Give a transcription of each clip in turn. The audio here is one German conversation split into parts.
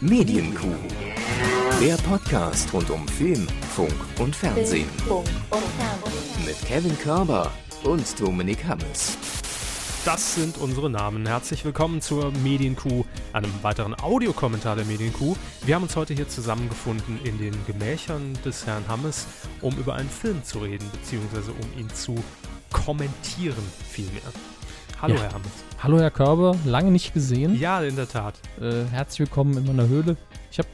Medienkuh. Der Podcast rund um Film, Funk und Fernsehen. Mit Kevin Körber und Dominik Hammes. Das sind unsere Namen. Herzlich willkommen zur Medienkuh, einem weiteren Audiokommentar der Medienkuh. Wir haben uns heute hier zusammengefunden in den Gemächern des Herrn Hammes, um über einen Film zu reden, beziehungsweise um ihn zu kommentieren vielmehr. Hallo, Ja. Herr Hammes. Hallo Herr Körber, lange nicht gesehen. Ja, in der Tat. Äh, herzlich willkommen in meiner Höhle. Ich habe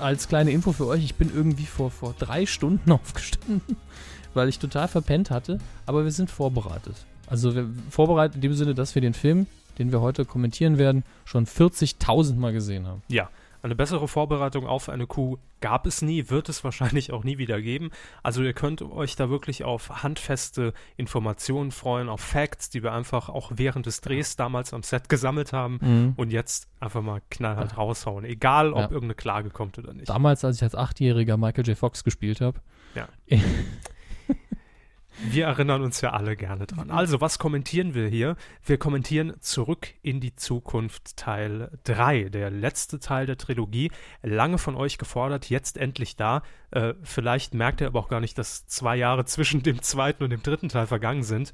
als kleine Info für euch, ich bin irgendwie vor, vor drei Stunden aufgestanden, weil ich total verpennt hatte. Aber wir sind vorbereitet. Also wir, vorbereitet in dem Sinne, dass wir den Film, den wir heute kommentieren werden, schon 40.000 Mal gesehen haben. Ja, eine bessere Vorbereitung auf eine Kuh gab es nie, wird es wahrscheinlich auch nie wieder geben. Also ihr könnt euch da wirklich auf handfeste Informationen freuen, auf Facts, die wir einfach auch während des Drehs damals am Set gesammelt haben und jetzt einfach mal knallhart raushauen. Egal, ob Ja. irgendeine Klage kommt oder nicht. Damals, als ich als Achtjähriger Michael J. Fox gespielt habe. Ja. Wir erinnern uns ja alle gerne dran. Also, was kommentieren wir hier? Wir kommentieren Zurück in die Zukunft Teil 3, der letzte Teil der Trilogie. Lange von euch gefordert, jetzt endlich da. Äh, vielleicht merkt ihr aber auch gar nicht, dass zwei Jahre zwischen dem zweiten und dem dritten Teil vergangen sind,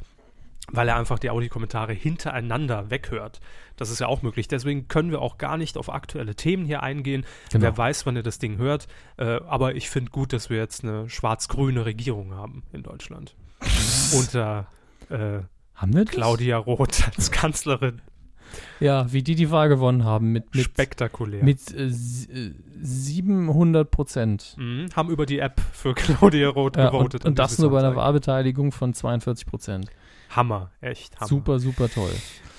weil er einfach die Audiokommentare hintereinander weghört. Das ist ja auch möglich. Deswegen können wir auch gar nicht auf aktuelle Themen hier eingehen. Genau. Wer weiß, wann ihr das Ding hört. Äh, aber ich finde gut, dass wir jetzt eine schwarz-grüne Regierung haben in Deutschland. Unter äh, Haben wir das? Claudia Roth als Kanzlerin. Ja, wie die die Wahl gewonnen haben mit, mit, Spektakulär. mit äh, sie- äh, 700 Prozent. Mhm, haben über die App für Claudia Roth Ja, gewotet. und, und das nur bei einer. Wahlbeteiligung von 42 Prozent. Hammer, echt Hammer. Super, super toll.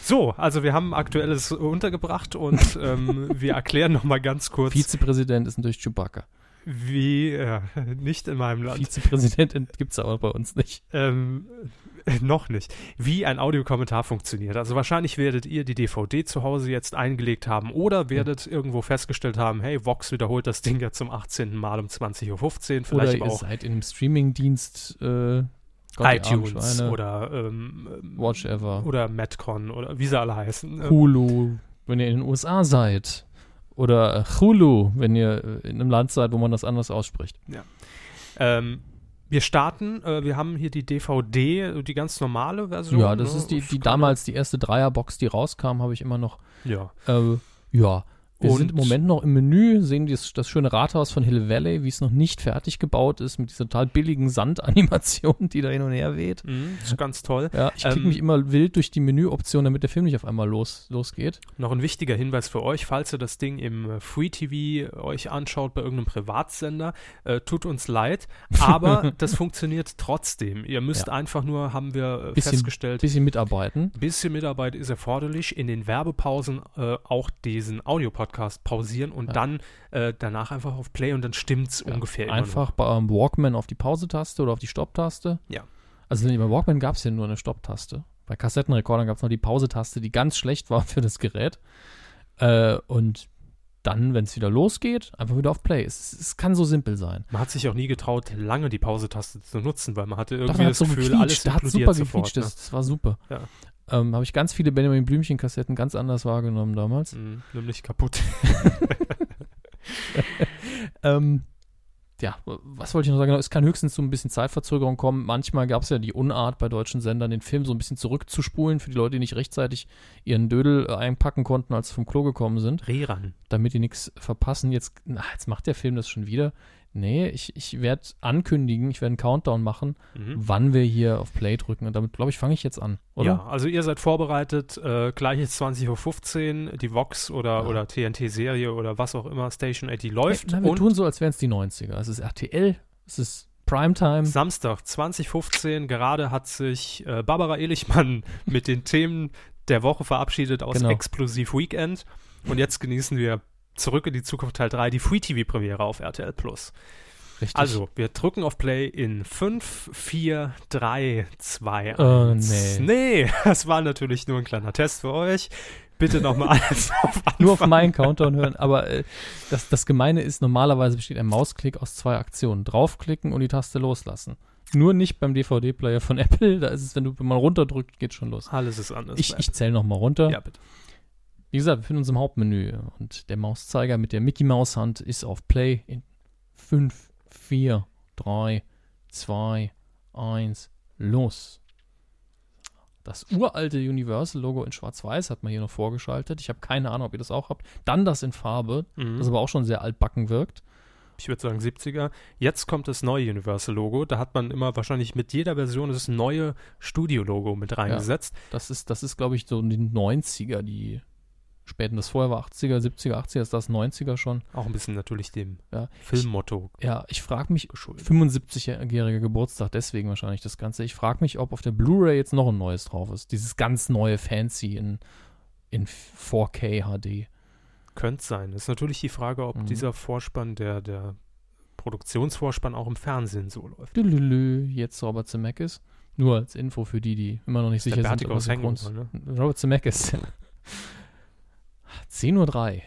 So, also wir haben aktuelles untergebracht und ähm, wir erklären nochmal ganz kurz, Vizepräsident ist natürlich Chewbacca. Wie, äh, nicht in meinem Land, Vizepräsident gibt es aber bei uns nicht. ähm, äh, noch nicht, wie ein Audiokommentar funktioniert. Also wahrscheinlich werdet ihr die DVD zu Hause jetzt eingelegt haben oder werdet irgendwo festgestellt haben, hey, Vox wiederholt das Ding ja zum 18. Mal um 20.15 Uhr, vielleicht Oder ihr auch seid in einem Streamingdienst äh, iTunes oder, ähm, ähm, Watch Ever, oder Metcon oder wie sie alle heißen. Ähm, Hulu, wenn ihr in den USA seid. Oder äh, Hulu, wenn ihr äh, in einem Land seid, wo man das anders ausspricht. Ähm, wir starten, äh, wir haben hier die DVD, die ganz normale Version. ja, das ne? ist die, die damals die erste Dreierbox, die rauskam, habe ich immer noch. Ja. Äh, ja. Wir Und- sind im Moment noch im Menü, sehen das, das schöne Rathaus von Hill Valley, wie es noch nicht fertig gebaut ist, mit dieser total billigen Sandanimation, die da hin und her weht. Mhm, ist ganz toll. Ja, ich klicke Ähm, mich immer wild durch die Menüoption, damit der Film nicht auf einmal los, losgeht. Noch ein wichtiger Hinweis für euch, falls ihr das Ding im äh, Free TV euch anschaut bei irgendeinem Privatsender, äh, tut uns leid, aber das funktioniert trotzdem. Ihr müsst Ja. einfach nur, haben wir äh, Bisschen- festgestellt, Bisschen mitarbeiten. bisschen Mitarbeit ist erforderlich. In den Werbepausen äh, auch diesen Audiopodcast pausieren und Ja. dann äh, danach einfach auf Play und dann stimmt's Ja, ungefähr Einfach bei einem Walkman auf die Pause-Taste oder auf die Stopp-Taste. Ja. Also beim Walkman gab es ja nur eine Stopp-Taste. Bei Kassettenrekordern gab es noch die Pause-Taste, die ganz schlecht war für das Gerät. Äh, und dann, wenn es wieder losgeht, einfach wieder auf Play. Es, es kann so simpel sein. Man hat sich auch nie getraut, lange die Pausetaste zu nutzen, weil man hatte Doch, irgendwie man hat das so Gefühl, alles Da hat super sofort. gequietscht. Das, das war super. Ja. Ähm, Habe ich ganz viele Benjamin Blümchen-Kassetten ganz anders wahrgenommen damals. Mhm, nämlich kaputt. Ähm, ja, was wollte ich noch sagen? Es kann höchstens zu ein bisschen Zeitverzögerung kommen. Manchmal gab es ja die Unart bei deutschen Sendern, den Film so ein bisschen zurückzuspulen für die Leute, die nicht rechtzeitig ihren Dödel äh, einpacken konnten, als sie vom Klo gekommen sind, Reran. damit die nichts verpassen. Jetzt, na, jetzt macht der Film das schon wieder. Nee, ich, ich werde ankündigen, ich werde einen Countdown machen, Mhm. wann wir hier auf Play drücken. Und damit, glaube ich, fange ich jetzt an, oder? Ja, also ihr seid vorbereitet, äh, gleich ist 20.15 Uhr, die Vox oder, Ja. oder TNT-Serie oder was auch immer, Station 80 läuft. Na, wir tun so, als wären es die 90er. Es ist RTL, es ist Primetime. Samstag 2015, gerade hat sich äh, Barbara Ehlichmann mit den Themen der Woche verabschiedet aus Genau. Explosiv Weekend. Und jetzt genießen wir zurück in die Zukunft Teil 3, die Free-TV-Premiere auf RTL Plus. Richtig. Also, wir drücken auf Play in 5, 4, 3, 2, 1. Oh, nee. Nee, das war natürlich nur ein kleiner Test für euch. Bitte nochmal alles auf Anfang. nur auf meinen Countdown hören. Aber äh, das, das Gemeine ist, normalerweise besteht ein Mausklick aus zwei Aktionen. Draufklicken und die Taste loslassen. Nur nicht beim DVD-Player von Apple. Da ist es, wenn du man runterdrückt, geht schon los. Alles ist anders. Ich, ich zähle nochmal runter. ja, bitte. Wie gesagt, wir befinden uns im Hauptmenü und der Mauszeiger mit der Mickey Maus Hand ist auf Play in 5, 4, 3, 2, 1, los. Das uralte Universal-Logo in Schwarz-Weiß hat man hier noch vorgeschaltet. Ich habe keine Ahnung, ob ihr das auch habt. Dann das in Farbe, Mhm. das aber auch schon sehr altbacken wirkt. ich würde sagen 70er. Jetzt kommt das neue Universal-Logo. Da hat man immer wahrscheinlich mit jeder Version das neue Studio-Logo mit reingesetzt. Das ist, das ist glaube ich, so die 90er, die späten. Das vorher war 80er, 70er, 80er, ist das 90er schon. Auch ein bisschen natürlich dem Ja. Filmmotto Ja, ich frage mich, geschuldet. 75-jähriger Geburtstag, deswegen wahrscheinlich das Ganze. Ich frage mich, ob auf der Blu-ray jetzt noch ein neues drauf ist. Dieses ganz neue Fancy in, in 4K HD. Könnte sein. Ist natürlich die Frage, ob Mhm. dieser Vorspann, der, der Produktionsvorspann auch im Fernsehen so läuft. Lülülü, jetzt Robert Zemeckis. Nur als Info für die, die immer noch nicht sicher sind. Aus. Hangover, ne? Robert Zemeckis. 10.03 Uhr.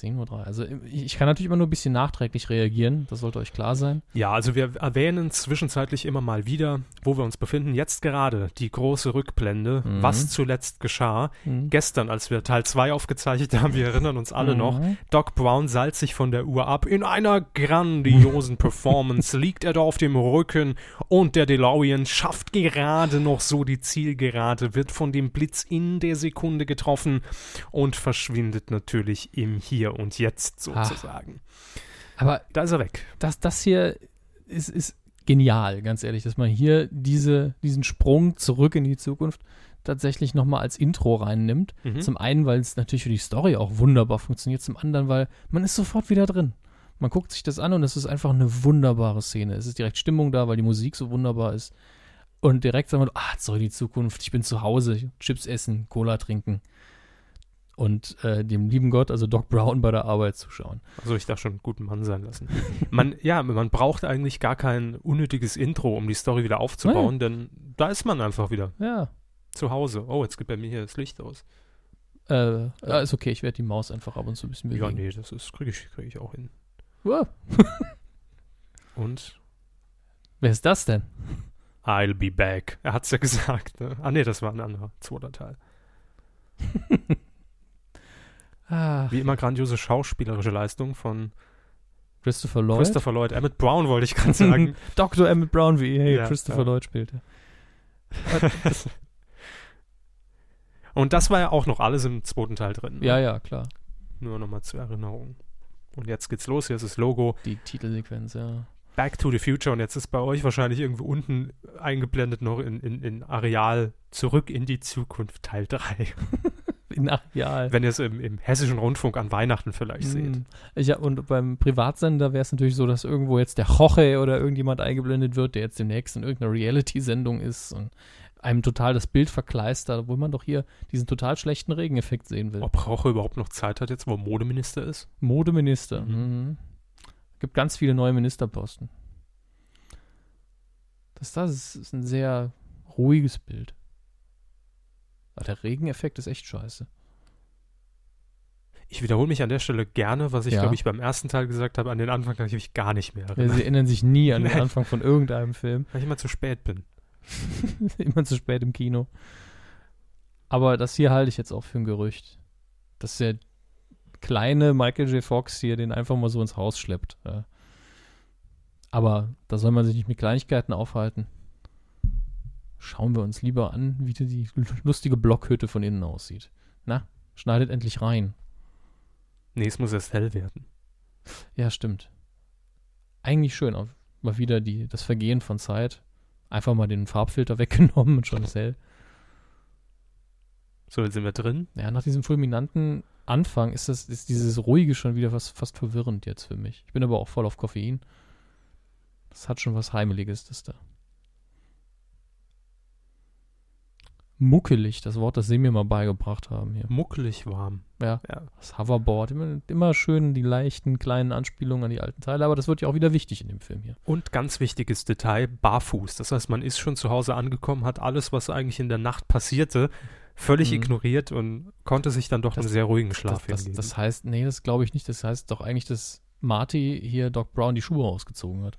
10.03 Uhr. Also ich ich kann natürlich immer nur ein bisschen nachträglich reagieren. Das sollte euch klar sein. Ja, also wir erwähnen zwischenzeitlich immer mal wieder, wo wir uns befinden. Jetzt gerade die große Rückblende, Mhm. was zuletzt geschah. Mhm. Gestern, als wir Teil 2 aufgezeichnet haben, wir erinnern uns alle noch, Mhm. Doc Brown seilt sich von der Uhr ab. In einer grandiosen Performance liegt er da auf dem Rücken und der DeLorean schafft gerade noch so die Zielgerade, wird von dem Blitz in der Sekunde getroffen und verschwindet natürlich im Hier und Jetzt sozusagen. Aber Da ist er weg. das, das hier ist, ist genial, ganz ehrlich, dass man hier diese, diesen Sprung zurück in die Zukunft tatsächlich nochmal als Intro reinnimmt. Mhm. Zum einen, weil es natürlich für die Story auch wunderbar funktioniert, zum anderen, weil man ist sofort wieder drin. Man guckt sich das an und es ist einfach eine wunderbare Szene. Es ist direkt Stimmung da, weil die Musik so wunderbar ist. Und direkt sagen wir, ah, in die Zukunft, ich bin zu Hause, Chips essen, Cola trinken. Und äh, dem lieben Gott, also Doc Brown, bei der Arbeit zuschauen. Also ich darf schon einen guten Mann sein lassen. Man, ja, man braucht eigentlich gar kein unnötiges Intro, um die Story wieder aufzubauen, denn da ist man einfach wieder Ja, zu Hause. Oh, jetzt geht bei mir hier das Licht aus. Äh, ja, ist okay, ich werde die Maus einfach ab und zu ein bisschen Ja, bewegen. nee, das kriege ich, krieg ich auch hin. Wow. Und Wer ist das denn? I'll be back. Er hat's ja gesagt. Ne? Ah, nee, das war ein anderer zweiter Teil. Ah, Wie immer grandiose schauspielerische Leistung von Christopher Lloyd. Christopher Lloyd. Emmett Brown wollte ich gerade sagen. Dr. Emmett Brown, wie hey, Ja, Christopher ja. Lloyd spielte. Und das war ja auch noch alles im zweiten Teil drin. ne? Ja, ja, klar. Nur nochmal zur Erinnerung. Und jetzt geht's los. Hier ist das Logo. Die Titelsequenz, ja. Back to the Future. Und jetzt ist bei euch wahrscheinlich irgendwo unten eingeblendet noch in, in, in Areal Zurück in die Zukunft Teil 3. In Areal. Wenn ihr es im, im hessischen Rundfunk an Weihnachten vielleicht seht. Mm. Ich, hab- und beim Privatsender wäre es natürlich so, dass irgendwo jetzt der Jorge oder irgendjemand eingeblendet wird, der jetzt demnächst in irgendeiner Reality-Sendung ist und einem total das Bild verkleistert, obwohl man doch hier diesen total schlechten Regeneffekt sehen will. Ob Roche überhaupt noch Zeit hat jetzt, wo er Modeminister ist? Modeminister. Mhm. Mhm. Gibt ganz viele neue Ministerposten. Das, das ist ein sehr ruhiges Bild. Aber der Regeneffekt ist echt scheiße. Ich wiederhole mich an der Stelle gerne, was ich, Ja. glaube ich, beim ersten Teil gesagt habe. An den Anfang kann ich mich gar nicht mehr Ja, erinnern, sie erinnern sich nie an den. Anfang von irgendeinem Film. weil ich immer zu spät bin. Immer zu spät im Kino. Aber das hier halte ich jetzt auch für ein Gerücht. Dass der kleine Michael J. Fox hier den einfach mal so ins Haus schleppt. Ja. Aber da soll man sich nicht mit Kleinigkeiten aufhalten. Schauen wir uns lieber an, wie die lustige Blockhütte von innen aussieht. Na, schneidet endlich rein. Nee, es muss erst hell werden. Ja, stimmt. Eigentlich schön. auch Mal wieder die, das Vergehen von Zeit. Einfach mal den Farbfilter weggenommen und schon ist hell. So, jetzt sind wir drin. Ja, nach diesem fulminanten Anfang ist das ist dieses ruhige schon wieder was fast verwirrend jetzt für mich. Ich bin aber auch voll auf Koffein. Das hat schon was heimeliges das da. Muckelig, das Wort, das sie mir mal beigebracht haben hier. Muckelig warm. Ja, Ja. das Hoverboard, immer, immer schön die leichten kleinen Anspielungen an die alten Teile, aber das wird ja auch wieder wichtig in dem Film hier. Und ganz wichtiges Detail, barfuß. Das heißt, man ist schon zu Hause angekommen, hat alles, was eigentlich in der Nacht passierte, völlig Mhm. ignoriert und konnte sich dann doch Das- einen sehr ruhigen Das, Schlaf das, hingeben. das heißt, nee, das glaube ich nicht. Das heißt doch eigentlich, dass Marty hier Doc Brown die Schuhe ausgezogen hat.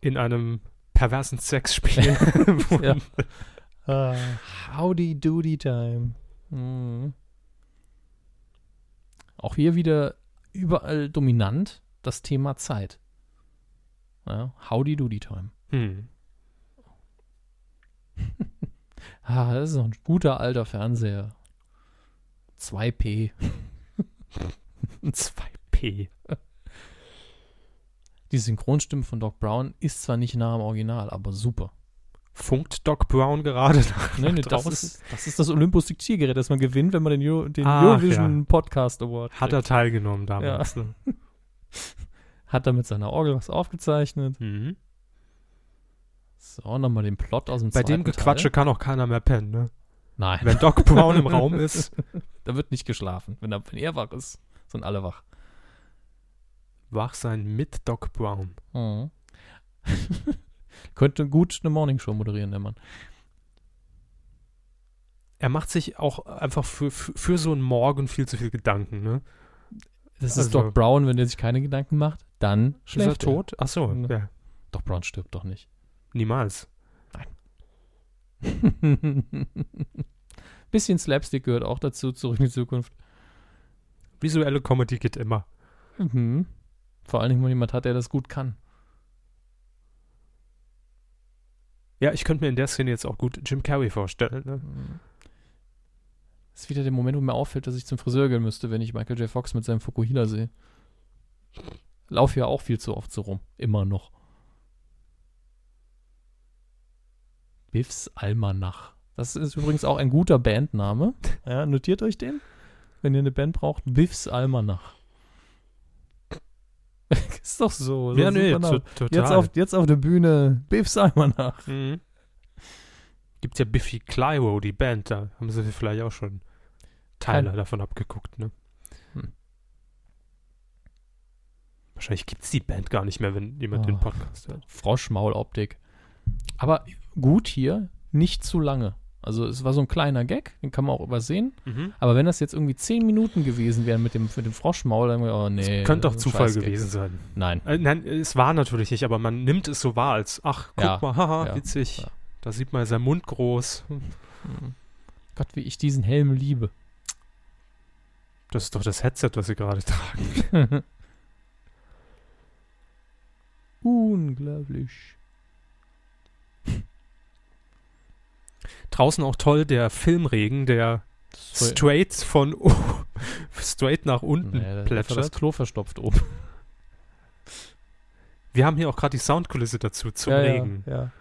in einem perversen Sexspiel. wo- Ja. Howdy Doody Time. Mhm. Auch hier wieder überall dominant das Thema Zeit. Ja, howdy doody time. Hm. Ah, das ist noch ein guter alter Fernseher. 2P. 2P. Die Synchronstimme von Doc Brown ist zwar nicht nah am Original, aber super. Funkt Doc Brown gerade nach, Nee, nee, nach das, ist, das ist das Olympus Diktiergerät, das man gewinnt, wenn man den, Euro, den Ach, Eurovision Podcast Award Hat er kriegt. teilgenommen damals. Ne? Hat er mit seiner Orgel was aufgezeichnet. Mhm. So, nochmal den Plot aus dem Bei dem Gequatsche Teil. kann auch keiner mehr pennen, ne? Nein, Wenn Doc Brown im Raum ist, da wird nicht geschlafen. Wenn er, wenn er wach ist, sind alle wach. wach sein mit Doc Brown. Mhm. Könnte gut eine Morningshow moderieren, der Mann. Er macht sich auch einfach für, für, für so einen Morgen viel zu viel Gedanken, ne? Das Also- ist Doc Brown, wenn der sich keine Gedanken macht, dann Ist er schläft er. tot? Ach so, Ja. ja. Doc Brown stirbt doch nicht. Niemals. Bisschen Slapstick gehört auch dazu, zurück in die Zukunft. Visuelle Comedy geht immer. Mhm. Vor allen Dingen, wenn jemand hat, der das gut kann. Ja, ich könnte mir in der Szene jetzt auch gut Jim Carrey vorstellen, ne? Das ist wieder der Moment, wo mir auffällt, dass ich zum Friseur gehen müsste, wenn ich Michael J. Fox mit seinem Fukuhila sehe. Laufe ja auch viel zu oft so rum. Immer noch. Biffs Almanach. Das ist übrigens auch ein guter Bandname. Ja, notiert euch den. Wenn ihr eine Band braucht, Biffs Almanach. ist doch so. Ja, nee, to total. jetzt, auf, jetzt auf der Bühne Biffs Almanach. Mhm. Gibt ja Biffy Clyro, die Band, da haben sie vielleicht auch schon Teile Kein- davon abgeguckt, ne? Hm. Wahrscheinlich gibt es die Band gar nicht mehr, wenn jemand den Oh. Podcast hört. Froschmauloptik. Aber gut hier, nicht zu lange. Also es war so ein kleiner Gag, den kann man auch übersehen. Mhm. Aber wenn das jetzt irgendwie zehn Minuten gewesen wären mit dem, mit dem Froschmaul, dann oh nee. Das könnte auch ein Zufall gewesen sein. Nein. Äh, nein, es war natürlich nicht, aber man nimmt es so wahr als, ach, guck Ja, mal, haha, ja, witzig. ja. Da sieht man sein Mund groß. Mhm. Gott, wie ich diesen Helm liebe. Das ist doch das Headset, was sie gerade tragen. Unglaublich. Draußen auch toll der Filmregen, der straight von straight nach unten hat einfach das plätschert. Klo verstopft oben. Wir haben hier auch gerade die Soundkulisse dazu zum ja, Regen. Ja, ja.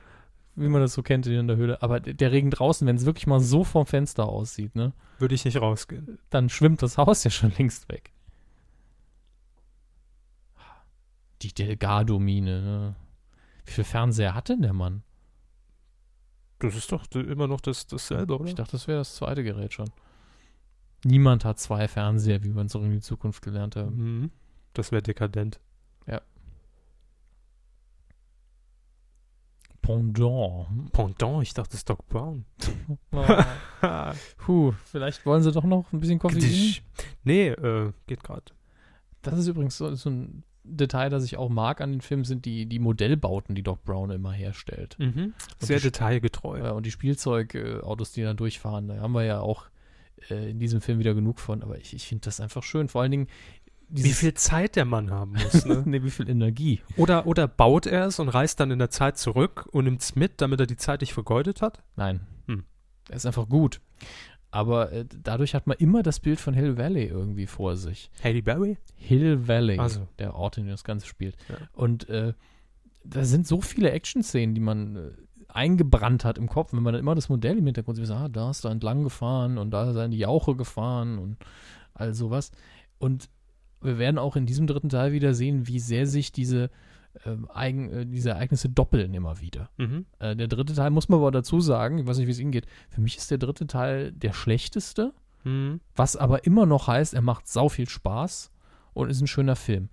Wie man das so kennt in der Höhle. Aber der Regen draußen, wenn es wirklich mal so vom Fenster aussieht, ne? Würde ich nicht rausgehen. dann schwimmt das Haus ja schon längst weg. Die Delgado-Mine, ne? Wie viel Fernseher hat denn der Mann? Das ist doch immer noch das, dasselbe, oder? Ich dachte, das wäre das zweite Gerät schon. Niemand hat zwei Fernseher, wie wir zurück in die Zukunft gelernt haben. Mhm. Das wäre dekadent. Pendant. Pendant, ich dachte, das ist Doc Brown. Oh. Puh, vielleicht wollen sie doch noch ein bisschen Koffein. nee, äh, geht gerade. Das ist übrigens so, so ein Detail, das ich auch mag an den Filmen, sind die, die Modellbauten, die Doc Brown immer herstellt. Mhm. Sehr die- detailgetreu. Ja, und die Spielzeugautos, die dann durchfahren, da haben wir ja auch äh, in diesem Film wieder genug von. Aber ich, ich finde das einfach schön. Vor allen Dingen, Wie viel Zeit der Mann haben muss, ne? nee, wie viel Energie. oder, oder baut er es und reist dann in der Zeit zurück und nimmt es mit, damit er die Zeit nicht vergeudet hat? Nein. Hm. Er ist einfach gut. Aber äh, dadurch hat man immer das Bild von Hill Valley irgendwie vor sich. Haley Berry? Hill Valley, Also. der Ort, in dem das Ganze spielt. Ja. Und äh, da sind so viele Action-Szenen, die man äh, eingebrannt hat im Kopf. Wenn man dann immer das Modell im Hintergrund sieht, ah, da ist da entlang gefahren und da ist er in die Jauche gefahren und all sowas. Und wir werden auch in diesem dritten Teil wieder sehen, wie sehr sich diese, Eigen, äh, diese Ereignisse doppeln immer wieder. Mhm. Äh, der dritte Teil muss man aber dazu sagen, ich weiß nicht, wie es Ihnen geht, für mich ist der dritte Teil der schlechteste, Mhm. was aber immer noch heißt, er macht sau viel Spaß und ist ein schöner Film.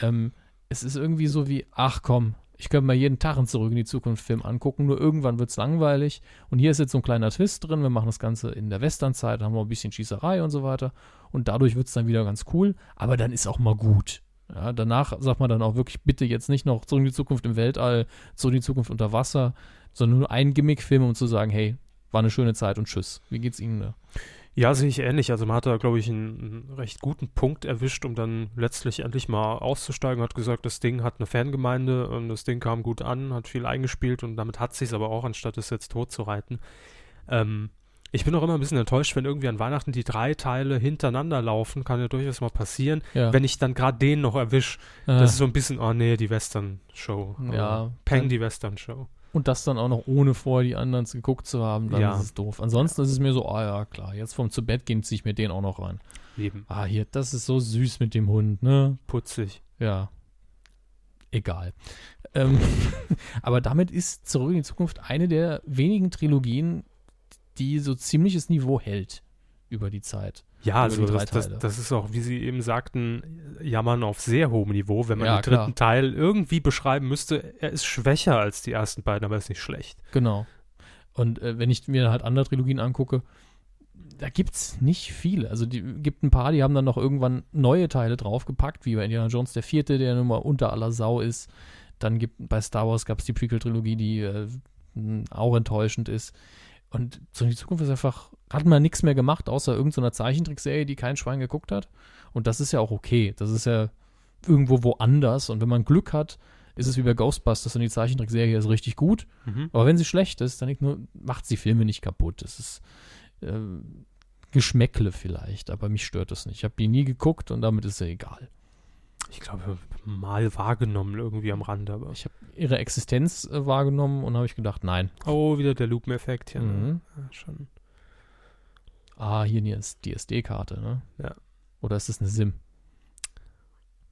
Ähm, es ist irgendwie so wie, ach komm, ich könnte mal jeden Tag einen Zurück in die Zukunft Film angucken, nur irgendwann wird es langweilig. Und hier ist jetzt so ein kleiner Twist drin, wir machen das Ganze in der Westernzeit, haben wir ein bisschen Schießerei und so weiter. Und dadurch wird es dann wieder ganz cool, aber dann ist auch mal gut. Ja, danach sagt man dann auch wirklich, bitte jetzt nicht noch Zurück in die Zukunft im Weltall, Zurück in die Zukunft unter Wasser, sondern nur ein Gimmick-Film, um zu sagen, hey, war eine schöne Zeit und tschüss. Wie geht's Ihnen da? Ja, sehe ich ähnlich. Also man hat da, glaube ich, einen, einen, recht guten Punkt erwischt, um dann letztlich endlich mal auszusteigen. Hat gesagt, das Ding hat eine Fangemeinde und das Ding kam gut an, hat viel eingespielt und damit hat sich aber auch, anstatt es jetzt tot zu reiten. Ähm, ich bin auch immer ein bisschen enttäuscht, wenn irgendwie an Weihnachten die drei Teile hintereinander laufen. Kann ja durchaus mal passieren, Ja. wenn ich dann gerade den noch erwische. Äh, Das ist so ein bisschen, oh nee, die Western-Show. Ja, Peng, die Western-Show. und das dann auch noch ohne vorher die anderen geguckt zu haben, dann Ja. ist es doof. Ansonsten ist es mir so, ah ja, klar, jetzt vom zu Bett gehen ziehe ich mir den auch noch rein. Eben. Ah, hier, das ist so süß mit dem Hund, ne? Putzig. Ja. Egal. Ähm, aber damit ist Zurück in die Zukunft eine der wenigen Trilogien, die so ziemliches Niveau hält über die Zeit. Ja, also das, das, das ist auch, wie Sie eben sagten, Jammern auf sehr hohem Niveau. Wenn man Ja, den dritten klar. Teil irgendwie beschreiben müsste, er ist schwächer als die ersten beiden, aber er ist nicht schlecht. Genau. Und äh, wenn ich mir halt andere Trilogien angucke, da gibt's nicht viele. Also die gibt ein paar, die haben dann noch irgendwann neue Teile draufgepackt, wie bei Indiana Jones der vierte, der nun mal unter aller Sau ist. Dann gibt bei Star Wars gab es die Prequel-Trilogie, die äh, auch enttäuschend ist. Und so in die Zukunft ist einfach, hat man nichts mehr gemacht, außer irgendeiner Zeichentrickserie, die kein Schwein geguckt hat. Und das ist ja auch okay. Das ist ja irgendwo woanders. Und wenn man Glück hat, ist es wie bei Ghostbusters und die Zeichentrickserie ist richtig gut. Aber wenn sie schlecht ist, dann nur, macht sie Filme nicht kaputt. Das ist äh, Geschmäckle vielleicht, aber mich stört das nicht. Ich habe die nie geguckt und damit ist ja egal. Ich glaube, mal wahrgenommen irgendwie am Rande, aber. Ich habe ihre Existenz äh, wahrgenommen und habe ich gedacht, nein. Oh, wieder der Lupeneffekt hier. Ne? Mhm. Ja, schon. Ah, hier die SD-Karte, ne? Ja. Oder ist das eine SIM?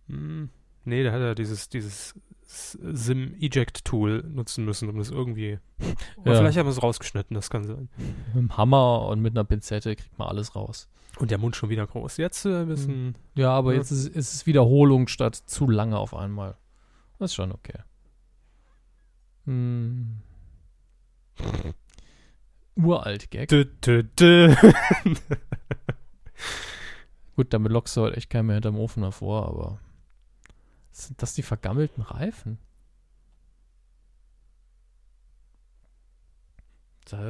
Hm, nee, da hat er dieses, dieses SIM-Eject-Tool nutzen müssen, um das irgendwie. Oder Ja. vielleicht haben wir es rausgeschnitten, das kann sein. Mit einem Hammer und mit einer Pinzette kriegt man alles raus. Und der Mund schon wieder groß. Jetzt äh, ein bisschen. Ja, aber Ja. jetzt ist, ist es Wiederholung statt zu lange auf einmal. Das ist schon okay. Hm. Uralt Gag. Dö, dö, dö. Gut, damit lockst du heute echt keinen mehr hinterm Ofen hervor, aber sind das die vergammelten Reifen?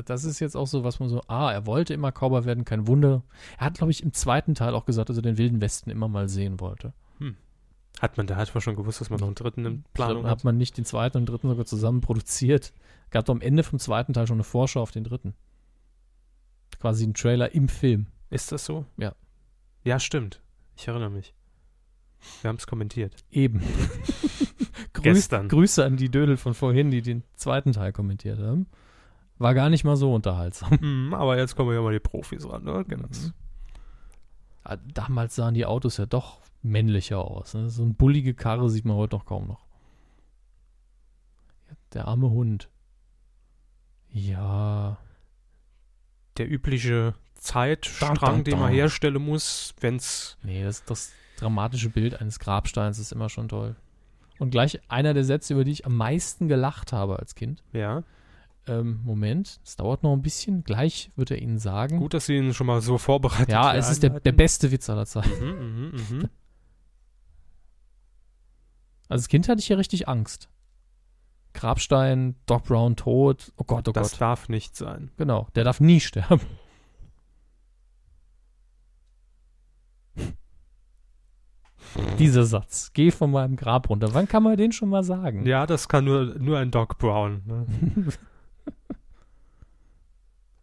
Das ist jetzt auch so, was man so, ah, er wollte immer Cowboy werden, kein Wunder. Er hat, glaube ich, im zweiten Teil auch gesagt, dass er den Wilden Westen immer mal sehen wollte. Hat man, da hat man schon gewusst, dass man noch einen dritten in Planung hat hat. man nicht den zweiten und den dritten sogar zusammen produziert. Gab doch am Ende vom zweiten Teil schon eine Vorschau auf den dritten. Quasi ein Trailer im Film. Ist das so? Ja. Ja, stimmt. Ich erinnere mich. Wir haben es kommentiert. Eben. Grüß, Gestern. Grüße an die Dödel von vorhin, die den zweiten Teil kommentiert haben. War gar nicht mal so unterhaltsam. Mhm, aber jetzt kommen ja mal die Profis ran, ne? Genau. Mhm. Ah, Damals sahen die Autos ja doch männlicher aus. Ne? So eine bullige Karre sieht man heute noch kaum noch. Der arme Hund. Ja. Der übliche Zeitstrang, Dun, dun, den man dun. herstellen muss, wenn's. Nee, das, das dramatische Bild eines Grabsteins ist immer schon toll. Und gleich einer der Sätze, über die ich am meisten gelacht habe als Kind. Ja. Ähm, Moment, es dauert noch ein bisschen. Gleich wird er Ihnen sagen. Gut, dass sie ihn schon mal so vorbereitet ja, hier es ist der, der beste Witz aller Zeiten. Mhm, mhm. Also als Kind hatte ich ja richtig Angst. Grabstein, Doc Brown tot. Oh Gott, oh Das Gott. darf nicht sein. Genau, der darf nie sterben. Dieser Satz. Geh von meinem Grab runter. Wann kann man den schon mal sagen? Ja, das kann nur, nur ein Doc Brown. Ne?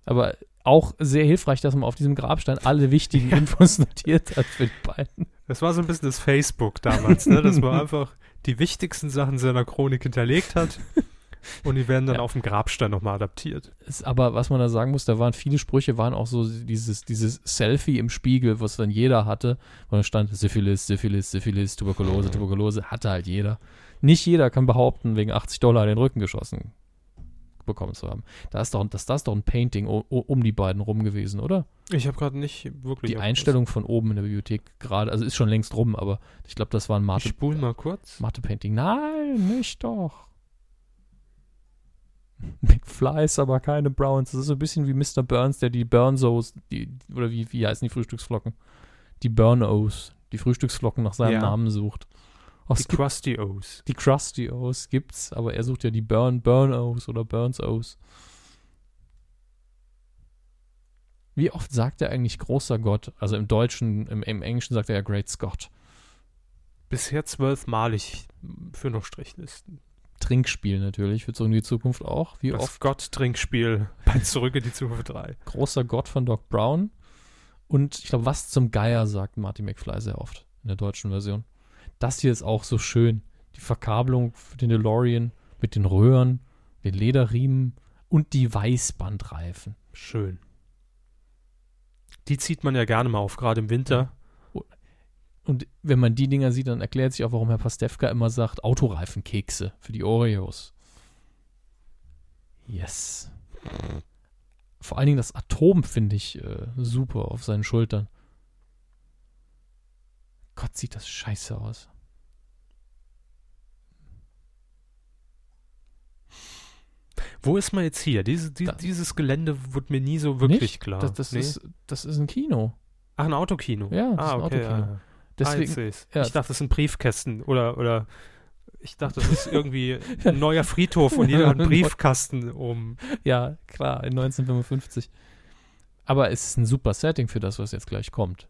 Aber auch sehr hilfreich, dass man auf diesem Grabstein alle wichtigen Infos notiert hat für die beiden. Das war so ein bisschen das Facebook damals, ne? dass man einfach die wichtigsten Sachen seiner Chronik hinterlegt hat und die werden dann Ja. auf dem Grabstein nochmal adaptiert. Es, aber was man da sagen muss, da waren viele Sprüche, waren auch so dieses, dieses Selfie im Spiegel, was dann jeder hatte. Und da stand Syphilis, Syphilis, Syphilis, Tuberkulose, Tuberkulose, hatte halt jeder. Nicht jeder kann behaupten, wegen 80 Dollar den Rücken geschossen bekommen zu haben. Da ist doch, das, das ist doch ein Painting um die beiden rum gewesen, oder? Ich habe gerade nicht wirklich. Die Einstellung von oben in der Bibliothek gerade, also ist schon längst rum, aber ich glaube, das war ein Ich Mate, spule mal kurz. Mate-Painting. Nein, nicht doch. Flies, aber keine Browns. Das ist so ein bisschen wie Mr. Burns, der die Burnsos, die, oder wie, wie heißen die Frühstücksflocken? Die Burn-O's, die Frühstücksflocken nach seinem Ja. Namen sucht. Oh, Die Krusty O's. die Krusty O's gibt's, aber er sucht ja die Burn, Burn O's oder Burns O's. Wie oft sagt er eigentlich großer Gott? Also im Deutschen, im, im Englischen sagt er ja Great Scott. Bisher zwölfmalig für noch Strichlisten. Trinkspiel natürlich, für Zurück in die Zukunft auch. Wie das oft? Gott-Trinkspiel bei Zurück in die Zukunft 3. Großer Gott von Doc Brown. Und ich glaube, was zum Geier sagt Marty McFly sehr oft in der deutschen Version. Das hier ist auch so schön. Die Verkabelung für den DeLorean mit den Röhren, den Lederriemen und die Weißbandreifen. Schön. Die zieht man ja gerne mal auf, gerade im Winter. Und wenn man die Dinger sieht, dann erklärt sich auch, warum Herr Pastewka immer sagt, Autoreifenkekse für die Oreos. Yes. Vor allen Dingen das Atom finde ich äh, super auf seinen Schultern. Gott, sieht das scheiße aus. Wo ist man jetzt hier? Diese, die, dieses Gelände wird mir nie so wirklich Nicht? klar. Das, das, Nee? ist, das ist ein Kino. Ach, ein Autokino. Ja, das ah, ist ein okay, Autokino. ja. Deswegen, ah, ja. Ich dachte, das sind Briefkästen oder, oder ich dachte, das ist irgendwie ein neuer Friedhof und jeder hat einen Briefkasten um. ja, klar, in 1955. Aber es ist ein super Setting für das, was jetzt gleich kommt.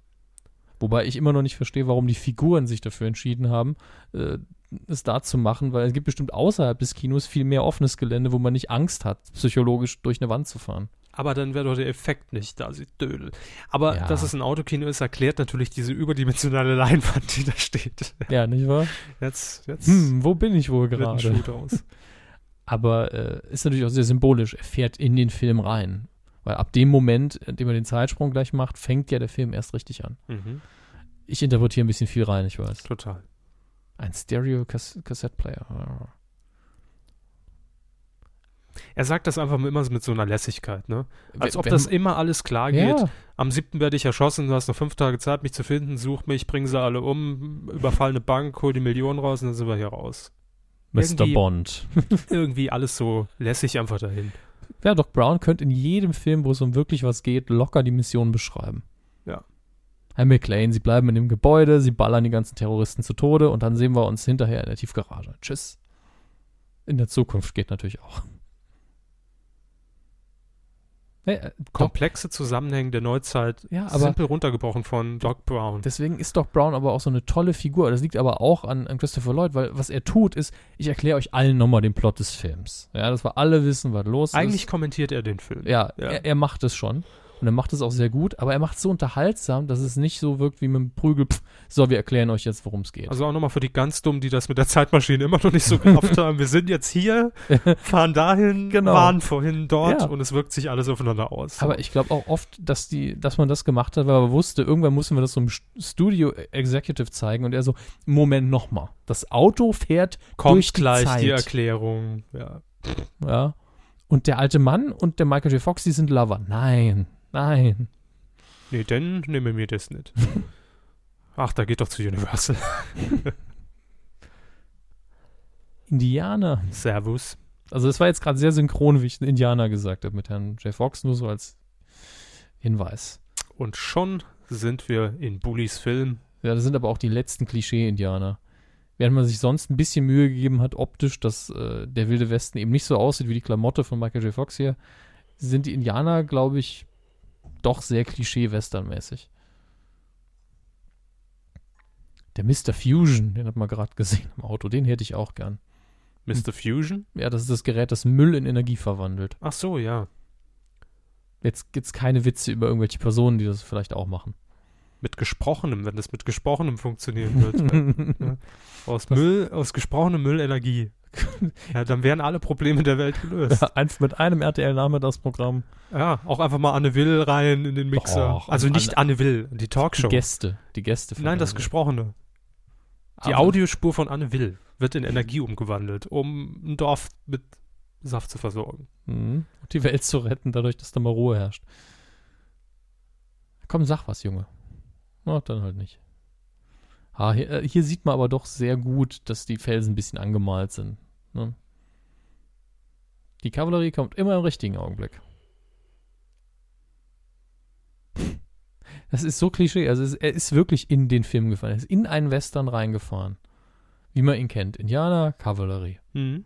Wobei ich immer noch nicht verstehe, warum die Figuren sich dafür entschieden haben, äh, es da zu machen, weil es gibt bestimmt außerhalb des Kinos viel mehr offenes Gelände, wo man nicht Angst hat, psychologisch durch eine Wand zu fahren. Aber dann wäre doch der Effekt nicht da, sieht dödel. Aber Ja. dass es ein Autokino ist, erklärt natürlich diese überdimensionale Leinwand, die da steht. Ja, nicht wahr? Jetzt, jetzt Hm, wo bin ich wohl gerade? Aber äh, ist natürlich auch sehr symbolisch. Er fährt in den Film rein. Weil ab dem Moment, in dem er den Zeitsprung gleich macht, fängt ja der Film erst richtig an. Mhm, Ich interpretiere ein bisschen viel rein, ich weiß. total. Ein Stereo-Cassette-Player. Er sagt das einfach immer mit so einer Lässigkeit, ne? Als ob wenn- das immer alles klar geht. Ja, Am siebten werde ich erschossen, du hast noch fünf Tage Zeit, mich zu finden, such mich, bring sie alle um, überfall eine Bank, hol die Millionen raus und dann sind wir hier raus. Mr. irgendwie- Bond. Irgendwie alles so lässig einfach dahin. Ja, Doc Brown könnte in jedem Film, wo es um wirklich was geht, locker die Mission beschreiben. Ja. Herr McLean, sie bleiben in dem Gebäude, sie ballern die ganzen Terroristen zu Tode und dann sehen wir uns hinterher in der Tiefgarage. Tschüss. In der Zukunft geht natürlich auch. Nee, äh, Komplexe Zusammenhänge der Neuzeit, ja, aber simpel runtergebrochen von Doc Brown. deswegen ist Doc Brown aber auch so eine tolle Figur. Das liegt aber auch an, an Christopher Lloyd, weil was er tut, ist, ich erkläre euch allen nochmal den Plot des Films. Ja, dass wir alle wissen, was los ist. Eigentlich kommentiert er den Film. Ja, Ja. Er, er macht es schon. Und er macht es auch sehr gut, aber er macht es so unterhaltsam, dass es nicht so wirkt wie mit dem Prügel. Pff, so, wir erklären euch jetzt, worum es geht. Also auch nochmal für die ganz Dummen, die das mit der Zeitmaschine immer noch nicht so gerafft haben. Wir sind jetzt hier, fahren dahin, Genau. waren vorhin dort Ja. und es wirkt sich alles aufeinander aus. aber ich glaube auch oft, dass, die, dass man das gemacht hat, weil man wusste, irgendwann mussten wir das so im Studio Executive zeigen und er so, Moment nochmal, das Auto fährt kommt durch die gleich Zeit. die Erklärung. Ja. Ja. Und der alte Mann und der Michael J. Fox, die sind Lover. Nein, nein. Nee, dann nehme mir das nicht. Ach, da geht doch zu Universal. Indianer. Servus. Also es war jetzt gerade sehr synchron, wie ich Indianer gesagt habe mit Herrn J. Fox, nur so als Hinweis. Und schon sind wir in Bullies Film. Ja, das sind aber auch die letzten Klischee-Indianer. Während man sich sonst ein bisschen Mühe gegeben hat, optisch, dass äh, der Wilde Westen eben nicht so aussieht wie die Klamotte von Michael J. Fox hier, sind die Indianer, glaube ich, doch sehr Klischee-Western-mäßig. Der Mr. Fusion, den hat man gerade gesehen im Auto, den hätte ich auch gern. Mr. Fusion? Ja, das ist das Gerät, das Müll in Energie verwandelt. Ach so, ja. Jetzt gibt's keine Witze über irgendwelche Personen, die das vielleicht auch machen. Mit gesprochenem, wenn das mit gesprochenem funktionieren wird. ja. Aus Müll, aus gesprochenem Müll Energie. Ja, dann wären alle Probleme der Welt gelöst. Einfach mit einem RTL-Name das Programm. Ja, auch einfach mal Anne Will rein in den Mixer. Doch, also nicht Anne- Anne Will, die Talkshow. Die Gäste. Die Gäste. Nein, das. Gesprochene. Die Aber- Audiospur von Anne Will wird in Energie umgewandelt, um ein Dorf mit Saft zu versorgen. Mhm. Und die Welt zu retten, dadurch, dass da mal Ruhe herrscht. Komm, sag was, Junge. Na, dann halt nicht. Ah, hier, äh, hier sieht man aber doch sehr gut, dass die Felsen ein bisschen angemalt sind. Ne? Die Kavallerie kommt immer im richtigen Augenblick. Das ist so Klischee. Also es, er ist wirklich in den Film gefahren. Er ist in einen Western reingefahren. Wie man ihn kennt. Indianer, Kavallerie. Mhm.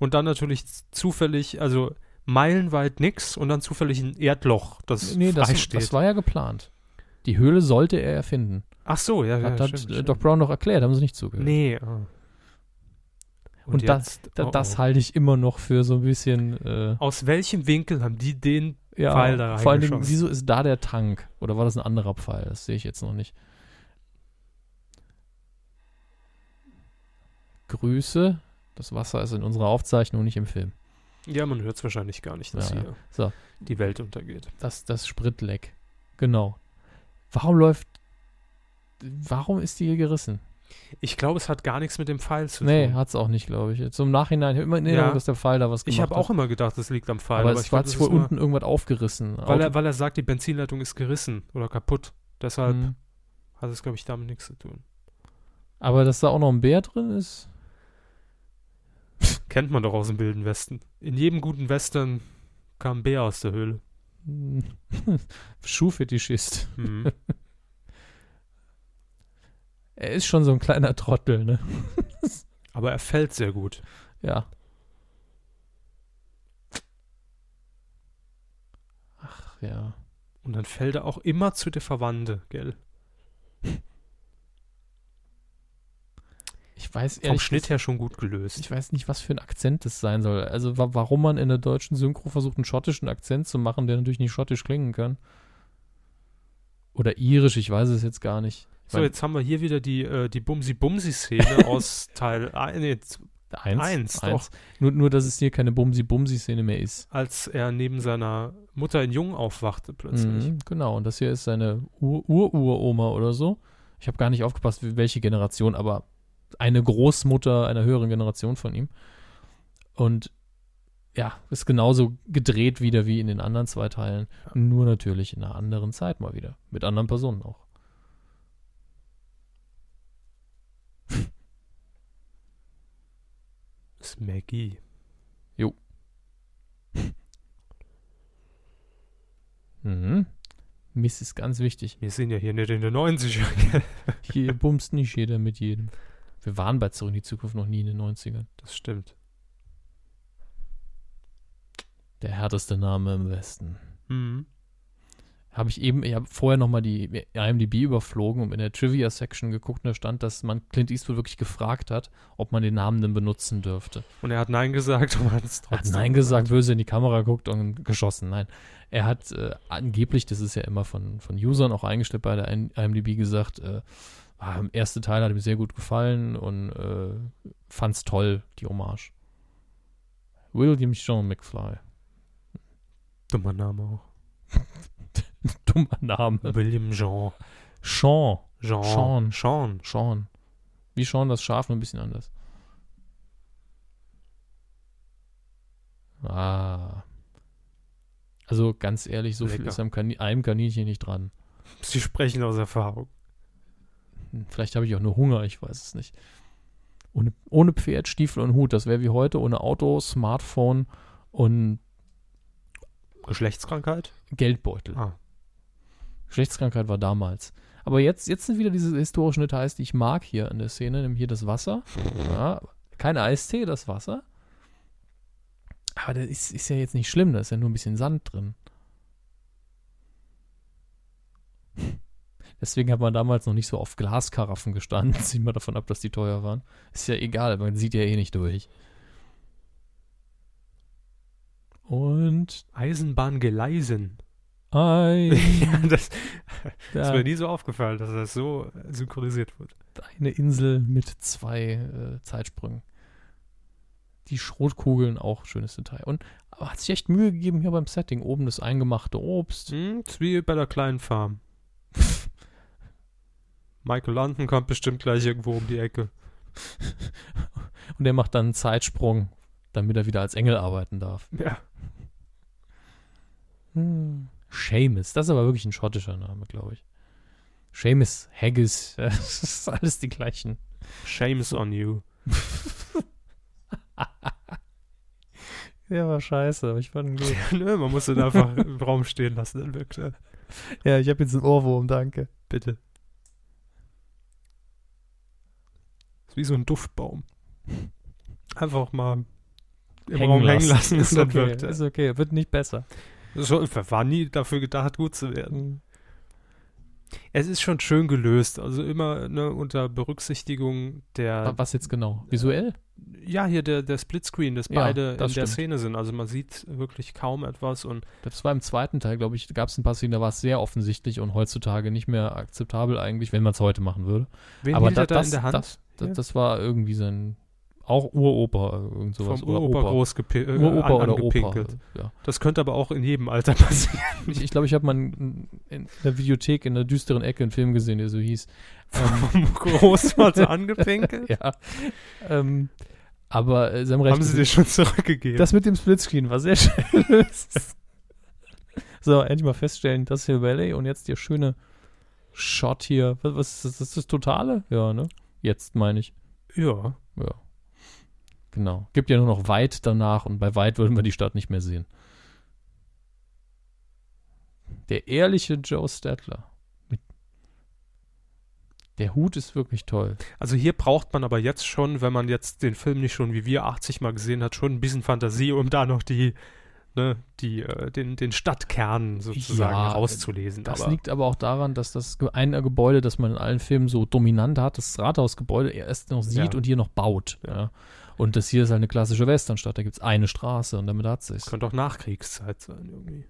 Und dann natürlich zufällig, also meilenweit nix und dann zufällig ein Erdloch, das nee, frei das, steht. das war ja geplant. Die Höhle sollte er erfinden. Ach so, ja, ja Hat, hat stimmt, äh, stimmt. Doc Brown noch erklärt, haben sie nicht zugehört. Nee. ah. Und das- jetzt, Da, oh, das oh. halte ich immer noch für so ein bisschen. Äh, Aus welchem Winkel haben die den ja, Pfeil da vor allen Dingen, reingeschossen? wieso ist da der Tank? Oder war das ein anderer Pfeil? Das sehe ich jetzt noch nicht. Grüße. Das Wasser ist in unserer Aufzeichnung, nicht im Film. Ja, man hört es wahrscheinlich gar nicht, dass Ja, ja. hier So. die Welt untergeht. Das, das Spritleck. Genau. Warum läuft. Warum ist die hier gerissen? Ich glaube, es hat gar nichts mit dem Pfeil zu Nee, tun. hat's auch nicht, glaube ich. Im Nachhinein, ich habe immer in Erinnerung, Ja. dass der Pfeil da was gemacht ich habe hat. auch immer gedacht, das liegt am Pfeil. aber, aber es glaub, sich wohl unten irgendwas aufgerissen. Weil er, weil er sagt, die Benzinleitung ist gerissen oder kaputt. Deshalb Hm. hat es, glaube ich, damit nichts zu tun. Aber dass da auch noch ein Bär drin ist. Kennt man doch aus dem Wilden Westen. In jedem guten Western kam ein Bär aus der Höhle. Hm, Schuhfetischist. Hm. Er ist schon so ein kleiner Trottel, ne? aber er fällt sehr gut. Ja. Ach ja. Und dann fällt er auch immer zu der Verwandte, gell? Ich weiß Vom Schnitt her schon gut gelöst. Ich weiß nicht, was für ein Akzent das sein soll. Also wa warum man in der deutschen Synchro versucht, einen schottischen Akzent zu machen, der natürlich nicht schottisch klingen kann. Oder irisch, ich weiß es jetzt gar nicht. Ich So, mein, jetzt haben wir hier wieder die, äh, die Bumsi-Bumsi-Szene aus Teil ein- nee, z- eins, eins, eins. Nur, nur, dass es hier keine Bumsi-Bumsi-Szene mehr ist. als er neben seiner Mutter in Jung aufwachte plötzlich. Mhm, genau, und das hier ist seine Ur-Ur-Uroma oder so. Ich habe gar nicht aufgepasst, welche Generation, aber eine Großmutter einer höheren Generation von ihm. Und ja, ist genauso gedreht wieder wie in den anderen zwei Teilen. Nur natürlich in einer anderen Zeit mal wieder. Mit anderen Personen auch. Ist Maggie. Mhm. Miss ist ganz wichtig. Wir sind ja hier nicht in den 90ern, gell? Hier bumst nicht jeder mit jedem. Wir waren bei Zurück in die Zukunft noch nie in den 90ern. Das stimmt. Der härteste Name im Westen. Mhm. Habe ich eben, ich habe vorher nochmal die IMDb überflogen und in der Trivia-Section geguckt und da stand, dass man Clint Eastwood wirklich gefragt hat, ob man den Namen denn benutzen dürfte. Und er hat Nein gesagt und hat es Er hat trotzdem Nein gesagt, böse in die Kamera geguckt und geschossen. Nein. Er hat äh, angeblich, das ist ja immer von, von Usern auch eingestellt bei der IMDb gesagt, äh, ah, der erste Teil hat ihm sehr gut gefallen und äh, fand's toll, die Hommage. William Sean McFly. Dummer Name auch. Dummer Name. William Jean. Sean. Jean. Sean. Sean. Sean. Wie Sean das Schaf, nur ein bisschen anders. Ah. Also ganz ehrlich, so viel Lecker. ist am Kani einem Kaninchen nicht dran. Sie sprechen aus Erfahrung. Hm, Vielleicht habe ich auch nur Hunger, ich weiß es nicht. Ohne, ohne Pferd, Stiefel und Hut, das wäre wie heute, ohne Auto, Smartphone und Geschlechtskrankheit? Geldbeutel. Ah. Geschlechtskrankheit war damals. Aber jetzt, jetzt sind wieder diese historischen Details, die ich mag hier in der Szene, nämlich hier das Wasser. Ja, kein Eistee, das Wasser. Aber das ist, ist ja jetzt nicht schlimm, da ist ja nur ein bisschen Sand drin. Deswegen hat man damals noch nicht so auf Glaskaraffen gestanden. Sieht man davon ab, dass die teuer waren. Ist ja egal, man sieht ja eh nicht durch. Und Eisenbahngeleisen. ein, ja, das, das da, wäre nie so aufgefallen, dass das so synchronisiert wird. eine Insel mit zwei äh, Zeitsprüngen. Die Schrotkugeln auch schönes Detail. Und aber hat sich echt Mühe gegeben hier beim Setting. Oben das eingemachte Obst. Hm, ist wie bei der kleinen Farm. Michael London kommt bestimmt gleich irgendwo um die Ecke. Und der macht dann einen Zeitsprung, damit er wieder als Engel arbeiten darf. Ja. Hm. Seamus, das ist aber wirklich ein schottischer Name, glaube ich. Seamus, Haggis, das ist alles die gleichen. Shames on you. Der war scheiße, aber ich fand ihn gut. Nö, man muss ihn einfach im Raum stehen lassen, dann wirkt er. Ja, ich habe jetzt einen Ohrwurm, danke. Bitte. Ist wie so ein Duftbaum. Einfach mal im hängen Raum hängen lassen. lassen Ist okay, wirkt ist okay, wird nicht besser. So, war nie dafür gedacht, gut zu werden. Mhm. Es ist schon schön gelöst, also immer ne, unter Berücksichtigung der, Wa- Was jetzt genau? Visuell? ja, hier der, der Splitscreen, dass Ja, beide das in der stimmt. Szene sind. Also man sieht wirklich kaum etwas und Das war im zweiten Teil, glaube ich, gab es ein paar Szenen, da war es sehr offensichtlich und heutzutage nicht mehr akzeptabel eigentlich, wenn man es heute machen würde. wen Aber er da das, in der Hand? Das, das, Hier? das war irgendwie sein, auch Uropa, irgend sowas. Vom Uropa Opa. groß äh, Uropa an, oder angepinkelt. Opa. Ja. Das könnte aber auch in jedem Alter passieren. Ich ich glaube, ich habe mal in, in der Videothek in der düsteren Ecke einen Film gesehen, der so hieß. Ähm, Vom Großvater angepinkelt? ja. Ähm, aber äh, Sie haben recht. Haben sie dir schon zurückgegeben? Das mit dem Splitscreen war sehr schön. so, endlich mal feststellen, das ist Hill Valley und jetzt der schöne Shot hier. Was, was ist das? Das ist das Totale? Ja, ne? Jetzt meine ich. ja. Ja. Genau. Gibt ja nur noch weit danach und bei weit würden wir die Stadt nicht mehr sehen. Der ehrliche Joe Statler. Mit der Hut ist wirklich toll. Also hier braucht man aber jetzt schon, wenn man jetzt den Film nicht schon wie wir 80 Mal gesehen hat, schon ein bisschen Fantasie, um da noch die, ne, die, äh, den, den Stadtkern sozusagen Ja, rauszulesen. Das aber liegt aber auch daran, dass das Ge- ein Gebäude, das man in allen Filmen so dominant hat, das Rathausgebäude erst noch sieht Ja. und hier noch baut. Ja. Und das hier ist halt eine klassische Westernstadt. Da gibt es eine Straße und damit hat es. könnte auch Nachkriegszeit sein irgendwie.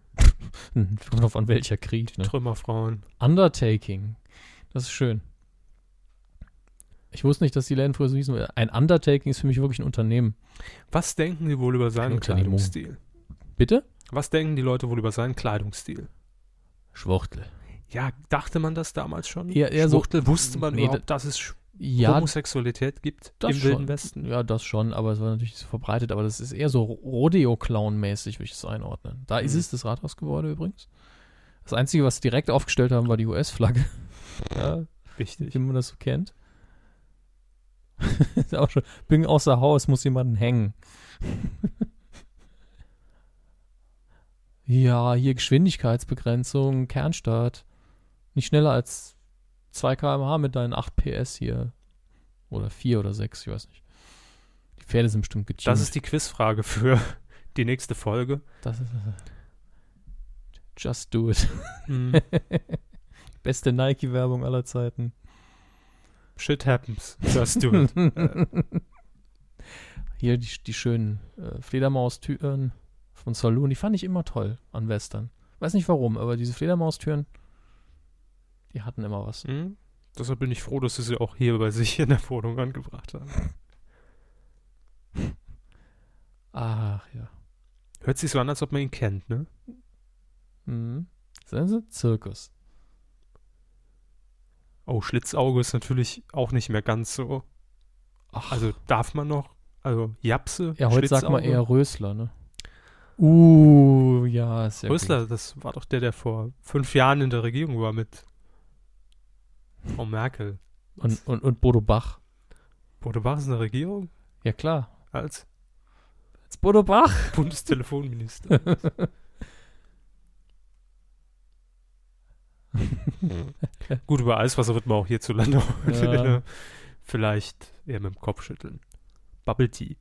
Kommt drauf an welcher Krieg. Ne? Trümmerfrauen. Undertaking. Das ist schön. Ich wusste nicht, dass die Läden früher so hießen. Ein Undertaking ist für mich wirklich ein Unternehmen. Was denken die wohl über seinen. Kleidungsstil? Bitte? Was denken die Leute wohl über seinen Kleidungsstil? Schwuchtel. Ja, dachte man das damals schon? Eher- eher so- Schwuchtel, wusste man Nee, überhaupt, dass es Sch- Ja, Homosexualität gibt im Wilden schon. Westen? Ja, das schon, aber es war natürlich nicht so verbreitet. Aber das ist eher so Rodeo-Clown-mäßig, würde ich es einordnen. Da ist Mhm. es, das Rathausgebäude übrigens. Das Einzige, was sie direkt aufgestellt haben, war die US-Flagge. ja, Wichtig. wie man das so kennt. ist auch schon. Bin außer Haus, muss jemanden hängen. ja, hier Geschwindigkeitsbegrenzung, Kernstart. Nicht schneller als 2 km/h mit deinen 8 PS hier. Oder 4 oder 6, ich weiß nicht. Die Pferde sind bestimmt getuned. Das ist die Quizfrage für die nächste Folge. Das ist Just do it. Hm. Beste Nike-Werbung aller Zeiten. Shit happens. Just do it. Hier die, die schönen äh, Fledermaustüren von Saloon, die fand ich immer toll an Western. Weiß nicht warum, aber diese Fledermaustüren, die hatten immer was. Hm? Deshalb bin ich froh, dass sie sie auch hier bei sich in der Wohnung angebracht haben. Ach ja. Hört sich so an, als ob man ihn kennt, ne? Mhm. Sehen Sie? Zirkus. Oh, Schlitzauge ist natürlich auch nicht mehr ganz so. Ach, Also darf man noch? Also Japse? ja, heute sagt man eher Rösler, ne? Uh, ja, ja Rösler, gut. das war doch der, der vor fünf Jahren in der Regierung war mit Frau Merkel. Und, und, und Bodo Bach. Bodo Bach ist in der Regierung Ja, klar. als Jetzt Bodo Bach. Bundestelefonminister. Gut, über Eiswasser wird man auch hierzulande Ja. vielleicht eher mit dem Kopf schütteln. Bubble Tea.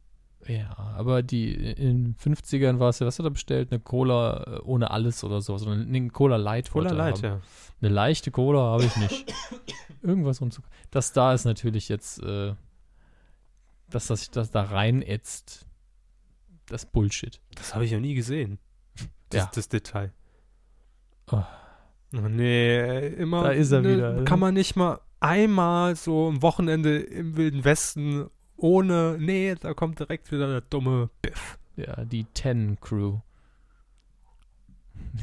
Ja, aber die in den 50ern war es ja, was hat er bestellt? Eine Cola äh, ohne alles oder so, sondern eine Cola Light. Cola Light, haben. ja. Eine leichte Cola habe ich nicht. Irgendwas und so. Das da ist natürlich jetzt, äh, dass das sich das da reinätzt, das Bullshit. Das habe ich noch nie gesehen. Das, Ja. das Detail. Oh. Oh, nee, immer. Da ist er ne, wieder. Kann man nicht mal einmal so am Wochenende im Wilden Westen ohne. Nee, da kommt direkt wieder der dumme Biff. Ja, die Ten Crew.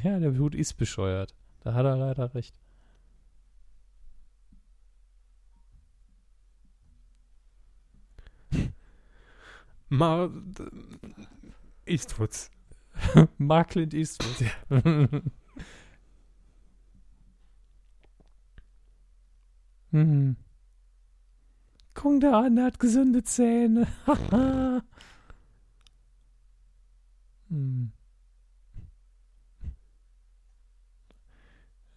Ja, der Hut ist bescheuert. Da hat er leider recht. Mal. Eastwoods. Mark Clint Eastwood. hm. Guck da an, der hat gesunde Zähne. hm.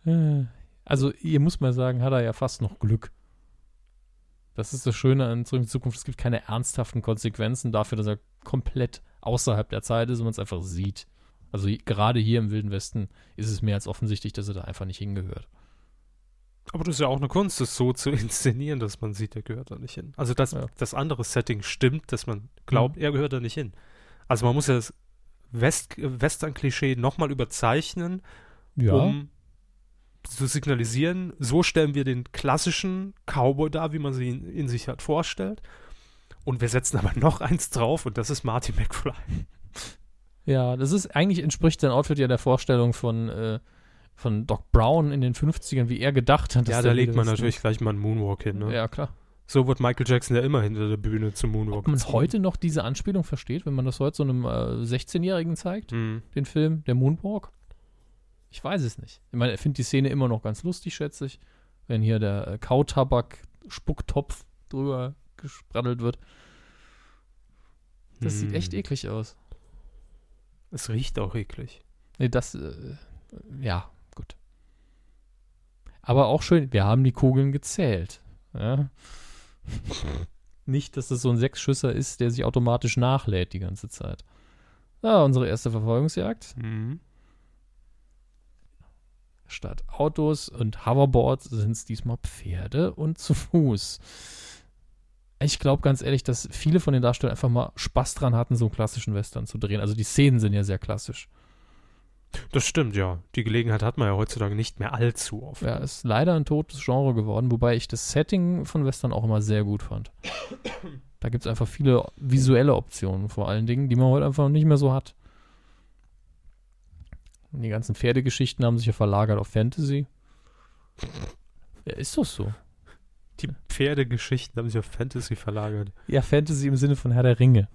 Äh, Also, hier muss man sagen, hat er ja fast noch Glück. Das ist das Schöne an Zurück in die Zukunft. Es gibt keine ernsthaften Konsequenzen dafür, dass er komplett außerhalb der Zeit ist und man es einfach sieht. Also gerade hier im Wilden Westen ist es mehr als offensichtlich, dass er da einfach nicht hingehört. Aber das ist ja auch eine Kunst, das so zu inszenieren, dass man sieht, er gehört da nicht hin. Also dass Ja. das andere Setting stimmt, dass man glaubt, Mhm. er gehört da nicht hin. Also man muss ja das West Western-Klischee nochmal überzeichnen, Ja. um zu signalisieren, so stellen wir den klassischen Cowboy dar, wie man sie in, in sich halt vorstellt. Und wir setzen aber noch eins drauf und das ist Marty McFly. Ja, das ist eigentlich entspricht sein Outfit ja der Vorstellung von, äh, von Doc Brown in den 50ern, wie er gedacht hat. dass Ja, da legt man natürlich gleich mal einen Moonwalk hin. Ne? Ja, klar. So wird Michael Jackson ja immer hinter der Bühne zum Moonwalk. Ob man gezogen. heute noch diese Anspielung versteht, wenn man das heute so einem äh, 16-Jährigen zeigt, Hm. den Film, der Moonwalk? Ich weiß es nicht. Ich meine, er findet die Szene immer noch ganz lustig, schätze ich. Wenn hier der äh, Kautabak-Spucktopf drüber gespraddelt wird. Das sieht Hm. echt eklig aus. Es riecht auch eklig. Nee, das, äh, ja. Aber auch schön, wir haben die Kugeln gezählt. Ja. Nicht, dass das so ein Sechsschüsser ist, der sich automatisch nachlädt die ganze Zeit. Ja, unsere erste Verfolgungsjagd. Mhm. Statt Autos und Hoverboards sind es diesmal Pferde und zu Fuß. Ich glaube ganz ehrlich, dass viele von den Darstellern einfach mal Spaß dran hatten, so einen klassischen Western zu drehen. Also die Szenen sind ja sehr klassisch. Das stimmt, ja. Die Gelegenheit hat man ja heutzutage nicht mehr allzu oft. Ja, ist leider ein totes Genre geworden, wobei ich das Setting von Western auch immer sehr gut fand. Da gibt es einfach viele visuelle Optionen vor allen Dingen, die man heute einfach nicht mehr so hat. Und die ganzen Pferdegeschichten haben sich ja verlagert auf Fantasy. Ja, ist doch so. Die Pferdegeschichten haben sich auf Fantasy verlagert. Ja, Fantasy im Sinne von Herr der Ringe.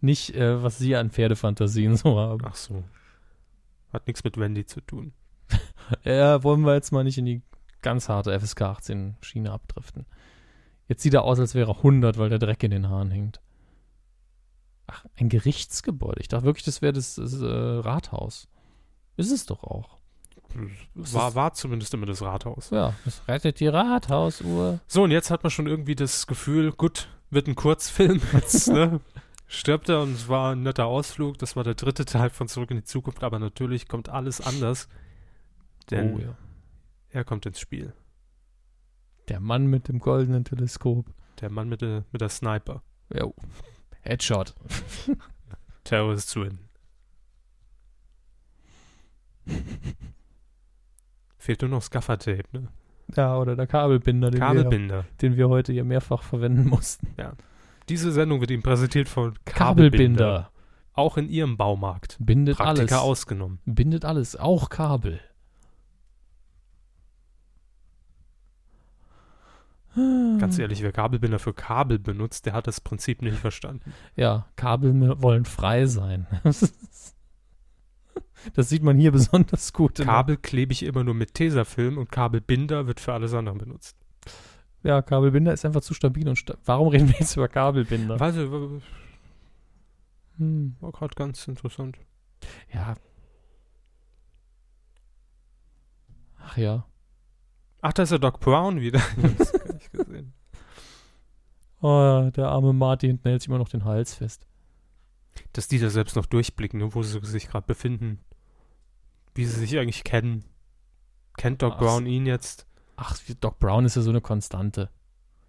Nicht, äh, was sie an Pferdefantasien so haben. Ach so. Hat nichts mit Wendy zu tun. Ja, wollen wir jetzt mal nicht in die ganz harte FSK 18 Schiene abdriften. Jetzt sieht er aus, als wäre er 100, weil der Dreck in den Haaren hängt. Ach, ein Gerichtsgebäude. Ich dachte wirklich, das wäre das, das äh, Rathaus. Ist es doch auch. War, war zumindest immer das Rathaus. Ja, das rettet die Rathausuhr. So, und jetzt hat man schon irgendwie das Gefühl, gut, wird ein Kurzfilm. Jetzt, ne? Stirbt er und es war ein netter Ausflug. Das war der dritte Teil von Zurück in die Zukunft, aber natürlich kommt alles anders. Denn oh ja. er kommt ins Spiel. Der Mann mit dem goldenen Teleskop. Der Mann mit der, mit der Sniper. Jo. Headshot. Terrorist Win. Fehlt nur noch Scaffer-Tape, ne? Ja, oder der Kabelbinder, den, Wir, Kabelbinder. den wir heute hier mehrfach verwenden mussten. Diese Sendung wird Ihnen präsentiert von Kabelbinder. Auch in Ihrem Baumarkt. Bindet Praktika alles. ausgenommen. Bindet alles, auch Kabel. Ganz ehrlich, wer Kabelbinder für Kabel benutzt, der hat das Prinzip nicht verstanden. Ja, Kabel wollen frei sein. Das sieht man hier besonders gut. Kabel klebe ich immer nur mit Tesafilm und Kabelbinder wird für alles andere benutzt. Ja, Kabelbinder ist einfach zu stabil und sta warum reden wir jetzt über Kabelbinder? Weiß ich, war Hm. war gerade ganz interessant. Ja. Ach ja. Ach, da ist der Doc Brown wieder. Ich hab's gar nicht gesehen. Oh, der arme Marty hinten hält sich immer noch den Hals fest. Dass die da selbst noch durchblicken, ne, wo sie sich gerade befinden. Wie sie sich eigentlich kennen. Kennt Doc Ach, Brown ihn jetzt? Ach, Doc Brown ist ja so eine Konstante.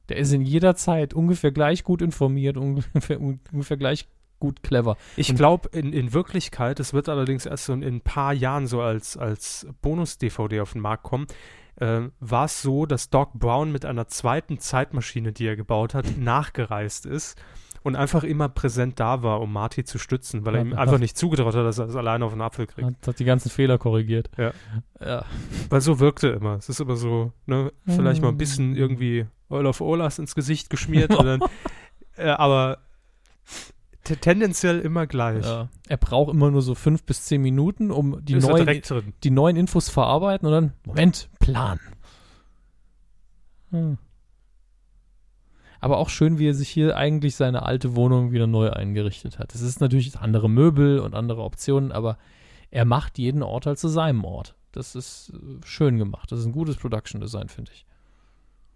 Der ist in jeder Zeit ungefähr gleich gut informiert, ungefähr, ungefähr gleich gut clever. Ich glaube, in, in Wirklichkeit, es wird allerdings erst so in, in ein paar Jahren so als, als Bonus-DVD auf den Markt kommen, äh, war es so, dass Doc Brown mit einer zweiten Zeitmaschine, die er gebaut hat, nachgereist ist und einfach immer präsent da war, um Marty zu stützen, weil er Ja, ihm einfach nicht zugetraut hat, dass er es alleine auf den Apfel kriegt. Hat, hat die ganzen Fehler korrigiert. Ja. ja. Weil so wirkte er immer. Es ist immer so, ne, vielleicht mal ein Mm. bisschen irgendwie Oil of Olas ins Gesicht geschmiert, dann, äh, aber te- tendenziell immer gleich. Ja. Er braucht immer nur so fünf bis zehn Minuten, um die ist neuen, die neuen Infos verarbeiten und dann, Moment, Plan. Hm. Aber auch schön, wie er sich hier eigentlich seine alte Wohnung wieder neu eingerichtet hat. Es ist natürlich andere Möbel und andere Optionen, aber er macht jeden Ort halt zu seinem Ort. Das ist äh, schön gemacht. Das ist ein gutes Production Design, finde ich.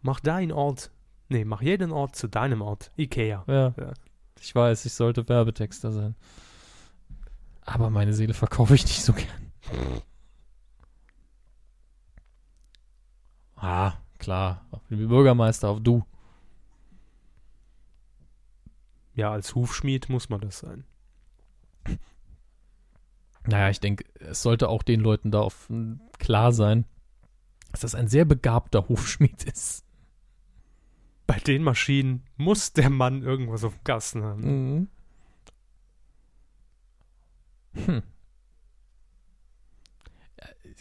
Mach deinen Ort. Nee, mach jeden Ort zu deinem Ort. Ikea. Ja. Ja. Ich weiß, ich sollte Werbetexter sein. Aber meine Seele verkaufe ich nicht so gern. Ah, klar. Auf den Bürgermeister, auf du. Ja, als Hufschmied muss man das sein. Naja, ich denke, es sollte auch den Leuten da auf, klar sein, dass das ein sehr begabter Hufschmied ist. Bei den Maschinen muss der Mann irgendwas auf dem Kasten haben. Mhm. Hm.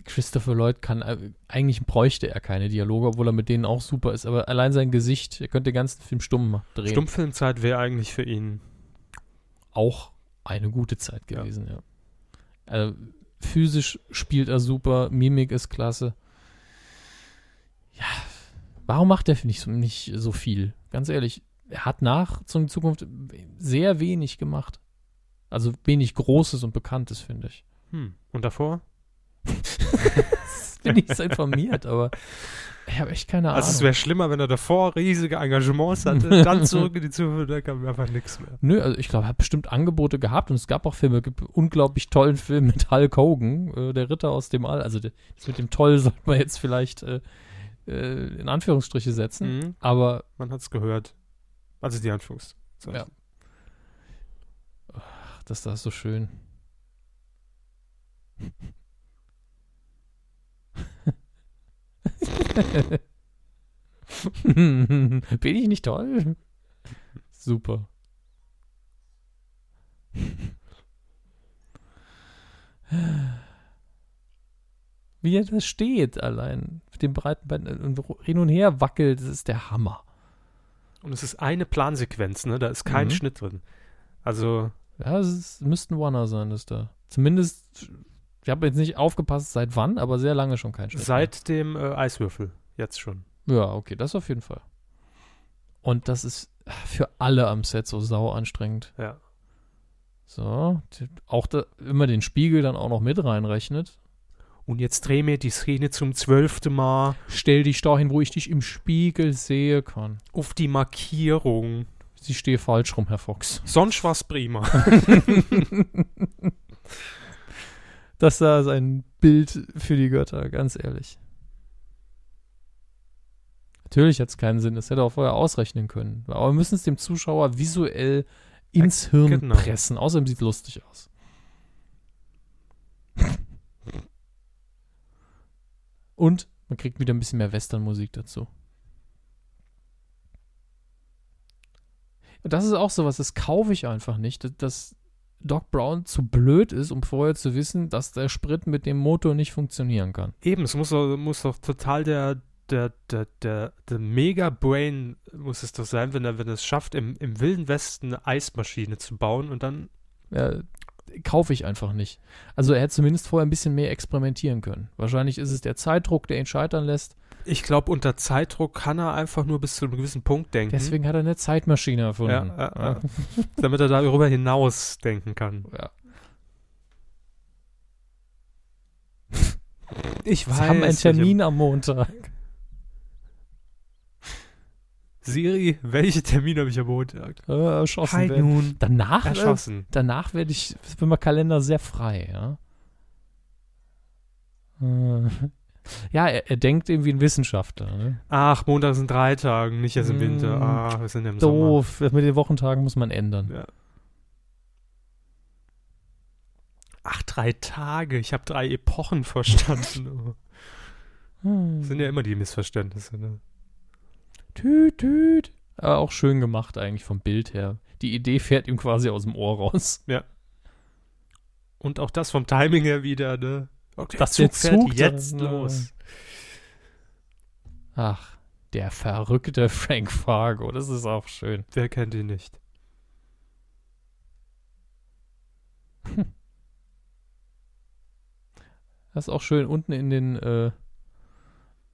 Christopher Lloyd kann, äh, eigentlich bräuchte er keine Dialoge, obwohl er mit denen auch super ist, aber allein sein Gesicht, er könnte den ganzen Film stumm drehen. Stummfilmzeit wäre eigentlich für ihn auch eine gute Zeit gewesen, ja. ja. Also, physisch spielt er super, Mimik ist klasse. Ja, warum macht er nicht so, nicht so viel? Ganz ehrlich, er hat nach Zurück Zukunft sehr wenig gemacht. Also wenig Großes und Bekanntes, finde ich. Hm. Und davor? bin ich so informiert, aber ich habe echt keine Ahnung. Also es wäre schlimmer, wenn er davor riesige Engagements hatte, dann zurück in die Zukunft, da kam einfach nichts mehr. Nö, also ich glaube, er hat bestimmt Angebote gehabt und es gab auch Filme, gibt unglaublich tollen Film mit Hulk Hogan, äh, der Ritter aus dem All. Also das mit dem Toll sollte man jetzt vielleicht äh, äh, in Anführungsstriche setzen, mhm. aber man hat es gehört. Also die Anführungszeichen. Ja. Ach, das da ist so schön. Bin ich nicht toll? Super. Wie er da steht allein, mit dem breiten Bein und hin und her wackelt, das ist der Hammer. Und es ist eine Plansequenz, ne? Da ist kein mhm. Schnitt drin. Also. Ja, es müsste ein Warner sein, das da. Zumindest ich habe jetzt nicht aufgepasst, seit wann, aber sehr lange schon kein Schnitt. Seit mehr. dem äh, Eiswürfel, jetzt schon. Ja, okay, das auf jeden Fall. Und das ist für alle am Set so sau anstrengend. Ja. So, auch da, immer den Spiegel dann auch noch mit reinrechnet. Und jetzt dreh mir die Szene zum zwölften Mal. Stell dich dahin, wo ich dich im Spiegel sehe kann. Auf die Markierung. Sie stehe falsch rum, Herr Fox. Sonst war's prima. Das da ist ein Bild für die Götter, ganz ehrlich. Natürlich hat es keinen Sinn, das hätte er auch vorher ausrechnen können. Aber wir müssen es dem Zuschauer visuell ins Hirn genau. pressen. Außerdem sieht es lustig aus. Und man kriegt wieder ein bisschen mehr Westernmusik dazu. Und das ist auch sowas, das kaufe ich einfach nicht. Das, Doc Brown zu blöd ist, um vorher zu wissen, dass der Sprit mit dem Motor nicht funktionieren kann. Eben, es muss doch, muss doch total der, der, der, der, der Mega-Brain muss es doch sein, wenn er, wenn er es schafft, im, im Wilden Westen eine Eismaschine zu bauen und dann. Ja, kaufe ich einfach nicht. Also er hätte zumindest vorher ein bisschen mehr experimentieren können. Wahrscheinlich ist es der Zeitdruck, der ihn scheitern lässt. Ich glaube, unter Zeitdruck kann er einfach nur bis zu einem gewissen Punkt denken. Deswegen hat er eine Zeitmaschine erfunden. Ja, ja, ja. Damit er darüber hinaus denken kann. Ja. Ich weiß. Sie haben einen Termin am Montag. Siri, welche Termine habe ich am Montag? Äh, erschossen. Hi, nun. Danach, äh, erschossen. Äh, danach werde ich, bin mein Kalender sehr frei, ja. Äh, ja, er, er, denkt irgendwie ein Wissenschaftler. Ne? Ach, Montag sind drei Tage, nicht erst im Winter. Mm, ah, wir sind im doof. Sommer. Mit den Wochentagen muss man ändern. Ja. Ach, drei Tage. Ich habe drei Epochen verstanden. hm. Das sind ja immer die Missverständnisse. Ne? Tüt, tüt. Aber auch schön gemacht eigentlich vom Bild her. Die Idee fährt ihm quasi aus dem Ohr raus. Ja. Und auch das vom Timing her wieder, ne? Okay, das Zug fährt jetzt los. Ach, der verrückte Frank Fargo, das ist auch schön. Wer kennt ihn nicht? Das ist auch schön. Unten in den äh,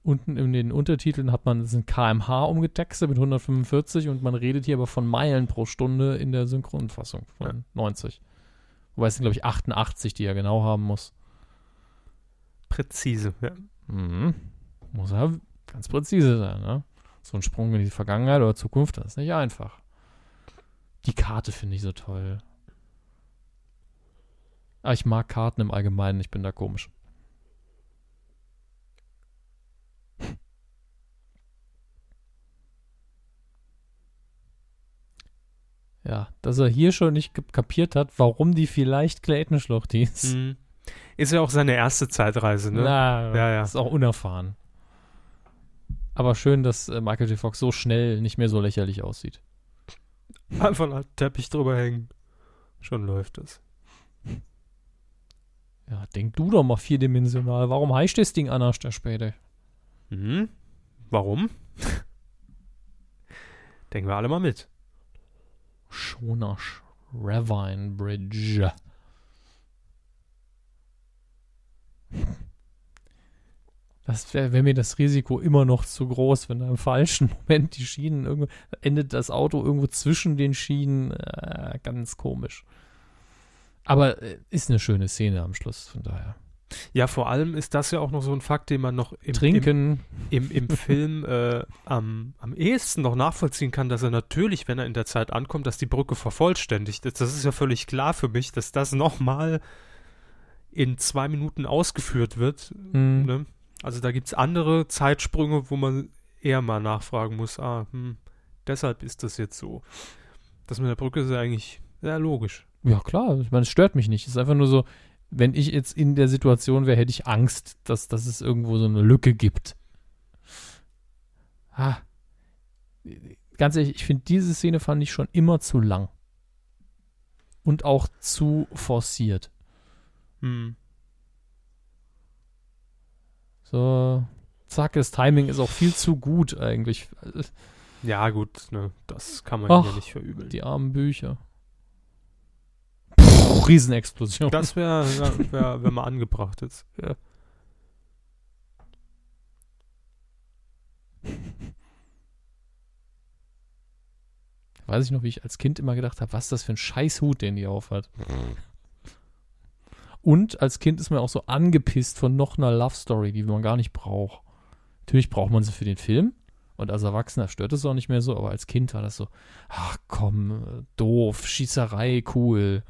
unten in den Untertiteln hat man das in kmh umgetextet mit 145 und man redet hier aber von Meilen pro Stunde in der Synchronfassung von ja. 90. Wobei es sind, glaube ich, 88, die er genau haben muss präzise. Ja. Mhm. Muss ja ganz präzise sein, ne? So ein Sprung in die Vergangenheit oder Zukunft, das ist nicht einfach. Die Karte finde ich so toll. Aber ich mag Karten im Allgemeinen, ich bin da komisch. Ja, dass er hier schon nicht kapiert hat, warum die vielleicht Clayton-Schlucht hieß. Mhm. Ist ja auch seine erste Zeitreise, ne? Na, Ja, ja. ist auch unerfahren. Aber schön, dass äh, Michael J. Fox so schnell nicht mehr so lächerlich aussieht. Einfach einen Teppich drüber hängen. Schon läuft es. Ja, denk du doch mal vierdimensional. Warum heißt das Ding anders der später? Mhm. Warum? Denken wir alle mal mit. Schonasch Ravine Bridge. Das wäre wär mir das Risiko immer noch zu groß, wenn da im falschen Moment die Schienen irgendwo endet das Auto irgendwo zwischen den Schienen. Äh, ganz komisch. Aber äh, ist eine schöne Szene am Schluss, von daher. Ja, vor allem ist das ja auch noch so ein Fakt, den man noch im, Trinken. im, im, im Film äh, am, am ehesten noch nachvollziehen kann, dass er natürlich, wenn er in der Zeit ankommt, dass die Brücke vervollständigt ist. Das ist ja völlig klar für mich, dass das nochmal in zwei Minuten ausgeführt wird. Hm. Ne? Also da gibt es andere Zeitsprünge, wo man eher mal nachfragen muss, ah, hm, deshalb ist das jetzt so. Das mit der Brücke ist ja eigentlich sehr logisch. Ja, klar. Ich meine, es stört mich nicht. Es ist einfach nur so, wenn ich jetzt in der Situation wäre, hätte ich Angst, dass, dass es irgendwo so eine Lücke gibt. Ah. Ganz ehrlich, ich finde, diese Szene fand ich schon immer zu lang. Und auch zu forciert. Hm. So, zack, das Timing ist auch viel zu gut eigentlich. Ja, gut, ne, das kann man Ach, ja nicht verübeln. Die armen Bücher. Puh, Riesenexplosion. Das wäre wär, wär, wär mal angebracht jetzt. Ja. Weiß ich noch, wie ich als Kind immer gedacht habe, was ist das für ein Scheißhut, den die aufhat. Und als Kind ist man auch so angepisst von noch einer Love Story, die man gar nicht braucht. Natürlich braucht man sie für den Film. Und als Erwachsener stört es auch nicht mehr so, aber als Kind war das so, ach komm, äh, doof, Schießerei, cool.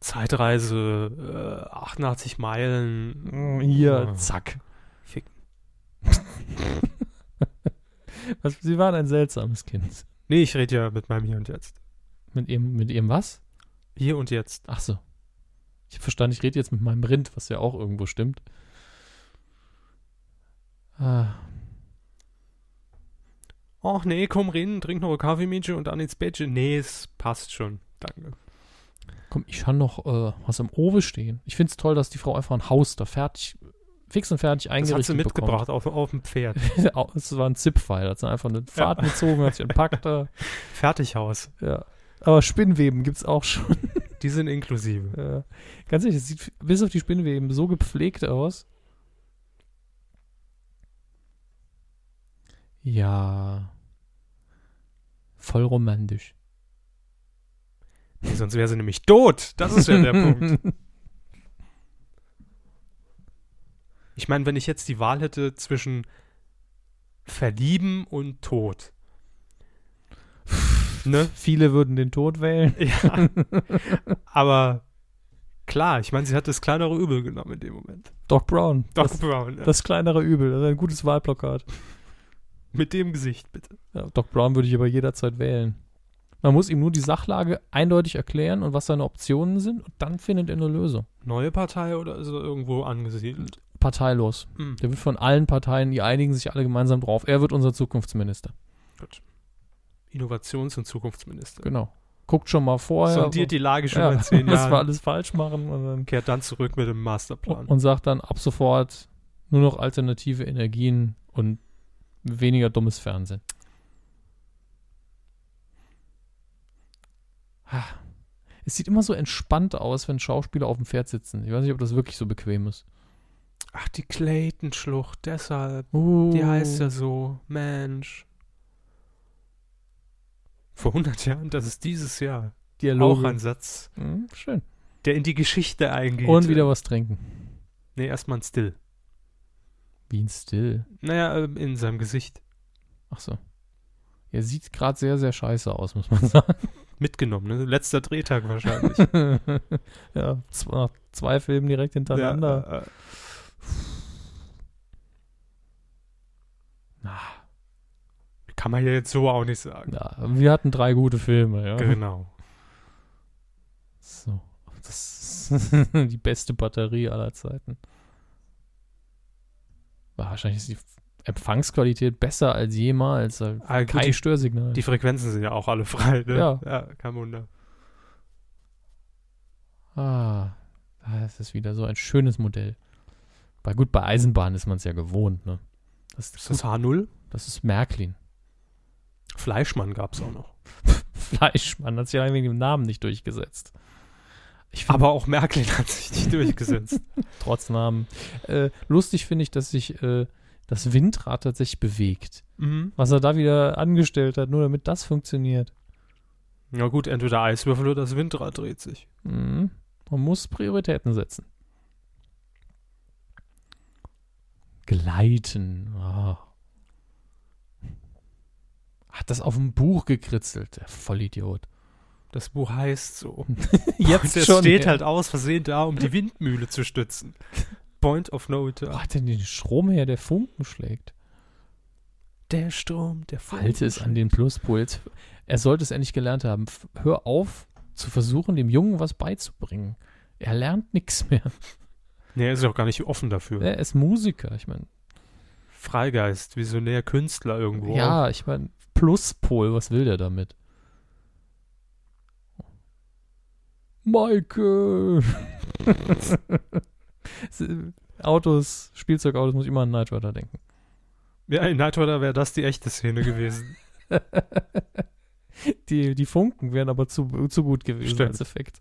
Zeitreise, äh, 88 Meilen. Hier, Ja. zack. Fick. Was, sie waren ein seltsames Kind. Nee, ich rede ja mit meinem Hier und Jetzt. Mit ihrem, mit ihrem was? Hier und Jetzt. Ach so. Ich habe verstanden, ich rede jetzt mit meinem Rind, was ja auch irgendwo stimmt. Ah, Ach nee, komm rein, trink noch ein Kaffeemädchen und dann ins Bettchen. Nee, es passt schon. Danke. komm, ich habe noch äh, was am Owe stehen. Ich finde es toll, dass die Frau einfach ein Haus da fertig, fix und fertig Das hat eingerichtet sie mitgebracht auf, auf dem Pferd. Es war ein Zip-File, hat sie einfach eine Fahrt gezogen, hat sich entpackt. Da. Fertighaus. Ja. Aber Spinnweben gibt es auch schon. Die sind inklusive. Ja. Ganz ehrlich, es sieht bis auf die Spinnweben so gepflegt aus. Ja. Voll romantisch. Nee, sonst wäre sie nämlich tot. Das ist ja der Punkt. Ich meine, wenn ich jetzt die Wahl hätte zwischen verlieben und Tod. Ne? Viele würden den Tod wählen. Ja. Aber klar, ich meine, sie hat das kleinere Übel genommen in dem Moment. Doc Brown. Doc das, Brown. ja. das kleinere Übel. Das ist ein gutes Wahlplakat. Mit dem Gesicht, bitte. Ja, Doc Brown würde ich aber jederzeit wählen. Man muss ihm nur die Sachlage eindeutig erklären und was seine Optionen sind und dann findet er eine Lösung. Neue Partei oder ist er irgendwo angesiedelt? Parteilos. Hm. Der wird von allen Parteien, die einigen sich alle gemeinsam drauf. Er wird unser Zukunftsminister. Innovations- und Zukunftsminister. Genau. Guckt schon mal vorher. Sondiert die Lage schon ja, mal in zehn was wir Jahren. alles falsch machen und, dann, Kehrt dann zurück mit dem Masterplan. und sagt dann ab sofort nur noch alternative Energien und weniger dummes Fernsehen. Es sieht immer so entspannt aus, wenn Schauspieler auf dem Pferd sitzen. Ich weiß nicht, ob das wirklich so bequem ist. Ach, die Clayton-Schlucht, deshalb. Uh, Die heißt ja so. Mensch. Vor 100 Jahren, das ist dieses Jahr. Dialoge. Auch ein Satz, Hm, schön. der in die Geschichte eingeht. Und wieder was trinken. Nee, erstmal ein Still. Wie ein Still. Naja, äh, in seinem Gesicht. Ach so. Er sieht gerade sehr, sehr scheiße aus, muss man sagen. mitgenommen. Ne? Letzter Drehtag wahrscheinlich. ja, zwei, zwei Filme direkt hintereinander. Ja, äh, Na, kann man ja jetzt so auch nicht sagen. ja, wir hatten drei gute Filme, ja. Genau. So. Das ist die beste Batterie aller Zeiten. Wahrscheinlich ist die Empfangsqualität besser als jemals. Also Ah, Kein die, Störsignal. die Frequenzen sind ja auch alle frei. Ne? Ja. ja, kein Wunder. ah, das ist wieder so ein schönes Modell. Bei gut, bei Eisenbahn ist man es ja gewohnt, ne? Das, Ist das H0? das ist Märklin. Fleischmann gab es auch noch. Fleischmann hat sich ja wegen dem Namen nicht durchgesetzt. Ich find, Aber auch Märklin hat sich nicht durchgesetzt. trotz Namen. Äh, lustig finde ich, dass sich äh, das Windrad tatsächlich bewegt. mhm. Was er da wieder angestellt hat, nur damit das funktioniert. Ja gut, entweder Eiswürfel oder das Windrad dreht sich. Mhm. Man muss Prioritäten setzen. Gleiten. Ah. Hat das auf dem Buch gekritzelt, der Vollidiot. Das Buch heißt so. Jetzt Und es schon. steht ja. halt aus Versehen da, um die Windmühle zu stützen. Point of no Wo return. hat denn den Strom her, der Funken schlägt? Der Strom, der Halte es an den Pluspol. Jetzt, er sollte es endlich gelernt haben. Hör auf, zu versuchen, dem Jungen was beizubringen. Er lernt nichts mehr. Nee, er ist auch gar nicht offen dafür. Er ist Musiker. Ich meine, Freigeist, visionär, Künstler irgendwo. ja, ich meine, Pluspol, was will der damit? Michael! Autos, Spielzeugautos, muss ich immer an Knight Rider denken. Ja, in Knight Rider wäre das die echte Szene gewesen. Die, die Funken wären aber zu, zu gut gewesen Stimmt. als Effekt.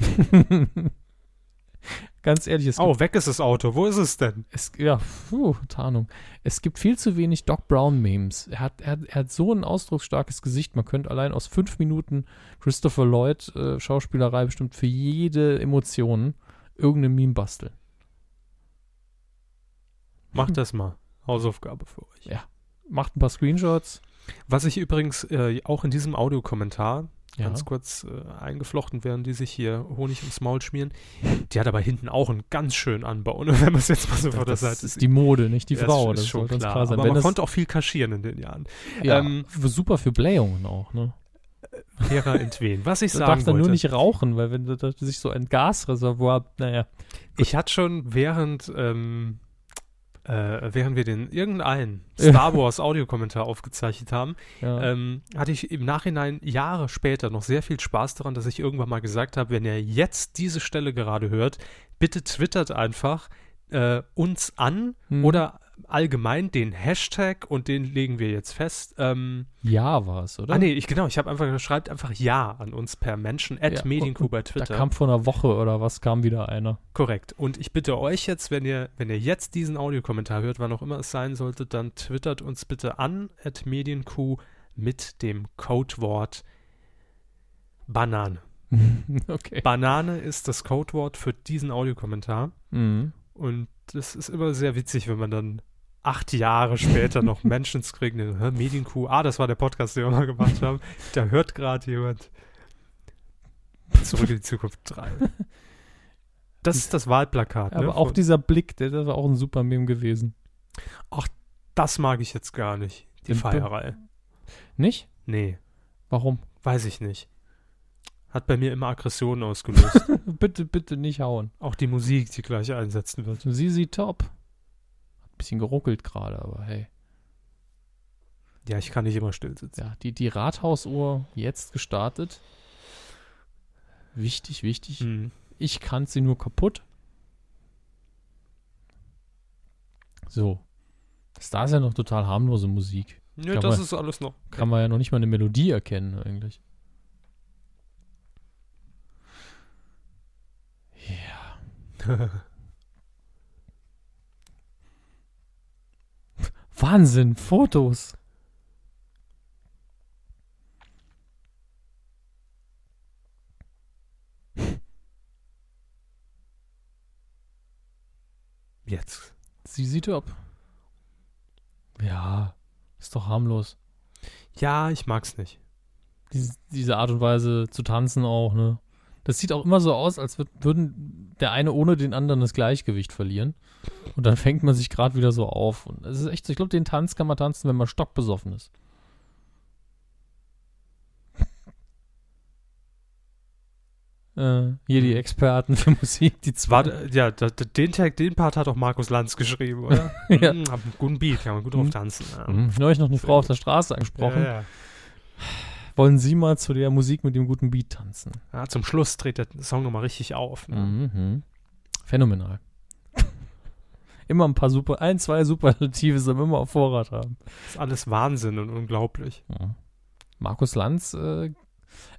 Ganz ehrlich, es gibt, Oh, weg ist das Auto. Wo ist es denn? es, ja, puh, Tarnung. Es gibt viel zu wenig Doc Brown Memes. Er hat, er, er hat so ein ausdrucksstarkes Gesicht. Man könnte allein aus fünf Minuten Christopher Lloyd äh, Schauspielerei bestimmt für jede Emotion irgendeine Meme basteln. Macht das mal. Hausaufgabe für euch. Ja. Macht ein paar Screenshots. Was ich übrigens äh, auch in diesem Audiokommentar Ja. ganz kurz äh, eingeflochten werden, die sich hier Honig ums Maul schmieren. Die hat aber hinten auch einen ganz schönen Anbau, ne? wenn man es jetzt mal so von der das Seite ist die Mode, nicht die Ja, Frau. ist Das schon klar. klar sein. Aber Wenn man das, konnte auch viel kaschieren in den Jahren. ja, ähm, super für Blähungen auch, ne? Fairer entwen. Was ich Du sagen darfst dann wollte. nur nicht rauchen, weil wenn du da sich so ein Gasreservoir, naja. Ich hatte schon während, ähm, äh, während wir den irgendeinen Star Wars Audiokommentar aufgezeichnet haben, Ja. ähm, hatte ich im Nachhinein Jahre später noch sehr viel Spaß daran, dass ich irgendwann mal gesagt habe, wenn ihr jetzt diese Stelle gerade hört, bitte twittert einfach äh, uns an Hm. oder allgemein den Hashtag und den legen wir jetzt fest. Ähm, ja war es, oder? ah nee, ich genau, ich habe einfach schreibt einfach ja an uns per Menschen at Ja, Medienkuh bei Da Twitter. kam vor einer Woche oder was, kam wieder einer. Korrekt. Und ich bitte euch jetzt, wenn ihr, wenn ihr jetzt diesen Audiokommentar hört, wann auch immer es sein sollte, dann twittert uns bitte an at Medienkuh mit dem Codewort Banane. okay. Banane ist das Codewort für diesen Audiokommentar. Mhm. Und das ist immer sehr witzig, wenn man dann acht Jahre später noch Menschen kriegt. Hä, Medienkuh, ah, das war der Podcast, den wir mal gemacht haben. Da hört gerade jemand Zurück in die Zukunft 3. Das ist das Wahlplakat. Aber ne, auch von- dieser Blick, der, das war auch ein super Meme gewesen. Das mag ich jetzt gar nicht, die Den Feierei. Nicht? Nee, Warum? weiß ich nicht. Hat bei mir immer Aggressionen ausgelöst. bitte, bitte nicht hauen. Auch die Musik, die gleich einsetzen wird. Sie sieht top. Hat ein bisschen geruckelt gerade, aber hey. Ja, ich kann nicht immer still sitzen. Ja, die, die Rathausuhr jetzt gestartet. Wichtig, wichtig. Hm. Ich kann sie nur kaputt. So. Das da ist ja noch total harmlose Musik. Ja, Kann das man- ist alles noch. Kann man ja noch nicht mal eine Melodie erkennen, eigentlich. Wahnsinn, Fotos. Jetzt. Sie sieht top. Ja, ist doch harmlos. Ja, ich mag's nicht. Diese, diese Art und Weise zu tanzen auch, ne? Das sieht auch immer so aus, als würd, würden der eine ohne den anderen das Gleichgewicht verlieren. Und dann fängt man sich gerade wieder so auf. Und es ist echt so, ich glaube, den Tanz kann man tanzen, wenn man stockbesoffen ist. Äh, hier die Experten für Musik, die War, zwei. ja, da, da- den, Tag, den Part hat auch Markus Lanz geschrieben, oder? Ja. Mhm, guten Beat, kann man gut drauf Mhm. tanzen. Ja. Mhm. Neulich noch eine Frau auf der Straße angesprochen. Ja, ja. Wollen Sie mal zu der Musik mit dem guten Beat tanzen? Ja, zum Schluss dreht der Song nochmal richtig auf. Ne? Mhm. Phänomenal. immer ein paar super, ein, zwei Superlative wir immer auf Vorrat haben. Das ist alles Wahnsinn und unglaublich. Ja. Markus Lanz, äh,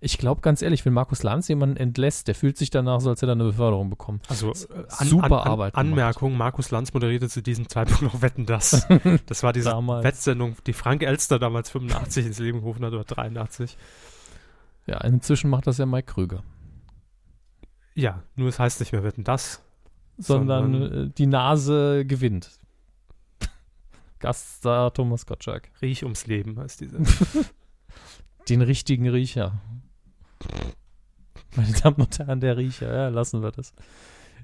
ich glaube ganz ehrlich, wenn Markus Lanz jemanden entlässt, der fühlt sich danach so, als hätte er eine Beförderung bekommen. Also äh, Super Arbeit gemacht. Anmerkung, Markus Lanz moderierte zu diesem Zeitpunkt noch Wetten, das. Das war diese. Wettsendung, die Frank Elster damals 85 ins Leben gerufen hat oder 83. Ja, inzwischen macht das ja Mike Krüger. Ja, nur es heißt nicht mehr Wetten, das. Sondern, Sondern- äh, die Nase gewinnt. Gaststar Thomas Gottschalk. Riech ums Leben heißt diese. Den richtigen Riecher. Meine Damen und Herren, der Riecher. Ja, lassen wir das.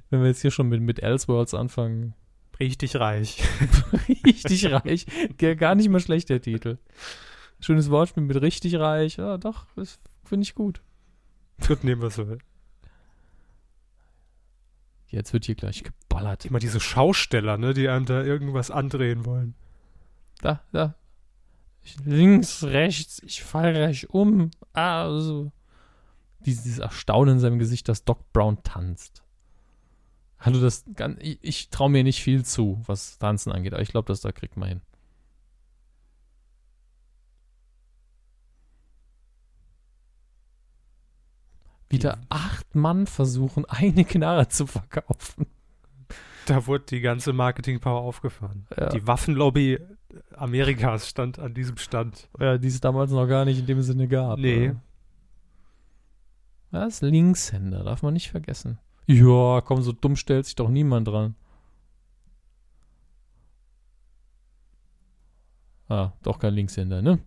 Wenn wir jetzt hier schon mit, mit Elseworlds anfangen. Richtig reich. richtig reich. Gar nicht mal schlecht, der Titel. Schönes Wortspiel mit richtig reich. Ja, doch, das finde ich gut. Gut, nehmen wir so. Jetzt wird hier gleich geballert. Immer diese Schausteller, ne, die einem da irgendwas andrehen wollen. Da, da. Links, rechts, ich falle gleich um. Ah, so. Dieses, Erstaunen in seinem Gesicht, dass Doc Brown tanzt. Hallo, das ich, ich traue mir nicht viel zu, was Tanzen angeht, aber ich glaube, das da kriegt man hin. Wieder acht Mann versuchen, eine Knarre zu verkaufen. Da wurde die ganze Marketing-Power aufgefahren. Ja. Die Waffenlobby Amerikas stand an diesem Stand. Ja, die es damals noch gar nicht in dem Sinne gab. Nee. ne? Das ist Linkshänder, darf man nicht vergessen. Ja, komm, so dumm stellt sich doch niemand dran. Ah, doch kein Linkshänder, ne?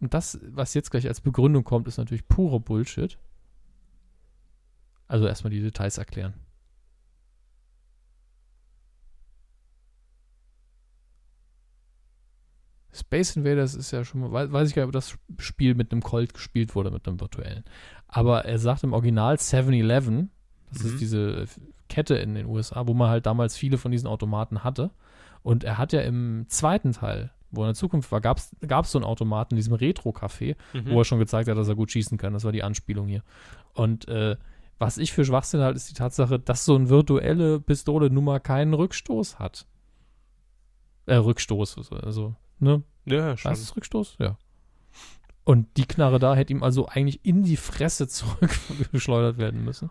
Und das, was jetzt gleich als Begründung kommt, ist natürlich pure Bullshit. Also erstmal die Details erklären. Space Invaders ist ja schon mal, weiß, ich gar nicht, ob das Spiel mit einem Colt gespielt wurde, mit einem virtuellen. Aber er sagt im Original 7-Eleven, das Mhm. ist diese Kette in den USA, wo man halt damals viele von diesen Automaten hatte. Und er hat ja im zweiten Teil, wo er in der Zukunft war, gab es so einen Automaten in diesem Retro-Café, Mhm. wo er schon gezeigt hat, dass er gut schießen kann. Das war die Anspielung hier. Und äh, was ich für Schwachsinn halte, ist die Tatsache, dass so eine virtuelle Pistole nun mal keinen Rückstoß hat. Äh, Rückstoß, also, ne? Ja, schon. Heißt es Rückstoß? Ja. Und die Knarre da hätte ihm also eigentlich in die Fresse zurückgeschleudert werden müssen.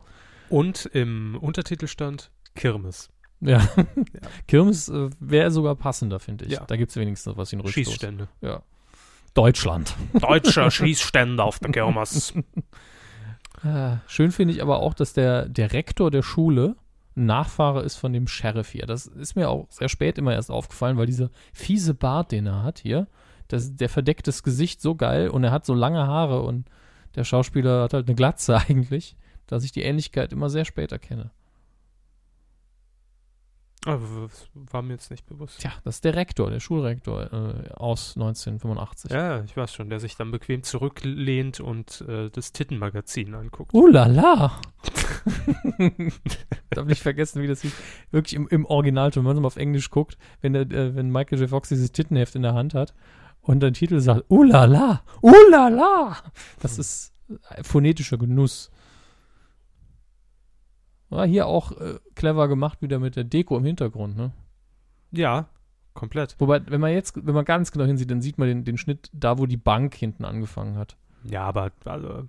Und im Untertitel stand Kirmes. Ja. Kirmes äh, wäre sogar passender, finde ich. Ja. Da gibt es wenigstens was einen Rückstoß. Schießstände. Ja. Deutschland. Deutscher Schießstände auf der Kirmes. Ah, Schön finde ich aber auch, dass der, der Rektor der Schule Nachfahre ist von dem Sheriff hier. Das ist mir auch sehr spät immer erst aufgefallen, weil dieser fiese Bart, den er hat hier, das, der verdeckt das Gesicht so geil und er hat so lange Haare und der Schauspieler hat halt eine Glatze eigentlich, dass ich die Ähnlichkeit immer sehr spät erkenne. Aber das war mir jetzt nicht bewusst. Tja, das ist der Rektor, der Schulrektor äh, aus 1985. Ja, ich weiß schon, der sich dann bequem zurücklehnt und äh, das Tittenmagazin anguckt. Oh la la! Darf nicht vergessen, wie das hieß. Wirklich im, im Originalton, wenn man mal auf Englisch guckt, wenn, der, äh, wenn Michael J. Fox dieses Tittenheft in der Hand hat und der Titel sagt, oh la la! Oh la la! Das ist äh, phonetischer Genuss. War hier auch äh, clever gemacht, wieder mit der Deko im Hintergrund, ne? Ja, komplett. Wobei, wenn man jetzt, wenn man ganz genau hinsieht, dann sieht man den, den Schnitt da, wo die Bank hinten angefangen hat. Ja, aber also,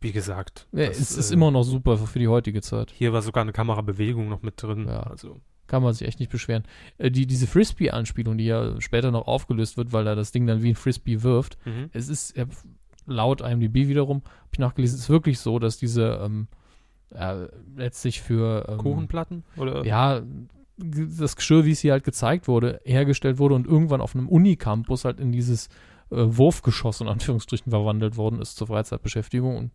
wie gesagt, Ja, das, es ist äh, immer noch super für die heutige Zeit. Hier war sogar eine Kamerabewegung noch mit drin. Ja. Also, Kann man sich echt nicht beschweren. Äh, die, diese Frisbee-Anspielung, die ja später noch aufgelöst wird, weil er das Ding dann wie ein Frisbee wirft, mhm. es ist äh, laut IMDb wiederum, habe ich nachgelesen, es ist wirklich so, dass diese ähm, äh, letztlich für ähm, Kuchenplatten? Oder? ja, das Geschirr, wie es hier halt gezeigt wurde, hergestellt wurde und irgendwann auf einem Unicampus halt in dieses äh, Wurfgeschoss in Anführungsstrichen verwandelt worden ist zur Freizeitbeschäftigung und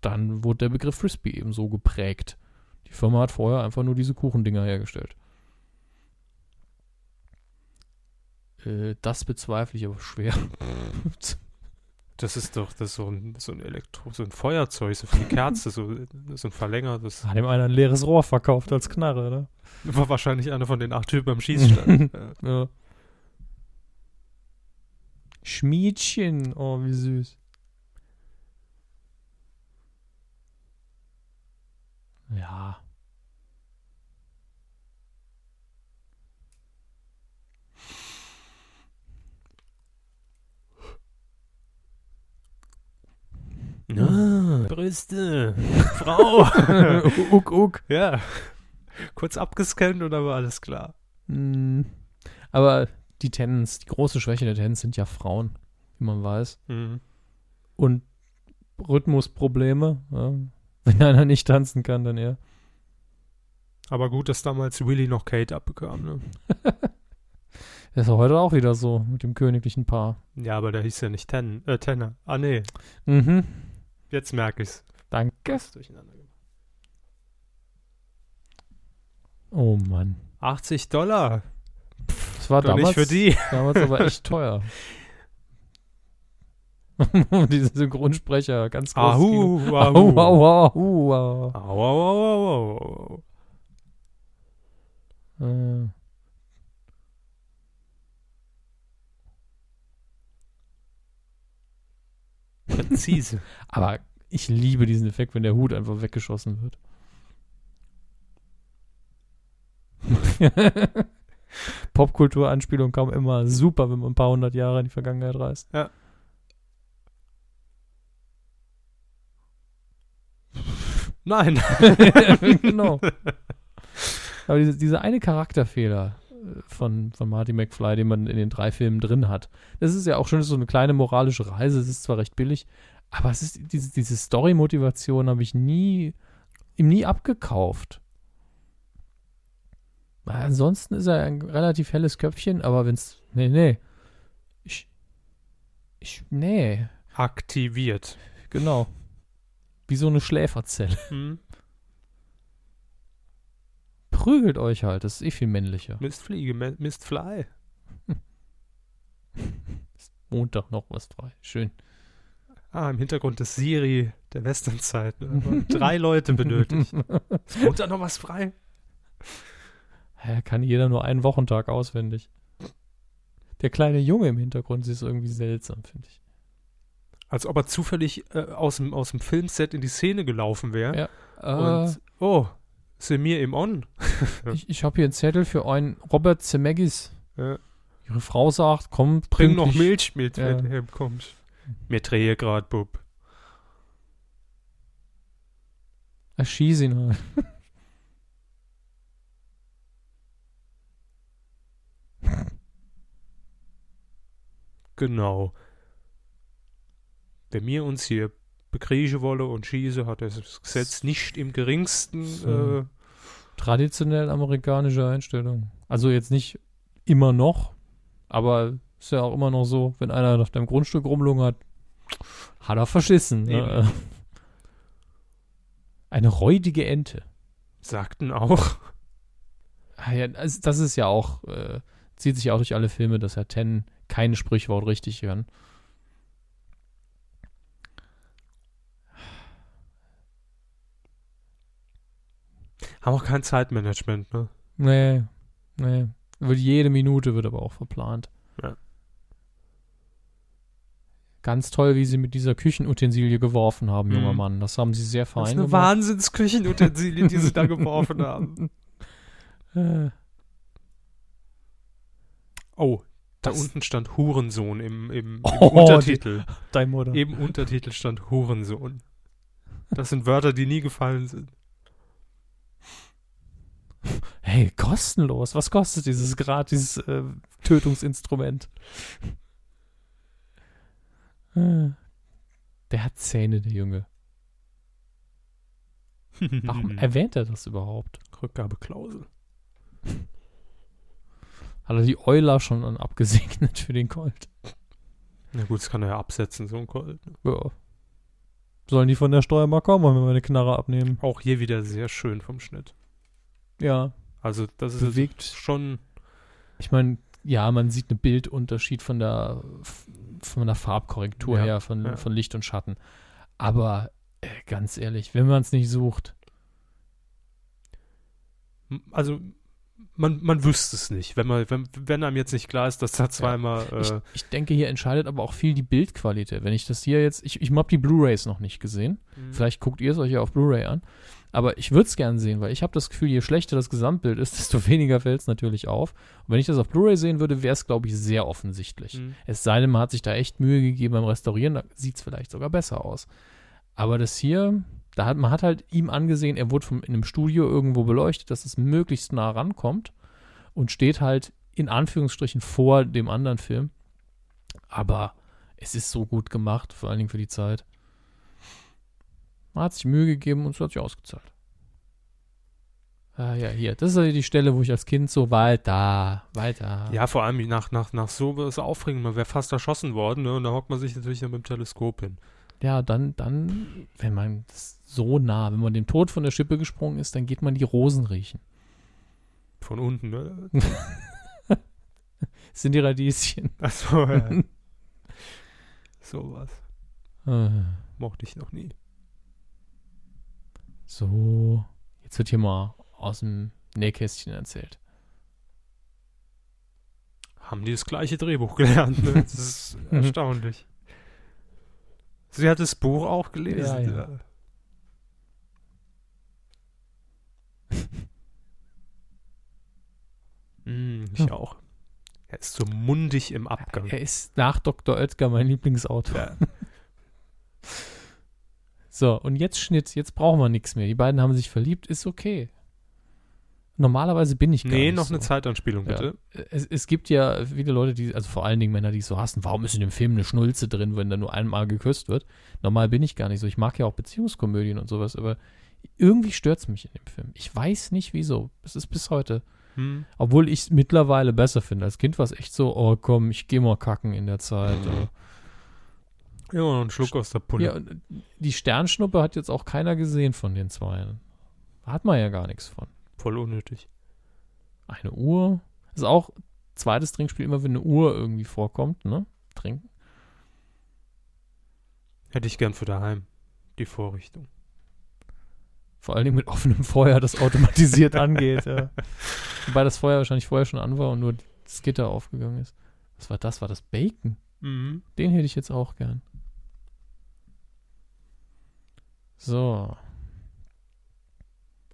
dann wurde der Begriff Frisbee eben so geprägt. Die Firma hat vorher einfach nur diese Kuchendinger hergestellt. Äh, das bezweifle ich aber schwer. Das ist doch das ist so ein, so ein Elektro, so ein Feuerzeug, so die Kerze, so, so ein verlängertes. Hat ihm einer ein leeres Rohr verkauft als Knarre, ne? War wahrscheinlich einer von den acht Typen am Schießstand. ja. Ja. Schmiedchen, oh, wie süß. Ja. Ah, Brüste, Frau. uck, uck. ja. Kurz abgescannt und dann war alles klar. Mm. Aber die Tens, die große Schwäche der Tens sind ja Frauen, wie man weiß. Mhm. Und Rhythmusprobleme. Ja. Wenn einer nicht tanzen kann, dann eher. Aber gut, dass damals Willy noch Kate abbekam, ne? Das ist ja heute auch wieder so mit dem königlichen Paar. Ja, aber der hieß ja nicht Ten, äh, Tenner. Ah, nee. Mhm. Jetzt merke ich's. Danke. Ist durcheinander gemacht. Oh Mann. 80 Dollar. Das war Doch damals, nicht für die. damals aber echt teuer. Diese Synchronsprecher, ganz groß. Ahu, Au, ahu. au, au, au. Au, au, au, au, au. Äh. Präzise. Aber ich liebe diesen Effekt, wenn der Hut einfach weggeschossen wird. Popkultur-Anspielung kam immer super, wenn man ein paar hundert Jahre in die Vergangenheit reist. Ja. Nein. genau. Aber diese, dieser eine Charakterfehler von, von Marty McFly, den man in den drei Filmen drin hat, das ist ja auch schon so eine kleine moralische Reise. Es ist zwar recht billig, aber es ist diese, diese Story-Motivation habe ich nie, ihm nie abgekauft. Ansonsten ist er ein relativ helles Köpfchen, aber wenn es. Nee, nee. Ich. Ich. Nee. Aktiviert. Genau. Wie so eine Schläferzelle. Hm? Prügelt euch halt, das ist eh viel männlicher. Mistfliege, Mistfly. Montag noch was frei. Schön. Ah, im Hintergrund ist Siri der Westernzeit. Ne? Drei Leute benötigt. Ist Montag noch was frei? Ja, kann jeder nur einen Wochentag auswendig. Der kleine Junge im Hintergrund ist irgendwie seltsam, finde ich. Als ob er zufällig äh, aus, dem, aus dem Filmset in die Szene gelaufen wäre. Ja. Äh, Und, oh, sind mir im On. ich ich habe hier einen Zettel für einen Robert Zemeckis. Ja. Ihre Frau sagt, komm, Bring noch pünktlich. Milch mit, Ja. wenn du herkommst. Mir drehe grad, Bub. Erschieß ihn halt. Genau. Wenn wir uns hier bekriegen wolle und schieße, hat das Gesetz nicht im geringsten So. äh, Traditionell amerikanische Einstellung. Also jetzt nicht immer noch, aber ist ja auch immer noch so, wenn einer auf deinem Grundstück rumlungert, hat er verschissen. Ne? Eine räudige Ente. sagten auch. Ah ja, das, ist ja auch, äh, zieht sich ja auch durch alle Filme, dass Herr Ten kein Sprichwort richtig hören. Haben auch kein Zeitmanagement, ne? Nee, nee. Wird jede Minute wird aber auch verplant. Ja. Ganz toll, wie sie mit dieser Küchenutensilie geworfen haben, junger Mhm. Mann. Das haben sie sehr Das ist fein eine gemacht. Wahnsinnsküchenutensilie, die sie da geworfen haben. Äh, Oh, da Das- unten stand Hurensohn im, im, im Oh, Untertitel. Dein Mutter. Im Untertitel stand Hurensohn. Das sind Wörter, die nie gefallen sind. Hey, kostenlos. Was kostet dieses gratis äh, Tötungsinstrument? Äh, Der hat Zähne, der Junge. Warum erwähnt er das überhaupt? Rückgabeklausel. Hat er die Euler schon abgesegnet für den Colt. Na gut, das kann er ja absetzen, so ein Colt. ne? Ja. Sollen die von der Steuer mal kommen, wenn wir eine Knarre abnehmen? Auch hier wieder sehr schön vom Schnitt. Ja. Also das ist Bewegt. schon, Ich meine, ja, man sieht einen Bildunterschied von der, von der Farbkorrektur Ja, her, von, ja. von Licht und Schatten. Aber äh, ganz ehrlich, wenn man es nicht sucht, also man, man wüsste es nicht, wenn man, wenn, wenn einem jetzt nicht klar ist, dass da zweimal, ich, äh, ich denke, hier entscheidet aber auch viel die Bildqualität. Wenn ich das hier jetzt, ich, ich habe die Blu-Rays noch nicht gesehen. Mhm. Vielleicht guckt ihr es euch ja auf Blu-ray an. Aber ich würde es gern sehen, weil ich habe das Gefühl, je schlechter das Gesamtbild ist, desto weniger fällt es natürlich auf. Und wenn ich das auf Blu-ray sehen würde, wäre es, glaube ich, sehr offensichtlich. Mhm. Es sei denn, man hat sich da echt Mühe gegeben beim Restaurieren, da sieht es vielleicht sogar besser aus. Aber das hier, da hat man hat halt ihm angesehen, er wurde vom, in einem Studio irgendwo beleuchtet, dass es möglichst nah rankommt und steht halt in Anführungsstrichen vor dem anderen Film. Aber es ist so gut gemacht, vor allen Dingen für die Zeit. Man hat sich Mühe gegeben und es hat sich ausgezahlt. Ah ja, hier. Das ist die Stelle, wo ich als Kind so weiter, weiter. Ja, vor allem nach, nach, nach so was aufregend, man wäre fast erschossen worden, ne? Und da hockt man sich natürlich mit dem Teleskop hin. Ja, dann, dann, wenn man so nah, wenn man dem Tod von der Schippe gesprungen ist, dann geht man die Rosen riechen. Von unten, ne? Sind die Radieschen. Achso, ja. Sowas. Äh, Mochte ich noch nie. So, jetzt wird hier mal aus dem Nähkästchen erzählt. Haben die das gleiche Drehbuch gelernt, ne? Das ist erstaunlich. Sie hat das Buch auch gelesen. Ja, ja. Mm, ich Hm. auch. Er ist so mundig im Abgang. Er ist nach Dr. Oetker mein Lieblingsautor. Ja. So, und jetzt Schnitt, jetzt brauchen wir nichts mehr. Die beiden haben sich verliebt, ist okay. Normalerweise bin ich gar Nee, nicht noch so. eine Zeitanspielung, Ja. bitte. Es, es gibt ja viele Leute, die, also vor allen Dingen Männer, die es so hassen, warum ist in dem Film eine Schnulze drin, wenn da nur einmal geküsst wird? Normal bin ich gar nicht so. Ich mag ja auch Beziehungskomödien und sowas, aber irgendwie stört es mich in dem Film. Ich weiß nicht wieso. Es ist bis heute. Hm. Obwohl ich es mittlerweile besser finde. Als Kind war es echt so, oh komm, ich geh mal kacken in der Zeit. äh. Ja, noch einen Schluck aus der Pulle. Ja, und die Sternschnuppe hat jetzt auch keiner gesehen von den Zweien. Hat man ja gar nichts von. Voll unnötig. Eine Uhr. Ist auch zweites Trinkspiel immer, wenn eine Uhr irgendwie vorkommt, ne? Trinken. Hätte ich gern für daheim. Die Vorrichtung. Vor allen Dingen mit offenem Feuer, das automatisiert angeht. Ja. Wobei das Feuer wahrscheinlich vorher schon an war und nur das Gitter aufgegangen ist. Was war das? War das Bacon? Mhm. Den hätte ich jetzt auch gern. So,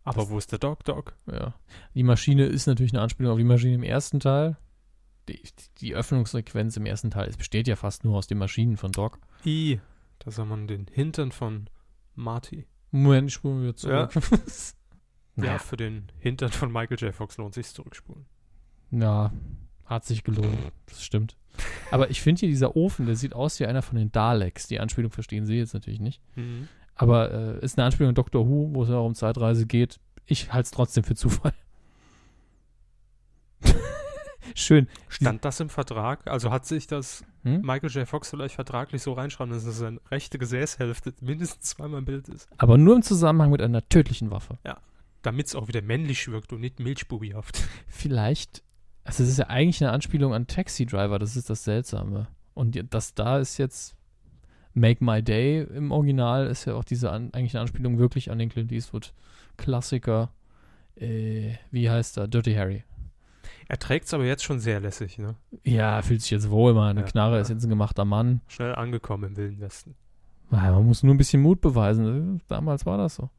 Aber wo ist der Dog Dog? ja. Die Maschine ist natürlich eine Anspielung auf die Maschine im ersten Teil. Die, die Öffnungssequenz im ersten Teil es besteht ja fast nur aus den Maschinen von Doc. I. Da sah man den Hintern von Marty. Moment, ich spule wieder zurück. Ja, Ja. für den Hintern von Michael J. Fox lohnt sich zurückspulen. Ja, hat sich gelohnt. Das stimmt. Aber ich finde hier dieser Ofen, der sieht aus wie einer von den Daleks. Die Anspielung verstehen Sie jetzt natürlich nicht. Mhm. Aber äh, ist eine Anspielung an Doctor Who, wo es ja auch um Zeitreise geht. Ich halte es trotzdem für Zufall. Schön. Stand das im Vertrag? Also hat sich das Hm? Michael J. Fox vielleicht vertraglich so reinschreiben, dass es seine rechte Gesäßhälfte mindestens zweimal im Bild ist? Aber nur im Zusammenhang mit einer tödlichen Waffe. Damit es auch wieder männlich wirkt und nicht milchbubihaft. Vielleicht, also es ist ja eigentlich eine Anspielung an Taxi Driver, das ist das Seltsame. Und das da ist jetzt Make My Day im Original, ist ja auch diese an, eigentlich eine Anspielung wirklich an den Clint Eastwood Klassiker. Äh, wie heißt er? Dirty Harry. Er trägt es aber jetzt schon sehr lässig, ne? Ja, fühlt sich jetzt wohl, man. Eine Ja, Knarre ja. ist jetzt ein gemachter Mann. Schnell angekommen im Wilden Westen. Ja, man muss nur ein bisschen Mut beweisen. Damals war das so.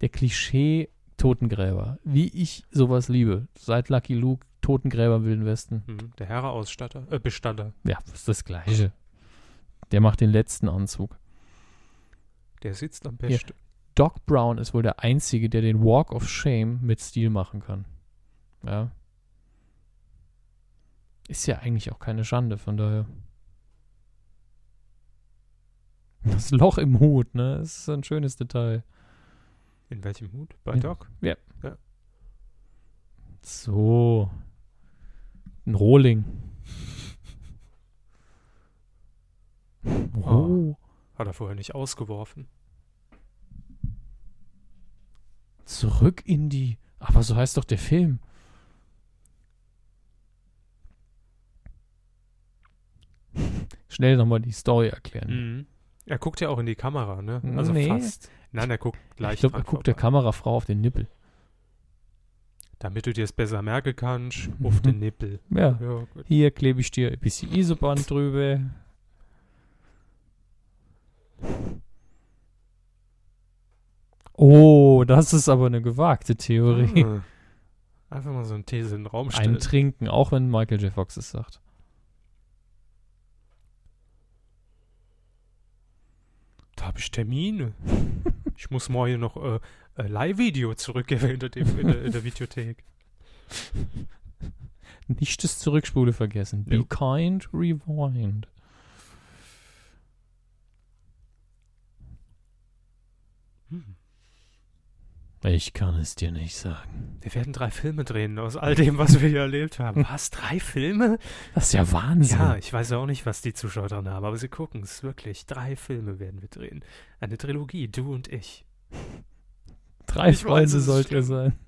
Der Klischee Totengräber. Wie ich sowas liebe. Seit Lucky Luke, Totengräber im Wilden Westen. Mhm. Der Herre-Ausstatter, äh, Bestatter, Ja, das ist das Gleiche. Der macht den letzten Anzug. der sitzt am besten. Doc Brown ist wohl der Einzige, der den Walk of Shame mit Stil machen kann. Ja. Ist ja eigentlich auch keine Schande, von daher. Das Loch im Hut, ne? Das ist ein schönes Detail. In welchem Hut? Bei Ja. Doc? So. Ein Rohling. Oh. Oh. Hat er vorher nicht ausgeworfen. Zurück in die. Aber so heißt doch der Film. Schnell nochmal die Story erklären. Mhm. Er guckt ja auch in die Kamera, ne? Also Nee. fast. Nein, er guckt leicht ich glaube, er guckt der vorbei. Kamerafrau auf den Nippel. Damit du dir es besser merken kannst, auf den Nippel. Ja. Ja. Hier klebe ich dir ein bisschen Isoband drüber. Oh, das ist aber eine gewagte Theorie. Ah. Einfach mal so eine These in den Raum stellen. Ein Trinken, auch wenn Michael J. Fox es sagt. da habe ich Termine. ich muss morgen noch äh, äh, Live-Video zurückgeben in der, in, der, in der Videothek. Nicht das Zurückspule vergessen. Be Jo. kind, rewind. Hm. Ich kann es dir nicht sagen. Wir werden drei Filme drehen aus all dem, was wir hier erlebt haben. Was? Drei Filme? Das ist ja Wahnsinn. Ja, ich weiß auch nicht, was die Zuschauer dran haben, aber sie gucken es wirklich. Drei Filme werden wir drehen. Eine Trilogie, du und ich. Drei Ich weiß, Freunde sollt ihr sein.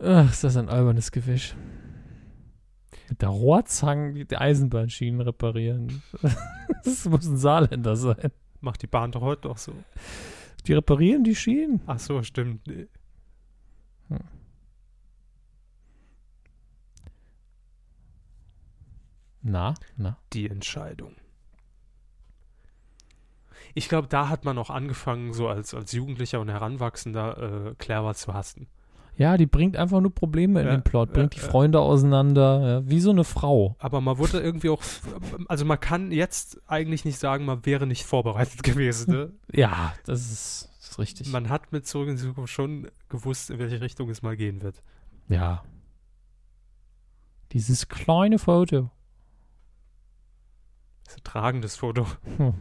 Ach, ist das ein albernes Gewisch. Mit der Rohrzange die Eisenbahnschienen reparieren. Das muss ein Saarländer sein. Macht die Bahn doch heute doch so. Die reparieren die Schienen. Ach so, stimmt. Nee. Na, na. Die Entscheidung. Ich glaube, da hat man auch angefangen, so als, als Jugendlicher und Heranwachsender äh, Clever zu hassen. Ja, die bringt einfach nur Probleme in Ja, den Plot, bringt ja, die ja. Freunde auseinander, ja, wie so eine Frau. Aber man wurde irgendwie auch, also man kann jetzt eigentlich nicht sagen, man wäre nicht vorbereitet gewesen. Ne? Ja, das ist, das ist richtig. Man hat mit Zurück in die Zukunft schon gewusst, in welche Richtung es mal gehen wird. ja. Dieses kleine Foto. Das ist ein tragendes Foto. Hm.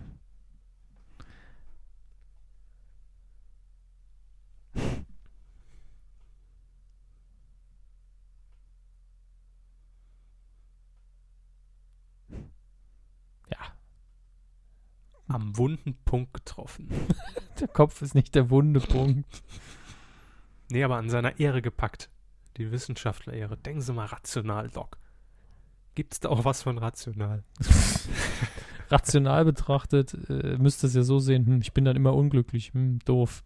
Am wunden Punkt getroffen. der Kopf ist nicht der wunde Punkt. Nee, aber an seiner Ehre gepackt. Die Wissenschaftler-Ehre. Denken Sie mal rational, Doc. Gibt's da auch was von rational? Rational betrachtet äh, müsste es ja so sehen, hm, ich bin dann immer unglücklich, hm, doof.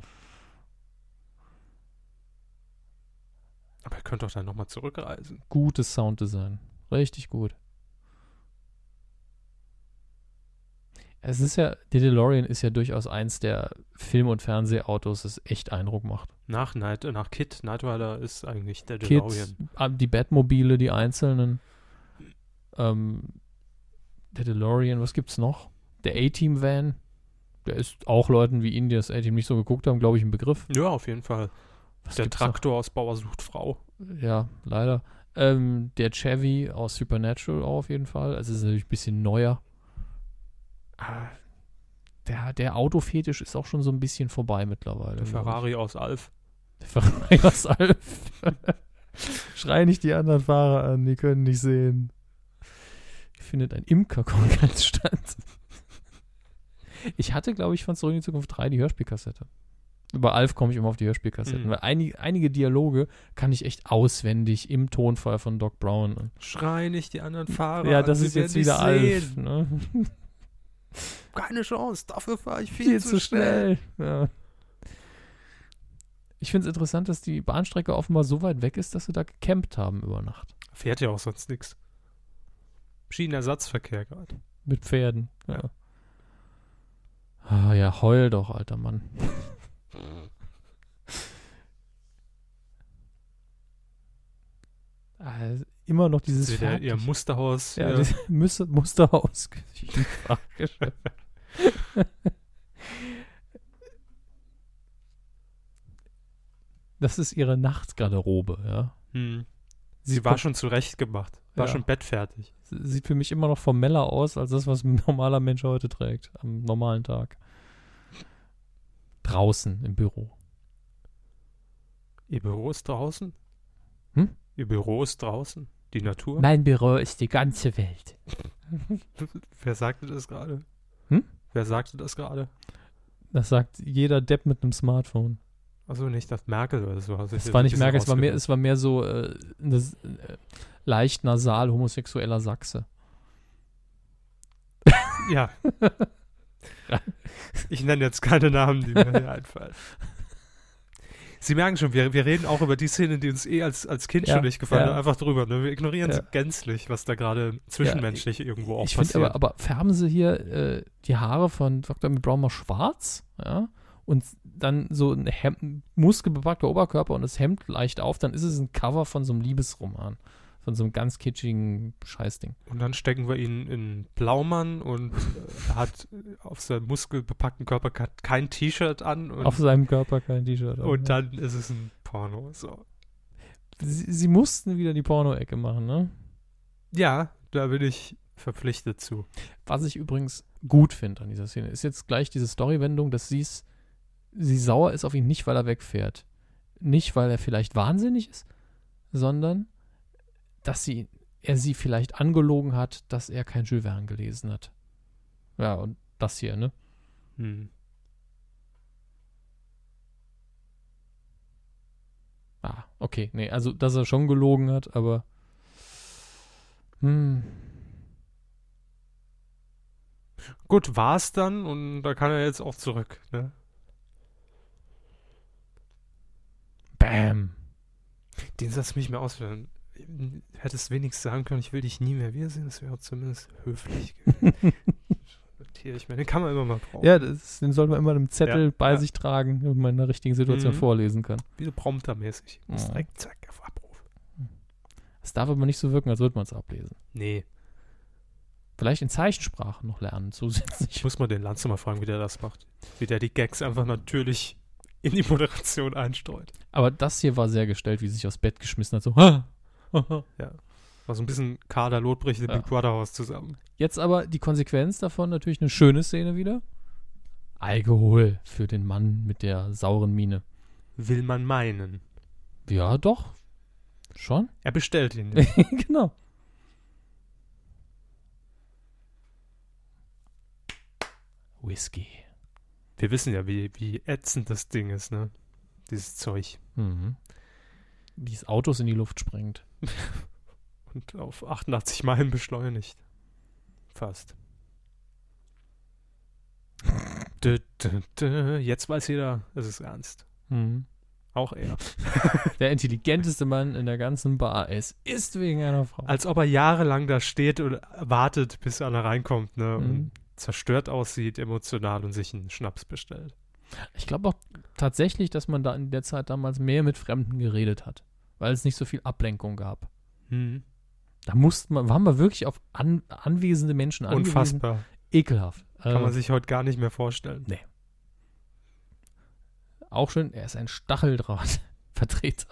Aber ihr könnt doch dann nochmal zurückreisen. Gutes Sounddesign. Richtig gut. Es ist ja, der DeLorean ist ja durchaus eins der Film- und Fernsehautos, das echt Eindruck macht. Nach, Night, nach Kid, Knight Rider ist eigentlich der DeLorean. ah, die Batmobile, die einzelnen. Ähm, der DeLorean, was gibt's noch? Der A-Team-Van. Der ist auch Leuten wie Ihnen, die das A-Team nicht so geguckt haben, glaube ich, ein Begriff. Ja, auf jeden Fall. Was der gibt's noch? Traktor aus Bauer sucht Frau. Ja, leider. Ähm, der Chevy aus Supernatural auch auf jeden Fall. Also ist natürlich ein bisschen neuer. Ah, Der, der Autofetisch ist auch schon so ein bisschen vorbei mittlerweile. Der. Ferrari aus Alf. Der Ferrari aus Alf. Schrei nicht die anderen Fahrer an, die können nicht sehen. Findet ein Imker-Kongress statt. Ich hatte, glaube ich, von Zurück in die Zukunft 3 die Hörspielkassette. Über Alf komme ich immer auf die Hörspielkassetten, Mhm. weil einige, einige Dialoge kann ich echt auswendig im Tonfall von Doc Brown. Schrei nicht die anderen Fahrer. ja, an, das sie ist jetzt wieder Alf. Ne? Keine Chance, dafür fahre ich viel, Viel zu, zu schnell. schnell. Ja. Ich finde es interessant, dass die Bahnstrecke offenbar so weit weg ist, dass sie da gecampt haben über Nacht. Fährt ja auch sonst nichts. Schienenersatzverkehr gerade. Mit Pferden. Ja. Ja. Ah, ja, heul doch, alter Mann. Ah, immer noch dieses Wieder ihr Musterhaus. ja, ja. Musterhaus. Das ist ihre Nachtgarderobe, ja. Hm. Sie Sie war schon zurecht gemacht. War Ja. schon bettfertig. sieht für mich immer noch formeller aus als das, was ein normaler Mensch heute trägt, am normalen Tag. Draußen im Büro. Ihr Büro ist draußen? Hm? Ihr Büro ist draußen? Die Natur? Mein Büro ist die ganze Welt. Wer sagte das gerade? Hm? Wer sagte das gerade? Das sagt jeder Depp mit einem Smartphone. Also nicht das Merkel oder so. Also Es war nicht Merkel, es war mehr, es war mehr so äh, eine, äh, leicht nasal homosexueller Sachse. Ja. ich nenne jetzt keine Namen, die mir hier einfallen. Sie merken schon, wir, wir reden auch über die Szene, die uns eh als, als Kind Ja, schon nicht gefallen ja. hat, einfach drüber. Ne? Wir ignorieren Ja. sie gänzlich, was da gerade zwischenmenschlich irgendwo auch ich finde passiert. aber, aber färben sie hier äh, die Haare von Dr. Brown mal schwarz, ja, und dann so ein Hemd, muskelbepackter Oberkörper und das Hemd leicht auf, dann ist es ein Cover von so einem Liebesroman. Von so einem ganz kitschigen Scheißding. Und dann stecken wir ihn in Blaumann und äh, hat auf seinem muskelbepackten Körper ke- kein T-Shirt an Auf seinem Körper kein T-Shirt. auf, und dann ist es ein Porno. So. Sie, sie mussten wieder die Porno-Ecke machen, ne? Ja, da bin ich verpflichtet zu. Was ich übrigens gut finde an dieser Szene, ist jetzt gleich diese Storywendung, dass sie's, sie sauer ist auf ihn nicht, weil er wegfährt. Nicht, weil er vielleicht wahnsinnig ist, sondern dass sie, er sie vielleicht angelogen hat, dass er kein Jules Verne gelesen hat. Ja, und das hier, ne? Hm. Ah, okay. Nee, also, dass er schon gelogen hat, aber. Hm. Gut, war's dann und da kann er jetzt auch zurück. Ne? Bam. Den Satz will ich mir auswählen. Hättest wenigstens sagen können, ich will dich nie mehr wiedersehen, das wäre zumindest höflich gewesen. Ich mir. Den kann man immer mal brauchen. Ja, das, den sollte man immer im Zettel Ja, bei ja. sich tragen, damit man in der richtigen Situation Mhm. vorlesen kann. Wie so promptermäßig. Mhm. direkt zack auf Abruf. Es darf aber nicht so wirken, als würde man es ablesen. Nee. Vielleicht in Zeichensprache noch lernen zusätzlich. Ich muss mal den Lanze mal fragen, wie der das macht. Wie der die Gags einfach natürlich in die Moderation einstreut. Aber das hier war sehr gestellt, wie sie sich aufs Bett geschmissen hat. So, "Ha, ha." War so ein bisschen Kader Lotbrich im Ja. Big Brother Haus zusammen. Jetzt aber die Konsequenz davon natürlich eine schöne Szene wieder. Alkohol für den Mann mit der sauren Miene. Will man meinen. Ja, doch. Schon? Er bestellt ihn nicht. genau. Whisky. Wir wissen ja, wie, wie ätzend das Ding ist, ne? Dieses Zeug. Mhm. Wie es Autos in die Luft sprengt. Und auf 88 Meilen beschleunigt. Fast. Dö, dö, dö. Jetzt weiß jeder, es ist ernst. Mhm. Auch er. Der intelligenteste Mann in der ganzen Bar. Es ist wegen einer Frau. Als ob er jahrelang da steht und wartet, bis einer reinkommt, ne? Mhm. Und zerstört aussieht, emotional und sich einen Schnaps bestellt. Ich glaube auch tatsächlich, dass man da in der Zeit damals mehr mit Fremden geredet hat, weil es nicht so viel Ablenkung gab. Hm. Da mussten wir, waren wir wirklich auf an, anwesende Menschen angewiesen. Unfassbar. Ekelhaft. Kann Äh, man sich heute gar nicht mehr vorstellen. auch schön, er ist ein Stacheldrahtvertreter.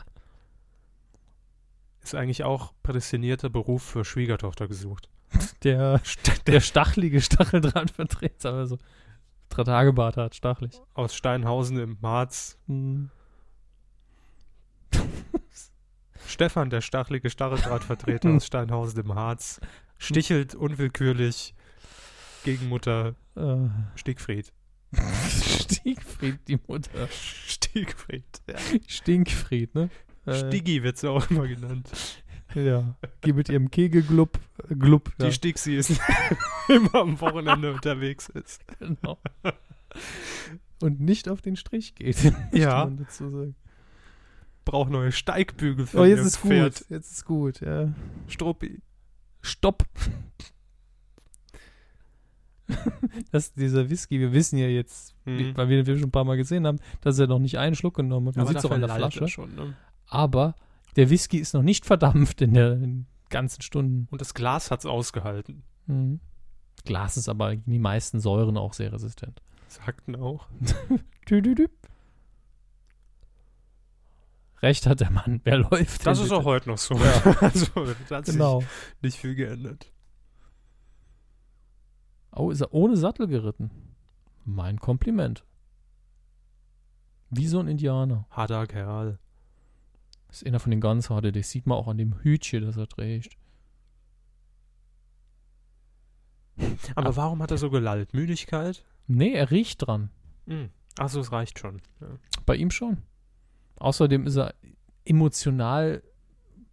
Ist eigentlich auch prädestinierter Beruf für Schwiegertochter gesucht. Der, der stachelige Stacheldrahtvertreter, also drei Tage Bart hat, stachelig. Aus Steinhausen im Harz. Hm. Stefan, der stachelige Stacheldrahtvertreter aus Steinhausen im Harz, stichelt unwillkürlich gegen Mutter Äh, Stiegfried. Stiegfried, die Mutter. Stiegfried. Ja. Stinkfried, ne? Äh, Stigi wird sie auch immer genannt. Ja. Die mit ihrem Kegelglub, äh, Glub. Die ja, Stixi ist immer am Wochenende unterwegs ist. genau. Und nicht auf den Strich geht. Ja. man dazu sagen. Braucht neue Steigbügel für Oh, jetzt ist Pferd. gut. Jetzt ist gut, ja. Struppi. Stopp. Das ist dieser Whisky, wir wissen ja jetzt, Mhm. weil wir den schon ein paar Mal gesehen haben, dass er noch nicht einen Schluck genommen hat. Man sieht es auch an der er Flasche. Schon, ne? Aber der Whisky ist noch nicht verdampft in der in ganzen Stunden. Und das Glas hat's ausgehalten. Mhm. Glas ist aber gegen die meisten Säuren auch sehr resistent. Sagten auch. Tüdüdüp. Recht hat der Mann. Wer läuft Das ist bitte? auch heute noch so. Ja. also, da hat Genau. sich nicht viel geändert. Oh, ist er ohne Sattel geritten? Mein Kompliment. Wie so ein Indianer. Harter Kerl. Das ist einer von den ganz harten, das sieht man auch an dem Hütchen, das er trägt. Aber warum hat er so gelallt? Müdigkeit? Nee, er riecht dran. Hm. Achso, es reicht schon. Ja. Bei ihm schon. Außerdem ist er emotional.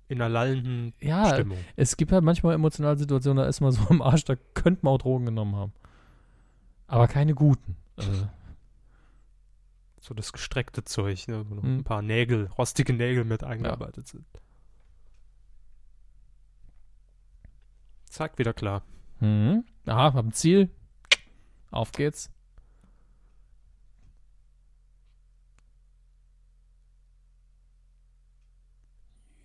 In einer lallenden Ja, Stimmung. es gibt halt manchmal emotionale Situationen, da ist man so am Arsch, da könnte man auch Drogen genommen haben. Aber keine guten. Also, So das gestreckte Zeug, ne? wo noch Hm. ein paar Nägel, rostige Nägel mit eingearbeitet sind. Zack, wieder klar. mhm. Aha, hab ein Ziel. Auf geht's.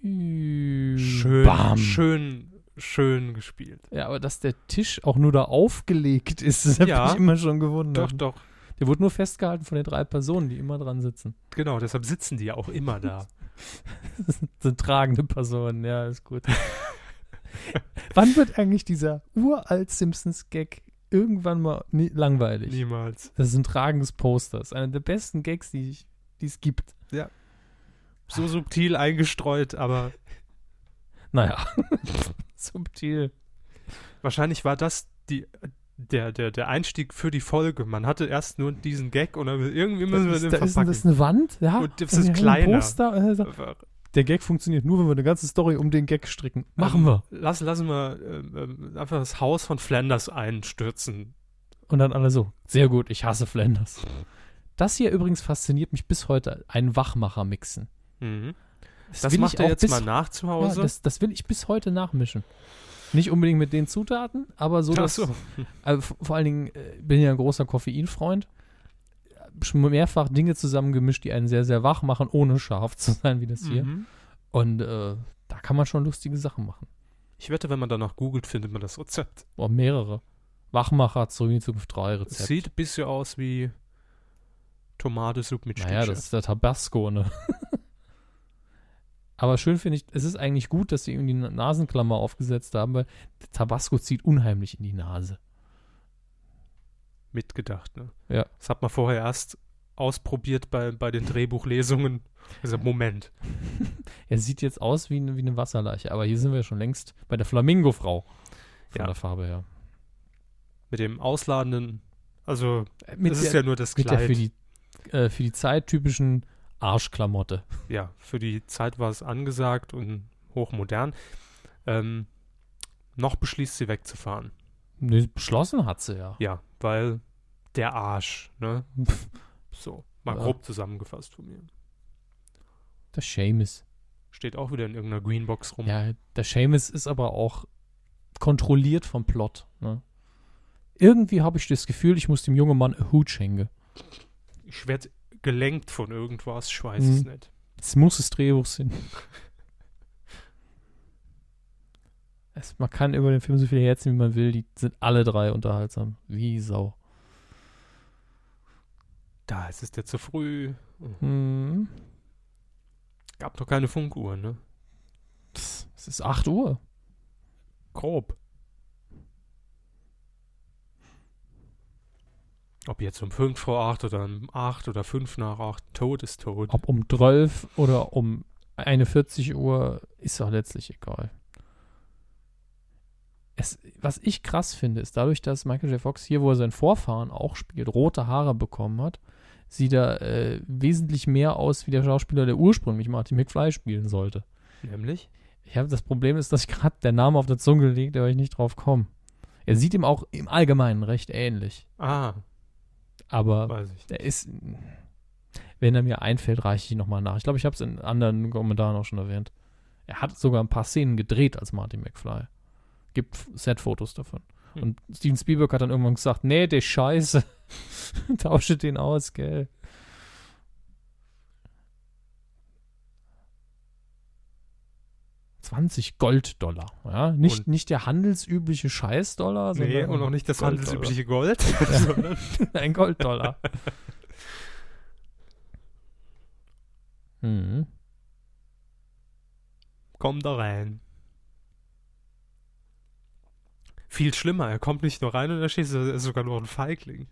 Schön, Bam. schön, schön gespielt. Ja, aber dass der Tisch auch nur da aufgelegt ist, das Ja. ich immer schon gewundert. Doch, doch. Der wurde nur festgehalten von den drei Personen, die immer dran sitzen. Genau, deshalb sitzen die ja auch immer da. Das sind, tragende Personen, ja, ist gut. Wann wird eigentlich dieser uralt Simpsons-Gag irgendwann mal nie, langweilig? Niemals. Das ist ein tragendes Poster. Das ist einer der besten Gags, die es gibt. So subtil eingestreut, aber Naja, subtil. wahrscheinlich war das die, der, der, der Einstieg für die Folge. Man hatte erst nur diesen Gag und dann irgendwie müssen wir Das den ist, da ist, verpacken. das eine Wand? Ja. Und das Und ist kleiner. Poster. Er Einfach, Der Gag funktioniert nur, wenn wir eine ganze Story um den Gag stricken. Machen ähm, wir. Lass, lassen wir ähm, ähm, einfach das Haus von Flanders einstürzen. Und dann alle so, sehr gut, ich hasse Flanders. Das hier übrigens fasziniert mich bis heute, ein Wachmacher mixen. Mhm. Das will macht ich er auch jetzt bis, mal nach zu ja, Hause. das, das will ich bis heute nachmischen. Nicht unbedingt mit den Zutaten, aber so, Ach dass, so. v- vor allen Dingen äh, bin ich ja ein großer Koffeinfreund. Schon mehrfach Dinge zusammengemischt, die einen sehr, sehr wach machen, ohne scharf zu sein, wie das hier. Mhm. Und äh, da kann man schon lustige Sachen machen. Ich wette, wenn man danach googelt, findet man das Rezept. Boah, mehrere. Wachmacher, zurück in die Zukunft 3 Es Rezept. sieht ein bisschen aus wie Tomatesuppe mit Naja, das ist der Tabasco, ne? Aber schön finde ich, es ist eigentlich gut, dass sie ihm die Nasenklammer aufgesetzt haben, weil der Tabasco zieht unheimlich in die Nase. mitgedacht. Ne? Ja. Das hat man vorher erst ausprobiert bei, bei den Drehbuchlesungen. Also Moment. Er sieht jetzt aus wie, eine- wie eine Wasserleiche, aber hier sind wir schon längst bei der Flamingo-Frau. Von Ja. der Farbe her. Mit dem ausladenden, also Mit das der, ist ja nur das mit der Kleid. für die, äh, für die Zeit typischen Arschklamotte. ja, für die Zeit war es angesagt und hochmodern. Ähm, noch beschließt sie wegzufahren. Nee, beschlossen hat sie ja. Ja, weil der Arsch, ne? So, mal Ja. grob zusammengefasst von mir. Der Seamus. Steht auch wieder in irgendeiner Greenbox rum. Ja, der Seamus ist aber auch kontrolliert vom Plot. Ne? Irgendwie habe ich das Gefühl, ich muss dem jungen Mann einen Hut schenken. Ich werde gelenkt von irgendwas, ich weiß es Mhm. nicht. Es muss das Drehbuch sein. Es, man kann über den Film so viel herziehen, wie man will. Die sind alle drei unterhaltsam. Wie Sau. Da ist es dir zu früh. Hm. Gab noch keine Funkuhr, ne? Es ist 8 Uhr. Grob. Ob jetzt um 5 vor 8 oder um 8 oder 5 nach 8, tot ist tot. Ob um 12 oder um 41 Uhr, ist doch letztlich egal. Es, was ich krass finde, ist dadurch, dass Michael J. Fox hier, wo er sein Vorfahren auch spielt, rote Haare bekommen hat, sieht er äh, wesentlich mehr aus wie der Schauspieler, der ursprünglich Martin McFly spielen sollte. Nämlich? Ich habe das Problem ist, dass ich gerade der Name auf der Zunge liegt, aber ich nicht drauf komme. Er sieht ihm auch im Allgemeinen recht ähnlich. Ah, Aber der ist, wenn er mir einfällt, reiche ich ihn nochmal nach. Ich glaube, ich habe es in anderen Kommentaren auch schon erwähnt. Er hat sogar ein paar Szenen gedreht als Martin McFly. Gibt Set-Fotos davon. Hm. Und Steven Spielberg hat dann irgendwann gesagt, nee, der Scheiße. Tausche den aus, gell. ...20 Golddollar, ja, nicht, Und- nicht der handelsübliche Scheißdollar, Nee, sondern und auch nicht das Golddollar. handelsübliche Gold, sondern ein Golddollar. mhm. komm da rein. Viel schlimmer, er kommt nicht nur rein und er schießt, er ist sogar nur ein Feigling.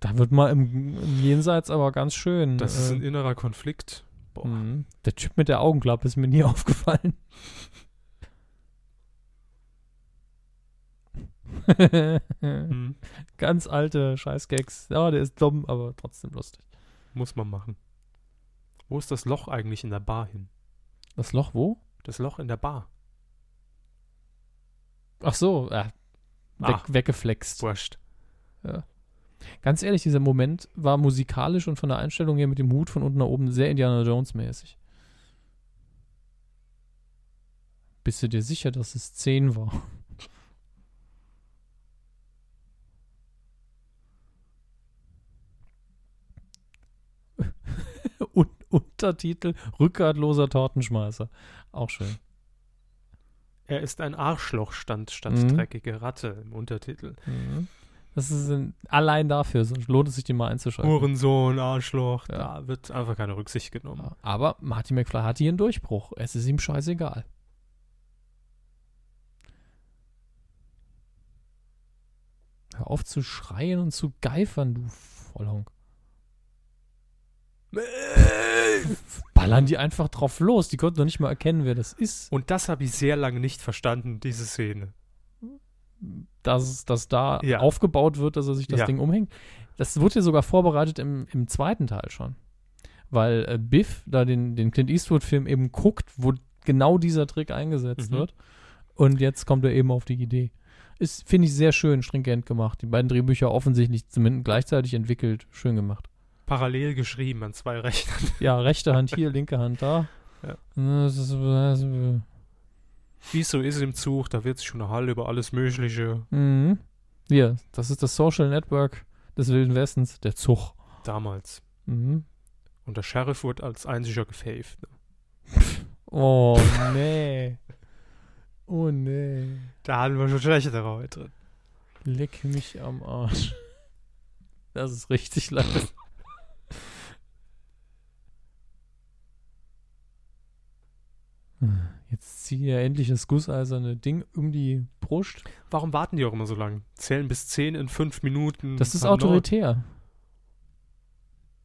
Da wird mal im, im Jenseits aber ganz schön. Das ist äh, ein innerer Konflikt. Boah. Mhm. Der Typ mit der Augenklappe ist mir nie aufgefallen. Hm. Ganz alte Scheißgags. Ja, der ist dumm, aber trotzdem lustig. Muss man machen. Wo ist das Loch eigentlich in der Bar hin? Das Loch wo? Das Loch in der Bar. Ach so, ja. Weg, Ah. weggeflext. Wurscht. Ganz ehrlich, dieser Moment war musikalisch und von der Einstellung her mit dem Hut von unten nach oben sehr Indiana Jones mäßig. Bist du dir sicher, dass es 10 war? Und Untertitel Rückgratloser Tortenschmeißer. Auch schön. Er ist ein Arschloch, stand statt Mhm. dreckige Ratte im Untertitel. Mhm. Das ist ein, allein dafür lohnt es sich, die mal einzuschalten. Hurensohn, Arschloch, Ja. da wird einfach keine Rücksicht genommen. Aber Marty McFly hat hier einen Durchbruch. Es ist ihm scheißegal. Hör auf zu schreien und zu geifern, du Vollhonk. Ballern die einfach drauf los. Die konnten doch nicht mal erkennen, wer das ist. Und das habe ich sehr lange nicht verstanden, diese Szene. Dass, dass da Ja. aufgebaut wird, dass er sich das Ja. Ding umhängt. Das wurde ja sogar vorbereitet im, im zweiten Teil schon. Weil äh, Biff da den, den Clint Eastwood-Film eben guckt, wo genau dieser Trick eingesetzt Mhm. wird. Und jetzt kommt er eben auf die Idee. Ist, finde ich, sehr schön stringent gemacht. Die beiden Drehbücher offensichtlich zumindest gleichzeitig entwickelt. Schön gemacht. Parallel geschrieben an zwei Rechnern. Ja, rechte Hand hier, linke Hand da. Ja. Das ist, das ist, Wie es so ist im Zug, da wird sich schon Hall über alles Mögliche mhm. Hier, das ist das Social Network des Wilden Westens, der Zug. damals. Mhm. Und der Sheriff wurde als einziger gefaved. Ne? Oh, nee. Oh, nee. Da hatten wir schon schlechtere heute drin. Leck mich am Arsch. Das ist richtig leid. Jetzt ziehe er endlich das gusseiserne Ding um die Brust. Warum warten die auch immer so lange? Zählen bis 10 in 5 Minuten. Das ist autoritär.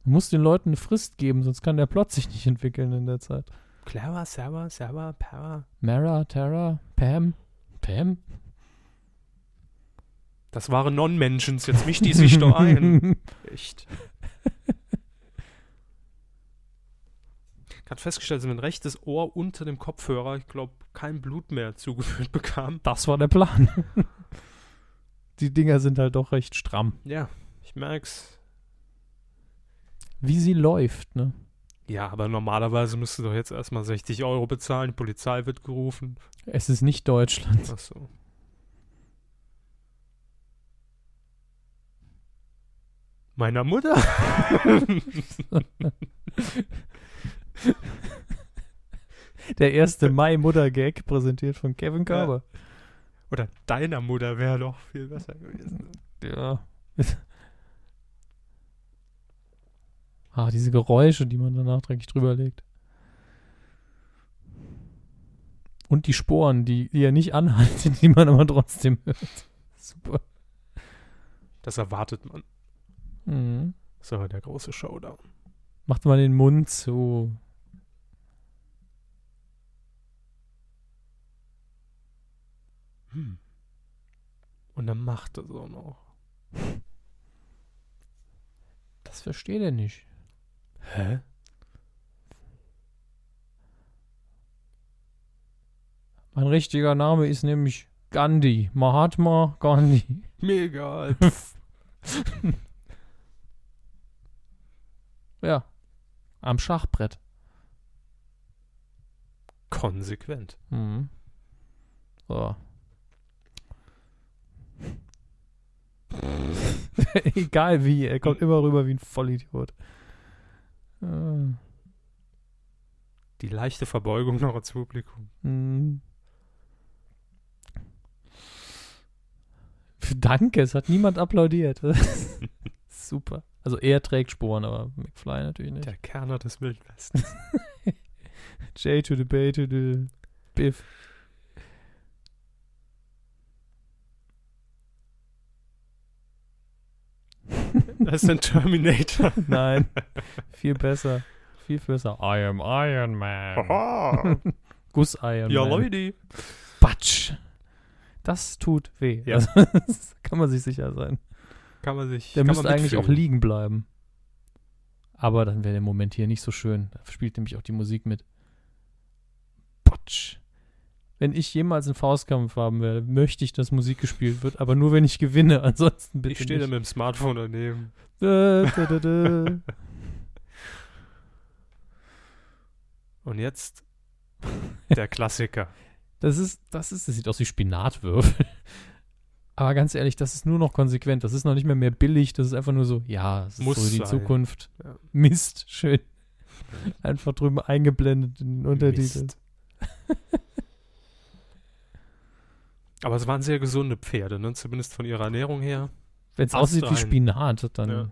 Du musst den Leuten eine Frist geben, sonst kann der Plot sich nicht entwickeln in der Zeit. Clara, Sarah, Sarah, Para. Mara, Tara, Pam. Pam? Das waren Non-Mentions, jetzt mischt die sich doch ein. Echt. Gerade festgestellt, dass mein rechtes Ohr unter dem Kopfhörer, ich glaube, kein Blut mehr zugeführt bekam. Das war der Plan. Die Dinger sind halt doch recht stramm. Ja, ich merk's. Wie sie läuft, ne? Ja, aber normalerweise müsstest du doch jetzt erstmal 60 Euro bezahlen, die Polizei wird gerufen. Es ist nicht Deutschland. Ach so. Meiner Mutter? Der erste Mai-Mutter-Gag präsentiert von Kevin Körber. Oder deiner Mutter wäre doch viel besser gewesen. Ja. ah, diese Geräusche, die man dann nachträglich drüber legt. Und die Sporen, die, die er nicht anhalten, die man aber trotzdem hört. Super. Das erwartet man. Mhm. Aber der große Showdown. Macht mal den Mund zu. Hm. Und dann macht er so noch. Das versteht er nicht. Hä? Mein richtiger Name ist nämlich Gandhi. Mahatma Gandhi. Mir egal. Ja. Am Schachbrett. Konsequent. Mhm. So. Egal wie, er kommt immer rüber wie ein Vollidiot. Äh, Die leichte Verbeugung noch als Publikum. mhm. Danke, es hat niemand applaudiert. Super. Also er trägt Sporen, aber McFly natürlich nicht. Der Kerner des Wildwestens. J to the Bay to the Biff. Das ist ein Terminator. Nein, viel besser. viel besser. I am Iron Man. Guss Iron ja, Man. Leute. Batsch. Das tut weh. Ja. Also, das kann man sich sicher sein. Kann man sich. Der kann müsste man eigentlich auch liegen bleiben. Aber dann wäre der Moment hier nicht so schön. Da spielt nämlich auch die Musik mit. Batsch. Wenn ich jemals einen Faustkampf haben werde, möchte ich, dass Musik gespielt wird, aber nur wenn ich gewinne. Ansonsten bitte Ich stehe da mit dem Smartphone daneben. Dö, dö, dö. Und jetzt der Klassiker. Das ist, das ist, das sieht aus wie Spinatwürfel. Aber ganz ehrlich, das ist nur noch konsequent. Das ist noch nicht mehr mehr billig. Das ist einfach nur so, ja, es ist Muss so die sein. Zukunft. Ja. Mist, schön. Einfach drüben eingeblendet in den Untertiteln. Aber es waren sehr gesunde Pferde, ne? zumindest von ihrer Ernährung her. Wenn es aussieht wie. Spinat, dann Ja.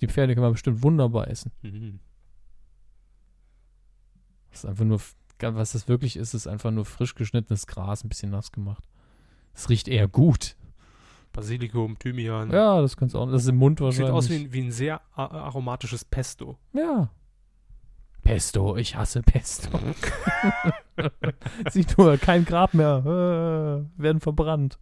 die Pferde kann man bestimmt wunderbar essen. Mhm. Das ist einfach nur, was das wirklich ist, ist einfach nur frisch geschnittenes Gras, ein bisschen nass gemacht. Es riecht eher gut. Basilikum, Thymian. Ja, das kannst du auch. Das ist im Mund Sieht wahrscheinlich. aus wie ein, wie ein sehr aromatisches Pesto. Ja. Pesto, ich hasse Pesto. Sieht nur kein Grab mehr. Äh, werden verbrannt.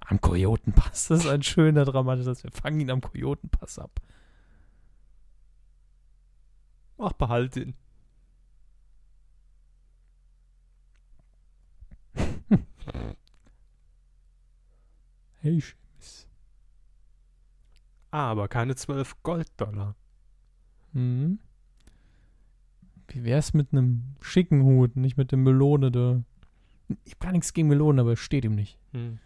Am Kojotenpass. Das ist ein schöner dramatischer. Wir fangen ihn am Kojotenpass ab. Ach, behalt ihn. Hey, Schims. Aber keine 12 Golddollar. Mhm. Wie wär's mit einem schicken Hut, nicht mit dem Melone da? Ich hab gar nichts gegen Melonen, aber es steht ihm nicht. Hm.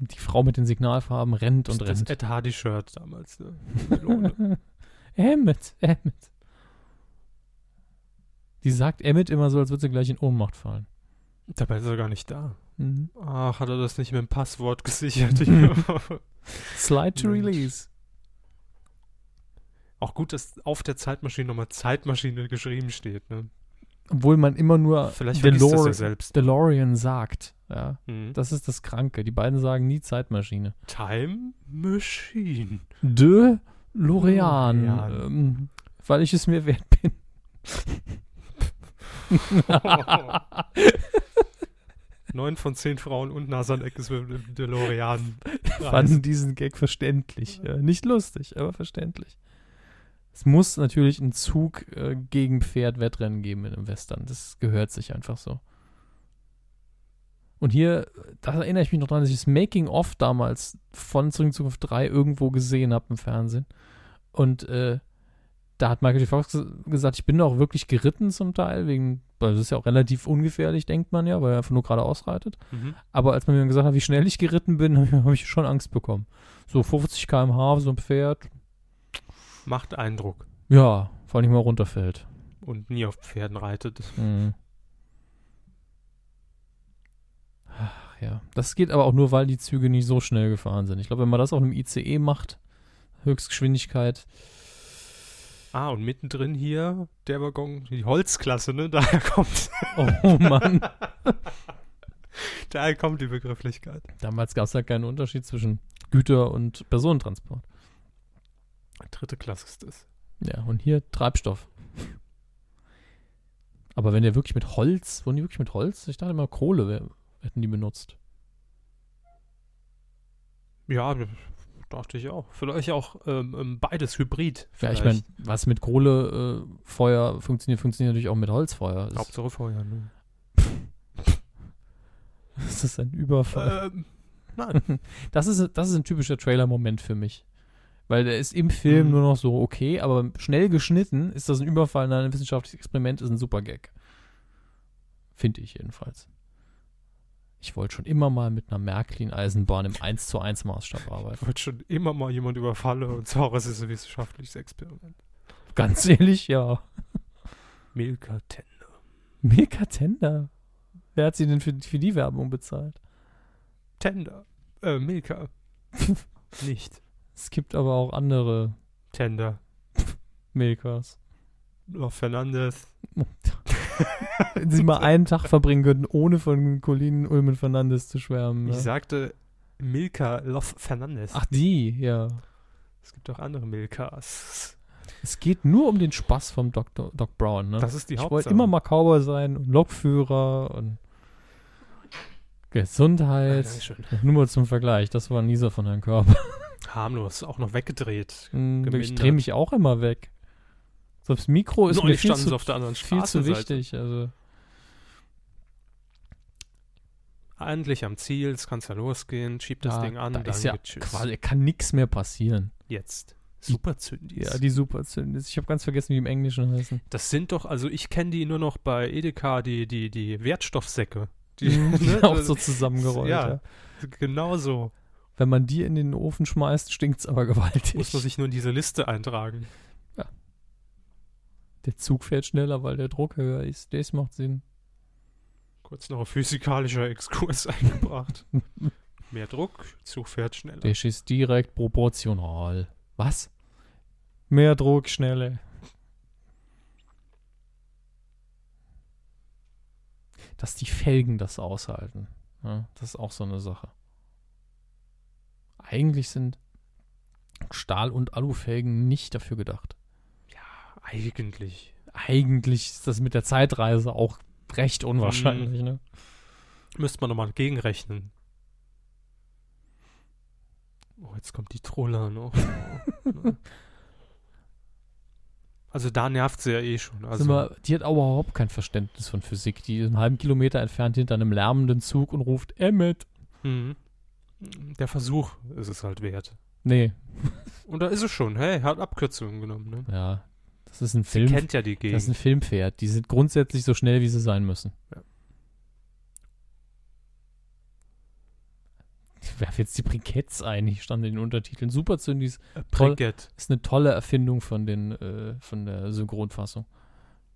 Die Frau mit den Signalfarben rennt und das, das rennt. Ed Hardy-Shirt damals. Ne? Melone. Emmet, Emmet. Die sagt Emmet immer so, als würde sie gleich in Ohnmacht fallen. Dabei ist er gar nicht da. Mhm. Ach, hat er das nicht mit dem Passwort gesichert? Slide to Mensch. release. Auch gut, dass auf der Zeitmaschine nochmal Zeitmaschine geschrieben steht. Ne? Obwohl man immer nur Vielleicht vergisst das Delore ja selbst. DeLorean sagt. Ja, Mhm. das ist das Kranke. Die beiden sagen nie Zeitmaschine. Time Machine. De Lorean. Ähm, weil ich es mir wert bin. Neun von zehn Frauen und Nasaneck ist mit dem DeLorean. Fanden diesen Gag verständlich. Ja, nicht lustig, aber verständlich. Es muss natürlich einen Zug äh, gegen Pferd Wettrennen geben in einem Western. Das gehört sich einfach so. Und hier, da erinnere ich mich noch dran, dass ich das Making-of damals von Zurück in Zukunft 3 irgendwo gesehen habe im Fernsehen. Und äh, da hat Michael J. Fox ges- gesagt, ich bin auch wirklich geritten zum Teil, wegen, weil das ist ja auch relativ ungefährlich, denkt man ja, weil er einfach nur geradeaus reitet. Mhm. Aber als man mir gesagt hat, wie schnell ich geritten bin, habe ich schon Angst bekommen. So 50 km/h, so ein Pferd, Macht Eindruck. ja, vor allem mal runterfällt. Und nie auf Pferden reitet. Mhm. Ach ja, das geht aber auch nur, weil die Züge nicht so schnell gefahren sind. Ich glaube, wenn man das auf einem ICE macht, Höchstgeschwindigkeit, Ah, und mittendrin hier der Waggon, die Holzklasse, ne? Daher kommt, oh Mann. daher kommt die Begrifflichkeit. Damals gab es ja keinen Unterschied zwischen Güter- und Personentransport. Dritte Klasse ist das. Ja, und hier Treibstoff. Aber wenn der wirklich mit Holz, wurden die wirklich mit Holz? Ich dachte immer, Kohle wär, hätten die benutzt. Ja, dachte ich auch. Vielleicht auch ähm, ähm, beides Hybrid. Ja, ich vielleicht. meine, was mit Kohlefeuer äh, funktioniert, funktioniert natürlich auch mit Holzfeuer. Das, Hauptsache Feuer, ne? das ist ein Überfall. Ähm, nein. Das ist, das ist ein typischer Trailer-Moment für mich. Weil der ist im Film Mhm. nur noch so okay, aber schnell geschnitten ist das ein Überfall in ein wissenschaftliches Experiment, ist ein super Gag. Finde ich jedenfalls. Ich wollte schon immer mal mit einer Märklin-Eisenbahn im 1 zu 1 Maßstab arbeiten. Ich wollte schon immer mal jemand überfalle und es ist ein wissenschaftliches Experiment. Ganz ehrlich, ja. Milka Tender. Milka Tender. Wer hat sie denn für, für die Werbung bezahlt? Tender. Äh, Milka. Nicht. Es gibt aber auch andere Tender. Milkas. Los Fernandes. Wenn sie mal einen Tag verbringen könnten, ohne von Colin Ulmen Fernandes zu schwärmen. Ich Ne? sagte Milka Los Fernandes. Ach, die, ja. Es gibt auch andere Milkas. Es geht nur um den Spaß vom Dr. Doc Brown, ne? Das ist die ich Hauptsache. wollte immer mal Cowboy sein und Lokführer und Gesundheit. Dankeschön. Nur mal zum Vergleich, das war Nieser von Herrn Körper. Harmlos, auch noch weggedreht. Hm, Ich drehe mich auch immer weg. So, das Mikro ist mir Neulich viel zu, viel zu wichtig. Also, Endlich am Ziel, es kann ja losgehen, schiebt das da, Ding an, da dann ist ja tschüss. quasi, kann nichts mehr passieren. Jetzt. Super Zündis. Ja, die Superzündis. Ich habe ganz vergessen, wie im Englischen heißen. das sind doch, also ich kenne die nur noch bei Edeka, die, die, die Wertstoffsäcke. Die, ne, auch so zusammengerollt. ja. Ja. Genau so. Wenn man die in den Ofen schmeißt, stinkt's aber gewaltig. Muss man sich nur in diese Liste eintragen. Der Zug fährt schneller, weil der Druck höher ist. Das macht Sinn. Kurz noch ein physikalischer Exkurs eingebracht. Mehr Druck, Zug fährt schneller. Das ist direkt proportional. Was? Mehr Druck, schneller. Dass die Felgen das aushalten. Ja, das ist auch so eine Sache. Eigentlich sind Stahl- und Alufelgen nicht dafür gedacht. Eigentlich. Eigentlich ist das mit der Zeitreise auch recht unwahrscheinlich. Mhm. Ne? Müsste man nochmal gegenrechnen. Oh, jetzt kommt die Troller noch. also da nervt sie ja eh schon. Also, mal, die hat aber überhaupt kein Verständnis von Physik. Die ist einen halben Kilometer entfernt hinter einem lärmenden Zug und ruft Emmet. Mhm. Der Versuch ist es halt wert. Nee, Und da ist es schon. Hey, hat Abkürzungen genommen. Ne? ja. Das ist ein Sie Film. kennt ja die Das ist ein Gegend. Filmpferd. Die sind grundsätzlich so schnell, wie sie sein müssen. Ja. Ich werfe jetzt die Briketts ein. Ich stand in den Untertiteln. Superzündis toll. Brigitte. ist eine tolle Erfindung von, den, äh, von der Synchronfassung.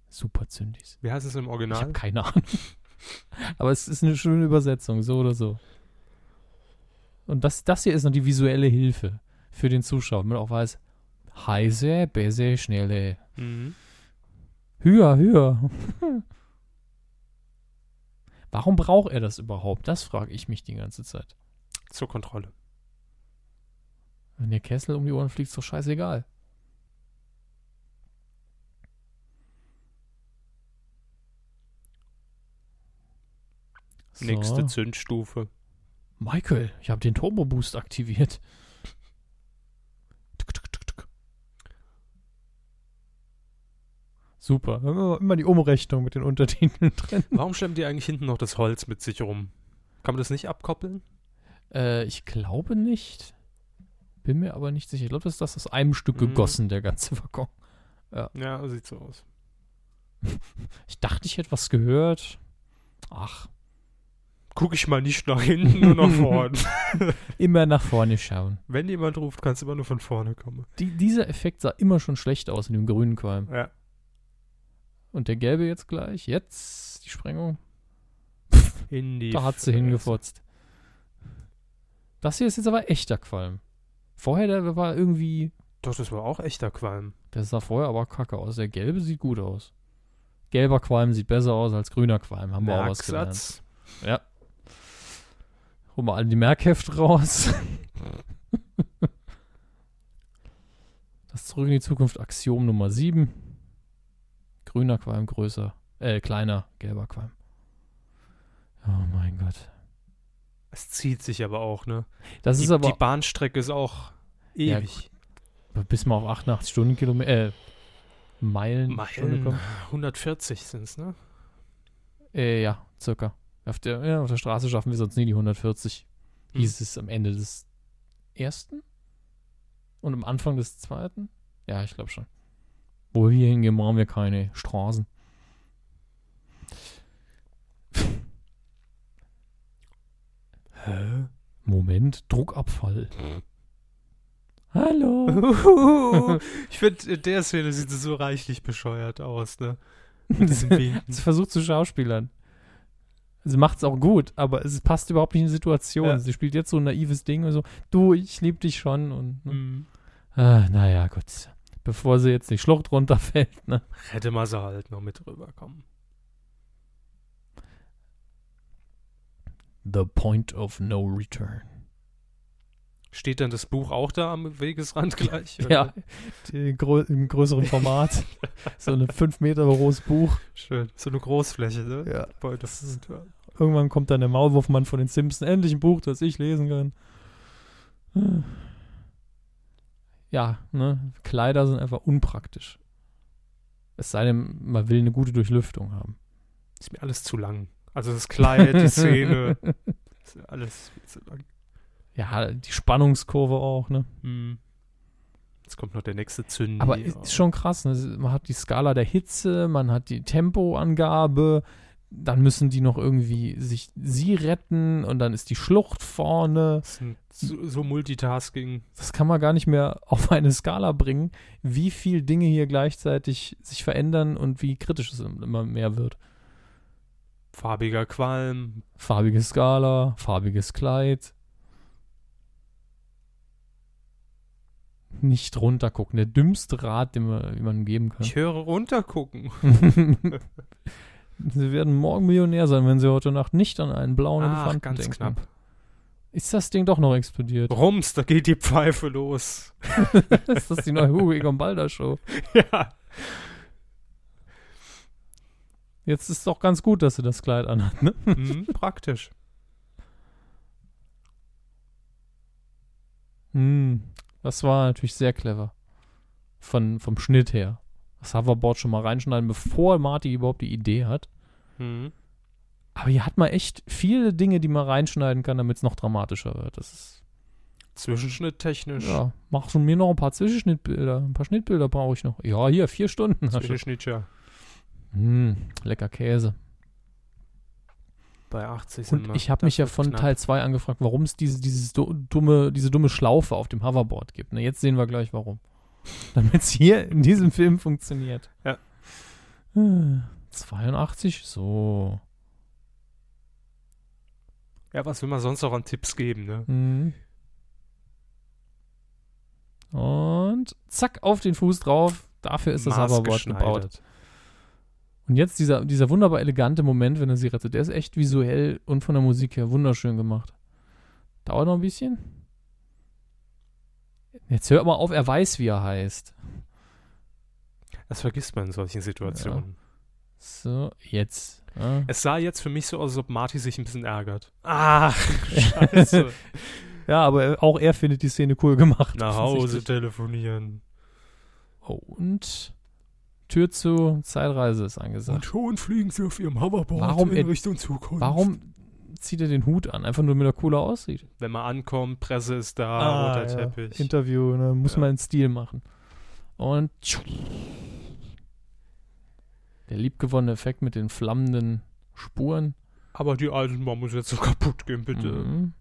Superzündis. Wie heißt es im Ich Original? habe keine Ahnung. Aber es ist eine schöne Übersetzung, so oder so. Und das, das hier ist noch die visuelle Hilfe für den Zuschauer. wenn Man auch weiß, heise, bese, schnelle. Mhm. Höher, höher. Warum braucht er das überhaupt? Das frage ich mich die ganze Zeit. Zur Kontrolle. Wenn der Kessel um die Ohren fliegt, ist doch scheißegal. So. Nächste Zündstufe. Michael, ich habe den Turbo Boost aktiviert. Super. Immer, immer die Umrechnung mit den Untertiteln drin. Warum schleppt die eigentlich hinten noch das Holz mit sich rum? Kann man das nicht abkoppeln? Äh, ich glaube nicht. Bin mir aber nicht sicher. Ich glaube, das ist das aus einem Stück Mhm. gegossen, der ganze Waggon. Ja, sieht so aus. Ich dachte, ich hätte was gehört. Ach, Guck ich mal nicht nach hinten, nur nach vorne. immer nach vorne schauen. Wenn jemand ruft, kannst du immer nur von vorne kommen. Die, dieser Effekt sah immer schon schlecht aus in dem grünen Qualm. Ja. Und der gelbe jetzt gleich. Jetzt die Sprengung. In die Da hat sie hingefotzt. Das hier ist jetzt aber echter Qualm. Vorher, der war irgendwie. Doch, das war auch echter Qualm. Der sah vorher aber kacke aus. Der gelbe sieht gut aus. Gelber Qualm sieht besser aus als grüner Qualm. Haben wir auch was gelernt. Ja. Holen wir alle die Merkhefte raus. das zurück in die Zukunft Axiom Nummer 7. Grüner Qualm größer, äh, kleiner, gelber Qualm. Oh mein Gott. Es zieht sich aber auch, ne? Das die, ist aber die Bahnstrecke ist auch Ja, ewig. bis man auf 88 Stundenkilometer, äh, Meilen, Meilen, kommt. 140 sind es, ne? Äh, ja, circa. Auf der, ja, auf der Straße schaffen wir sonst nie die 140. Hm. Hieß es am Ende des ersten? Und am Anfang des zweiten? Ja, ich glaube schon. Wo wir hingehen, brauchen wir keine Straßen. Hä? Moment, Druckabfall. Hallo. ich finde, in der Szene sieht es so reichlich bescheuert aus, ne? Sie versucht zu schauspielern. Sie macht es auch gut, aber es passt überhaupt nicht in die Situation. Ja. Sie spielt jetzt so ein naives Ding und so, du, ich liebe dich schon. Und, ne? Mhm. ah, naja, gut. Bevor sie jetzt die Schlucht runterfällt, ne? Hätte man sie halt noch mit rüberkommen. The point of no return. Steht dann das Buch auch da am Wegesrand gleich? oder? Ja, grö im größeren Format. so ein 5 Meter großes Buch. Schön. So eine Großfläche, ne? Ja. Boah, das ist. Irgendwann kommt dann der Maulwurfmann von den Simpsons. Endlich ein Buch, das ich lesen kann. Ja, ne? Kleider sind einfach unpraktisch. Es sei denn, man will eine gute Durchlüftung haben. ist mir alles zu lang. Also das Kleid, die Szene, ist ja alles viel zu lang. Ja, die Spannungskurve auch, ne? Hm. Jetzt kommt noch der nächste Zündi. Aber ist schon krass. Ne? Man hat die Skala der Hitze, man hat die Tempoangabe, dann müssen die noch irgendwie sich sie retten und dann ist die Schlucht vorne. So, so Multitasking. Das kann man gar nicht mehr auf eine Skala bringen, wie viel Dinge hier gleichzeitig sich verändern und wie kritisch es immer mehr wird. Farbiger Qualm. Farbige Skala, farbiges Kleid. Nicht runtergucken. Der dümmste Rat, den man, den man geben kann. Ich höre runtergucken. sie werden morgen Millionär sein, wenn sie heute Nacht nicht an einen blauen Ach, Elefanten ganz denken. knapp. Ist das Ding doch noch explodiert? Rums, da geht die Pfeife los. ist das die neue Hugo Egon Balder Show? ja. Jetzt ist doch ganz gut, dass sie das Kleid anhat, ne? Mhm, praktisch. Hm, das war natürlich sehr clever. Von, vom Schnitt her. Das Hoverboard schon mal reinschneiden, bevor Marty überhaupt die Idee hat. Mhm. Aber hier hat man echt viele Dinge, die man reinschneiden kann, damit es noch dramatischer wird. Das ist, Zwischenschnitttechnisch. ja, mach schon mir noch ein paar Zwischenschnittbilder. Ein paar Schnittbilder brauche ich noch. Ja, hier, vier Stunden. du. Zwischenschnitt, ja. Hm, lecker Käse. Bei 80 sind Und wir. ich habe mich ja von knapp. Teil 2 angefragt, warum es diese, dieses du- dumme, diese dumme Schlaufe auf dem Hoverboard gibt. Ne, jetzt sehen wir gleich warum. Damit es hier in diesem Film funktioniert. Ja. Hm, 82, so. Ja, was will man sonst noch an Tipps geben, ne? Mhm. Und zack, auf den Fuß drauf. Dafür ist das Hoverboard gebaut. Und jetzt dieser, dieser wunderbar elegante Moment, wenn er sie rettet. Der ist echt visuell und von der Musik her wunderschön gemacht. Dauert noch ein bisschen. Jetzt hört mal auf, er weiß, wie er heißt. Das vergisst man in solchen Situationen. So, jetzt. Ja. Es sah jetzt für mich so aus, als ob Marty sich ein bisschen ärgert. Ach, scheiße. ja, aber er- auch er findet die Szene cool gemacht. Nach Hause telefonieren. Oh, und Tür zu, Zeitreise ist angesagt. Und schon fliegen sie auf ihrem Hoverboard Warum in Richtung Zukunft. Warum zieht er den Hut an? Einfach nur, damit er cooler aussieht. Wenn man ankommt, Presse ist da, roter Teppich. Interview, ne? muss Ja. man in Stil machen. Und der liebgewonnene Effekt mit den flammenden Spuren. Aber die Eisenbahn muss jetzt so kaputt gehen, bitte. Mhm.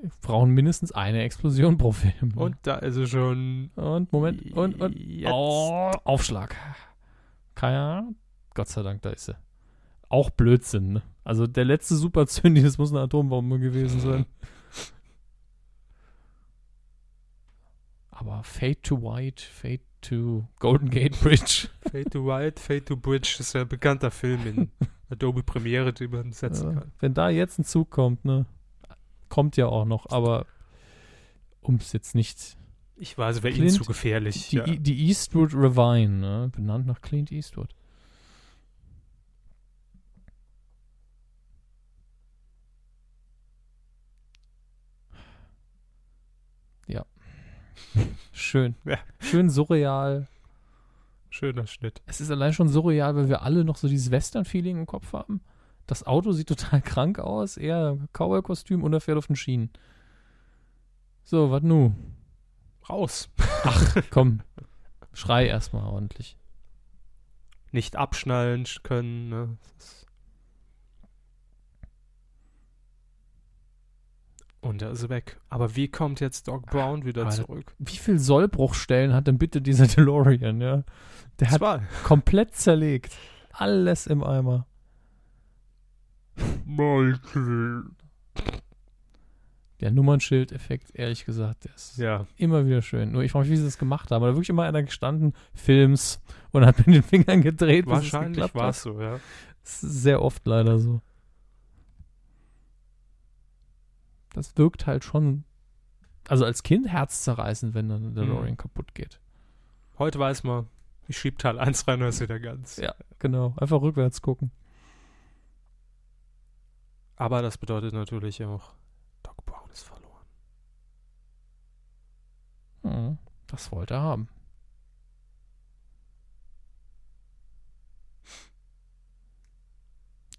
Wir brauchen mindestens eine Explosion pro Film. Und da ist es schon. und Moment, und, und. Jetzt. Oh, Aufschlag. Keine Gott sei Dank, da ist sie. Auch Blödsinn, ne? Also der letzte Superzündi, das muss eine Atombombe gewesen sein. Aber Fade to White, Fade to Golden Gate Bridge. Fade to White, Fade to Bridge ist ja ein bekannter Film in Adobe Premiere, den man setzen Ja, kann. wenn da jetzt ein Zug kommt, ne? Kommt ja auch noch, aber um es jetzt nicht. Ich weiß, wäre ihnen zu gefährlich. Die, ja. Die Eastwood Ravine, ne? Benannt nach Clint Eastwood. Ja. Schön. Ja. Schön surreal. Schöner Schnitt. Es ist allein schon surreal, weil wir alle noch so dieses Western-Feeling im Kopf haben. Das Auto sieht total krank aus, eher Cowboy-Kostüm und er fährt auf den Schienen. So, was nu? Raus. Komm, schrei erstmal ordentlich. Nicht abschnallen sch- können. Ne? Das ist- Und er ist weg. Aber wie kommt jetzt Doc Brown wieder das- zurück? Wie viel Sollbruchstellen hat denn bitte dieser DeLorean, ja? Der hat Zwei. komplett zerlegt. Alles im Eimer. Michael. Der Nummernschild-Effekt, ehrlich gesagt, der ist Ja. immer wieder schön. Nur ich frage mich, wie sie das gemacht haben. Da wirklich immer einer gestanden, Films, und hat mit den Fingern gedreht, Wahrscheinlich war es so, ja. Das ist sehr oft leider so. Das wirkt halt schon also als Kind herzzerreißend, wenn dann der Mhm. DeLorean kaputt geht. Heute weiß man, ich schieb Teil 1 rein, dann ist wieder ganz. Ja, genau. Einfach rückwärts gucken. Aber das bedeutet natürlich auch, Doc Brown ist verloren. Mhm. Das wollte er haben.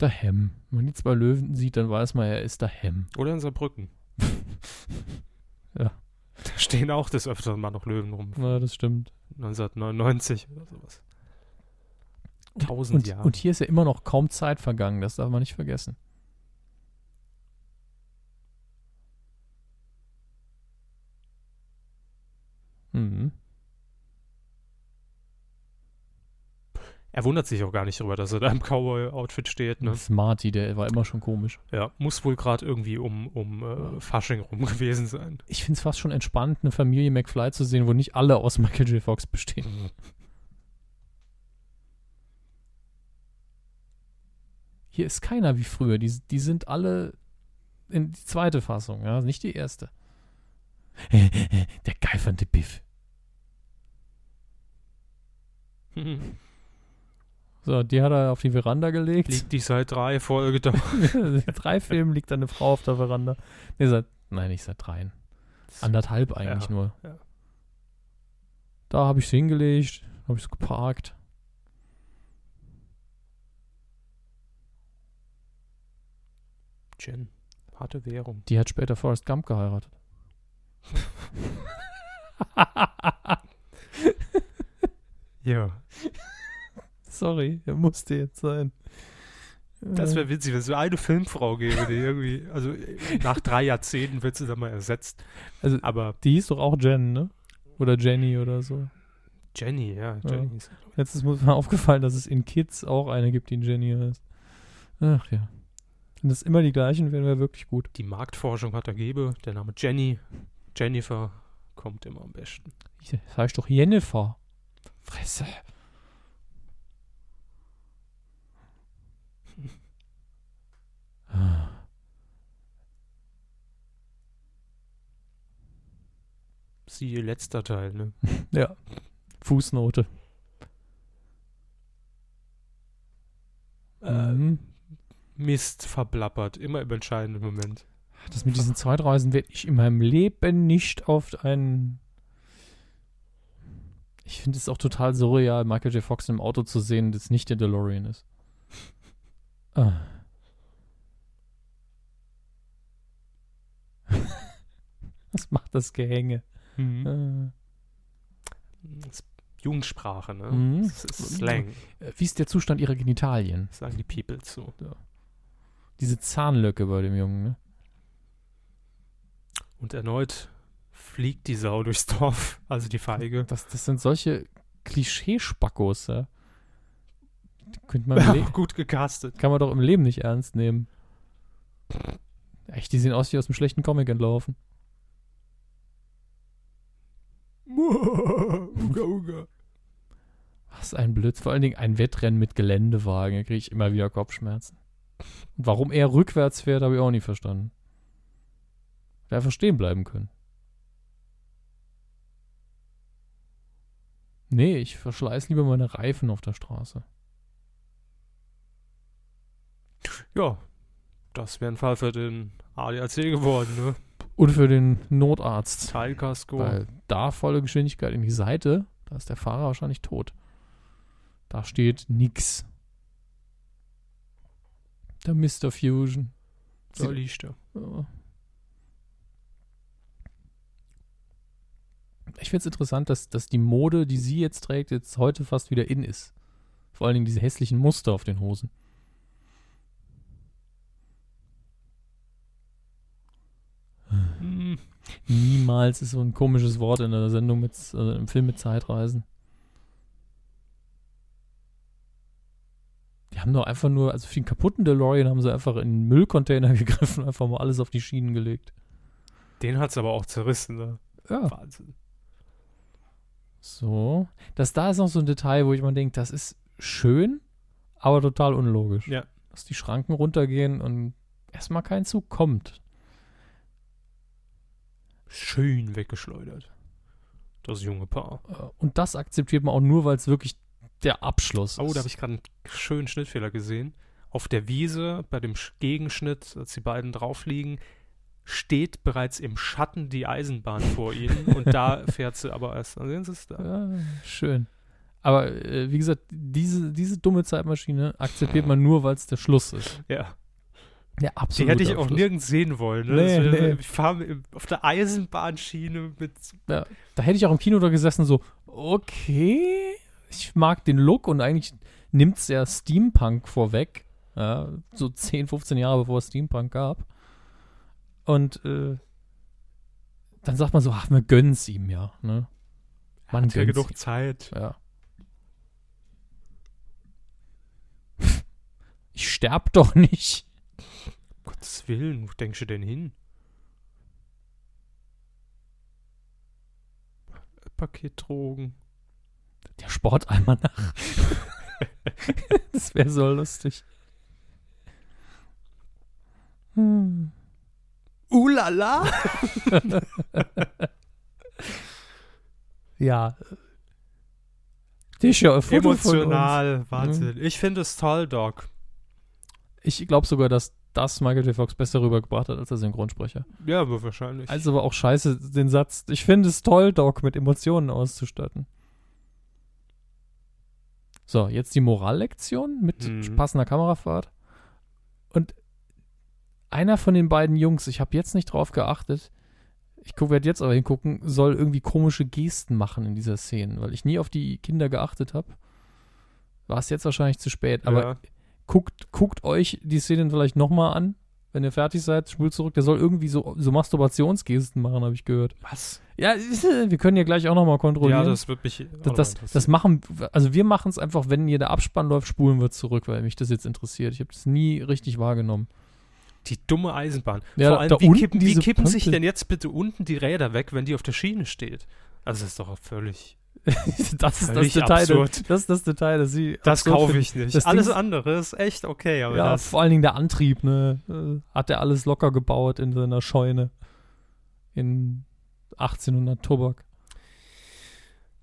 Der Hem. Wenn man die zwei Löwen sieht, dann weiß man, er ist der Hem. Oder in Saarbrücken. Ja. Da stehen auch des Öfteren mal noch Löwen rum. Ja, das stimmt. 1999 oder sowas. Tausend Und, Jahre. und hier ist ja immer noch kaum Zeit vergangen, das darf man nicht vergessen. Mhm. Er wundert sich auch gar nicht darüber, dass er da im Cowboy-Outfit steht. Ne? Smarty, der war immer schon komisch. Ja, muss wohl gerade irgendwie um, um äh, Fasching rum gewesen sein. Ich finde es fast schon entspannt, eine Familie McFly zu sehen, wo nicht alle aus Michael J. Fox bestehen. Hier ist keiner wie früher. Die, die sind alle in die zweite Fassung, ja, nicht die erste. Der geifernde Biff. So, die hat er auf die Veranda gelegt. Liegt die seit drei Folge da. Seit drei Filmen liegt eine Frau auf der Veranda. Nee, seit, nein, nicht seit dreien. Anderthalb eigentlich Ja, nur. ja. Da habe ich sie hingelegt, habe ich es geparkt. Jen, harte Währung. Die hat später Forrest Gump geheiratet. Ja. Sorry, er musste jetzt sein. Das Äh, wäre witzig, wenn es so eine Filmfrau gäbe, die irgendwie, also nach drei Jahrzehnten wird sie dann mal ersetzt. Also- Aber Die hieß doch auch Jen, ne? Oder Jenny oder so. Jenny, ja, Jenny ist. Jetzt ist mir mal aufgefallen, dass es in Kids auch eine gibt, die Jenny heißt. Ach ja. Wenn das immer die gleichen wären, wäre wirklich gut. Die Marktforschung hat ergeben, der Name Jenny, Jennifer kommt immer am besten. Das heißt doch Jennifer. Fresse. Siehe letzter Teil, ne? Ja. Fußnote. Äh, Mhm. Mist verblappert, immer im entscheidenden Moment. Das mit diesen Zeitreisen werde ich in meinem Leben nicht auf einen. Ich finde es auch total surreal, Michael J. Fox im Auto zu sehen, das nicht der DeLorean ist. Ah. Was macht das Gehänge? Mhm. Äh, Das Jugendsprache, ne? Mhm. Das ist Slang, Äh, Wie ist der Zustand ihrer Genitalien? sagen die People zu. Diese Zahnlöcke bei dem Jungen, ne? Und erneut fliegt die Sau durchs Dorf, also die Feige. Das, das sind solche Klischeespackos, ja. Könnte man Ja, gut gecastet. kann man doch im Leben nicht ernst nehmen. Echt, die sehen aus wie aus einem schlechten Comic entlaufen. Uga, uga. Was ein Blöds. Vor allen Dingen ein Wettrennen mit Geländewagen. Da kriege ich immer wieder Kopfschmerzen. Und warum er rückwärts fährt, habe ich auch nie verstanden. Wäre einfach stehen bleiben können. Nee, ich verschleiß lieber meine Reifen auf der Straße. Ja, das wäre ein Fall für den ADAC geworden, ne? Und für den Notarzt. Teilkasko. Weil da volle Geschwindigkeit in die Seite, da ist der Fahrer wahrscheinlich tot. Da steht nix. Der Mr. Fusion. Da liegt er. Ja. Ich finde es interessant, dass, dass die Mode, die sie jetzt trägt, jetzt heute fast wieder in ist. Vor allen Dingen diese hässlichen Muster auf den Hosen. Niemals ist so ein komisches Wort in der Sendung mit, also im Film mit Zeitreisen. Die haben doch einfach nur, also für den kaputten DeLorean haben sie einfach in den Müllcontainer gegriffen und einfach mal alles auf die Schienen gelegt. Den hat's aber auch zerrissen, ne? Ja. Wahnsinn. So. Das da ist noch so ein Detail, wo ich mal denke, das ist schön, aber total unlogisch. Ja. Dass die Schranken runtergehen und erstmal kein Zug kommt. Schön weggeschleudert. Das junge Paar. Äh, Und das akzeptiert man auch nur, weil es wirklich der Abschluss Oh, ist. da habe ich gerade einen schönen Schnittfehler gesehen. Auf der Wiese, bei dem Sch- Gegenschnitt, als die beiden drauf liegen, steht bereits im Schatten die Eisenbahn vor ihnen und da fährt sie aber erst. Sehen Sie es da? Ja, schön. Aber äh, wie gesagt, diese, diese dumme Zeitmaschine akzeptiert man nur, weil es der Schluss ist. Ja. Der Die absolute hätte ich auch Abschluss. nirgends sehen wollen. Ne? Nee, wäre- nee. Wir fahren im- auf der Eisenbahnschiene mit. Da hätte ich auch im Kino da gesessen, so, okay, ich mag den Look und eigentlich nimmt es ja Steampunk vorweg. Ja, so 10, 15 Jahre bevor es Steampunk gab. Und äh, dann sagt man so, ach, wir gönnen es ihm ja. Ne? Man Hat ja genug Zeit. ihm. Ja. Ich sterb doch nicht. Gottes Willen, wo denkst du denn hin? Paketdrogen. Der Sportalmanach. das wäre so lustig. Hm. Ulala! Ja. Von Emotional, Wahnsinn. Ich finde es toll, Doc. Ich glaube sogar, dass das Michael J. Fox besser rübergebracht hat als der Synchronsprecher. Ja, aber wahrscheinlich. Also war auch scheiße, den Satz, ich finde es toll, Doc, mit Emotionen auszustatten. So, jetzt die Morallektion mit Mhm. passender Kamerafahrt. Und einer von den beiden Jungs, ich habe jetzt nicht drauf geachtet, ich werde jetzt aber hingucken, soll irgendwie komische Gesten machen in dieser Szene, weil ich nie auf die Kinder geachtet habe. War es jetzt wahrscheinlich zu spät, aber ja. Guckt, guckt euch die Szenen vielleicht nochmal an, wenn ihr fertig seid, spult zurück. Der soll irgendwie so, so Masturbationsgesten machen, habe ich gehört. Was? Ja, wir können ja gleich auch nochmal kontrollieren. Ja, das wird mich. das, das, machen, also wir machen es einfach, wenn hier der Abspann läuft, spulen wir zurück, weil mich das jetzt interessiert. Ich habe das nie richtig wahrgenommen. die dumme Eisenbahn. Ja, Vor allem, wie kippen, wie kippen sich denn jetzt bitte unten die Räder weg, wenn die auf der Schiene steht? Also, das ist doch völlig. das ist das Detail. absurd. Das ist das Detail, das sie Das kaufe ich nicht. Das Alles Ding- andere ist echt okay, aber Ja, das. vor allen Dingen der Antrieb, ne? äh, Hat er alles locker gebaut in seiner Scheune. In 1800 Tobak.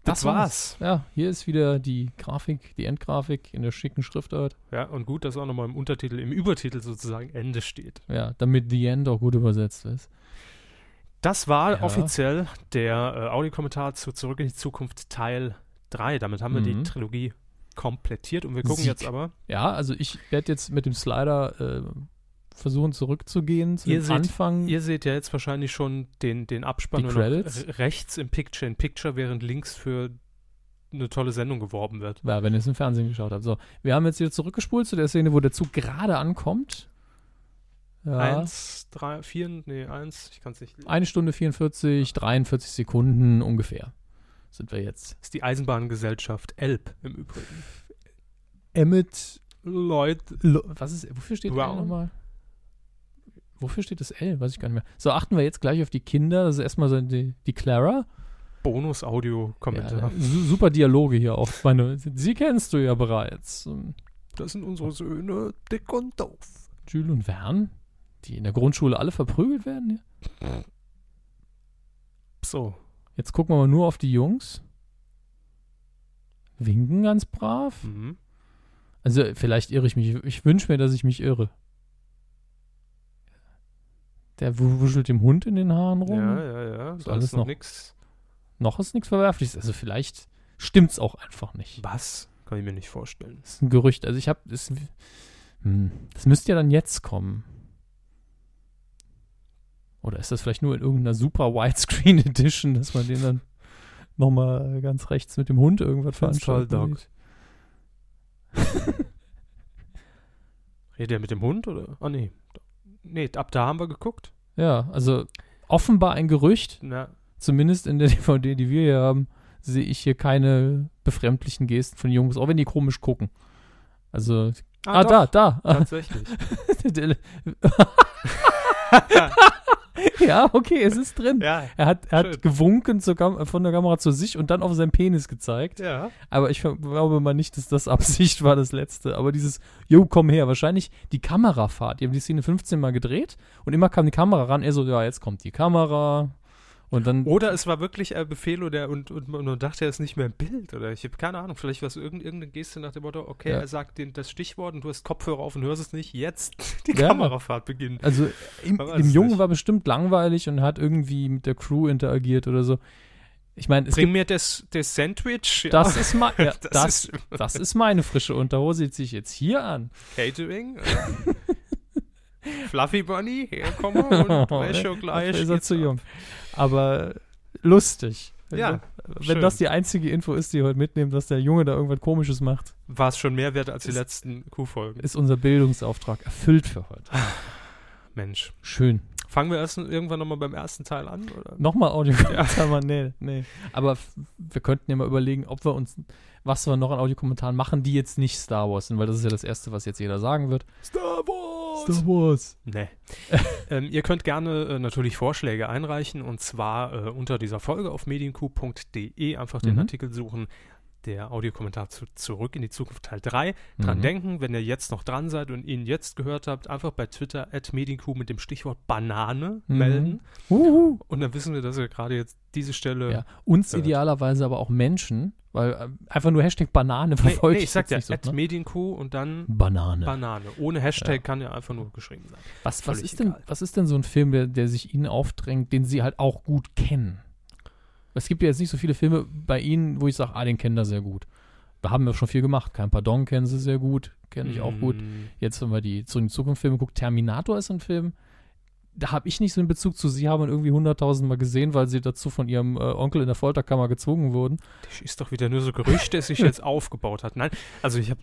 Das war's. Ja, hier ist wieder die Grafik, die Endgrafik in der schicken Schriftart. Ja, und gut, dass auch nochmal im Untertitel, im Übertitel sozusagen Ende steht. Ja, damit The End auch gut übersetzt ist. Das war Ja. offiziell der äh, Audiokommentar zu Zurück in die Zukunft Teil 3. Damit haben wir die Mhm. Trilogie komplettiert und wir gucken Sieg. jetzt aber. Ja, also ich werde jetzt mit dem Slider äh, versuchen zurückzugehen zu Ihr seht- Anfang. Ihr seht ja jetzt wahrscheinlich schon den, den Abspann rechts im Picture in Picture, während links für eine tolle Sendung geworben wird. ja, wenn ihr es im Fernsehen geschaut habt. So, wir haben jetzt wieder zurückgespult zu der Szene, wo der Zug gerade ankommt. Ja. Eins, drei, vier, nee, eins, ich kann es nicht. Eine Stunde 44, 43 Sekunden ungefähr sind wir jetzt. ist die Eisenbahngesellschaft Elb im Übrigen. Emmett, Leute, Lo- was ist, wofür steht L Brown. nochmal? Wofür steht das L? Weiß ich gar nicht mehr. So, achten wir jetzt gleich auf die Kinder. Das ist erstmal so die, die Clara. Bonus-Audio-Kommentar. Ja, su super Dialoge hier auch. Meine, sie kennst du ja bereits. Das sind unsere Söhne, dick und doof. Jules und Vern, die in der Grundschule alle verprügelt werden. Hier. So. Jetzt gucken wir mal nur auf die Jungs. Winken ganz brav. Mhm. Also, vielleicht irre ich mich. Ich wünsche mir, dass ich mich irre. Der wu- wuschelt dem Hund in den Haaren rum. Ja, ja, ja. Ist Da alles ist noch noch- nix. Noch ist nichts Verwerfliches. Also, vielleicht stimmt's auch einfach nicht. Was? Kann ich mir nicht vorstellen. Das ist ein Gerücht. Also, ich habe. Das, hm, das müsste ja dann jetzt kommen. Oder ist das vielleicht nur in irgendeiner super Widescreen Edition, dass man den dann nochmal ganz rechts mit dem Hund irgendwas Doc. sieht? Redet er mit dem Hund oder? Ah, nee. Nee, ab da haben wir geguckt. Ja, also offenbar ein Gerücht, Na, zumindest in der DVD, die wir hier haben, sehe ich hier keine befremdlichen Gesten von Jungs, auch wenn die komisch gucken. Also, ah, da, doch, da. Tatsächlich. ja, okay, es ist drin. ja. Er hat, er Schön. hat gewunken Kam von der Kamera zu sich und dann auf seinen Penis gezeigt. Ja. Aber ich glaube mal nicht, dass das Absicht war, das letzte. Aber dieses, yo, komm her, wahrscheinlich die Kamerafahrt. Die haben die Szene 15 Mal gedreht und immer kam die Kamera ran. Er so, ja, jetzt kommt die Kamera. Und dann, Oder es war wirklich ein Befehl oder und, und man dachte, er ist nicht mehr im Bild. Oder ich habe keine Ahnung, vielleicht war es irgend, irgendeine Geste nach dem Motto, okay, Ja. er sagt den, das Stichwort und du hast Kopfhörer auf und hörst es nicht. Jetzt die Ja. Kamerafahrt beginnt. also im, dem Jungen nicht. war bestimmt langweilig und hat irgendwie mit der Crew interagiert oder so. Ich meine, es Bring gibt, mir das, das Sandwich. Ja. das ist mein, ja, Das das, ist- das ist meine frische Unterhose, die ziehe ich jetzt hier an. Catering. Fluffy Bunny, herkomme und Wäsche Dafür gleich. ist er zu jung. Aber lustig. Wenn, Ja, das- wenn schön. das die einzige Info ist, die ihr heute mitnehmt, dass der Junge da irgendwas Komisches macht, War es schon mehr wert als die Ist- letzten Q-Folgen. ist unser Bildungsauftrag erfüllt für heute. Mensch. Schön. Fangen wir erst irgendwann nochmal beim ersten Teil an? Oder? Nochmal Audiokommentar, nee, nee. Aber wir könnten ja mal überlegen, ob wir uns, was wir noch an Audiokommentaren machen, die jetzt nicht Star Wars sind, weil das ist ja das Erste, was jetzt jeder sagen wird. Star Wars! Wars. Nee. ähm, ihr könnt gerne äh, natürlich Vorschläge einreichen und zwar äh, unter dieser Folge auf medienku.de einfach den Mhm. Artikel suchen. Der Audiokommentar zu Zurück in die Zukunft Teil 3. Dran Mhm. denken, wenn ihr jetzt noch dran seid und ihn jetzt gehört habt, einfach bei Twitter at mit dem Stichwort Banane Mhm. melden. Uhu. Und dann wissen wir, dass ihr gerade jetzt diese Stelle. Ja. Uns Hört. idealerweise aber auch Menschen, weil äh, einfach nur Hashtag Banane Nee, verfolgt. nee, ich sag ja, so, ne? und dann Banane. Banane. Ohne Hashtag Ja. kann ja einfach nur geschrieben sein. Was, was, ist denn, was ist denn so ein Film, der, der sich Ihnen aufdrängt, den Sie halt auch gut kennen? Es gibt ja jetzt nicht so viele Filme bei Ihnen, wo ich sage, ah, den kennen da sehr gut. Da haben wir schon viel gemacht. Kein Pardon kennen Sie sehr gut, kenne ich auch gut. Mm, Jetzt, wenn wir die zu den Zukunftsfilme gucken, Terminator ist ein Film, da habe ich nicht so einen Bezug zu. Sie haben ihn irgendwie hunderttausend Mal gesehen, weil Sie dazu von Ihrem äh, Onkel in der Folterkammer gezwungen wurden. Das ist doch wieder nur so Gerücht, das sich jetzt aufgebaut hat. Nein, also ich habe,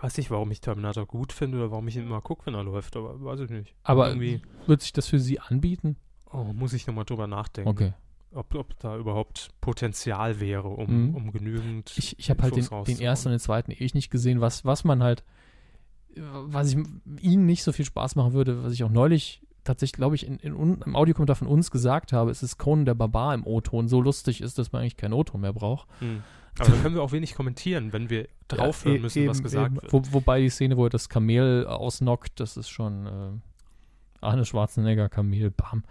weiß nicht, warum ich Terminator gut finde oder warum ich ihn immer gucke, wenn er läuft, aber weiß ich nicht. Aber Irgendwie, wird sich das für Sie anbieten? oh, muss ich nochmal drüber nachdenken, Okay. Ob, ob da überhaupt Potenzial wäre, um, Mhm. um genügend Ich, ich habe halt den, den ersten und den zweiten ewig nicht gesehen, was, was man halt, was ich ihnen nicht so viel Spaß machen würde, was ich auch neulich tatsächlich, glaube ich, in, in, im Audiokommentar von uns gesagt habe, es ist Conan der Barbar im O-Ton. So lustig ist, dass man eigentlich keinen O-Ton mehr braucht. Hm. Aber da können wir auch wenig kommentieren, wenn wir draufhören Ja, e- müssen, was eben, gesagt eben. wird. Wo, wobei die Szene, wo er das Kamel ausnockt, das ist schon äh, Arne Schwarzenegger, Kamel, bam.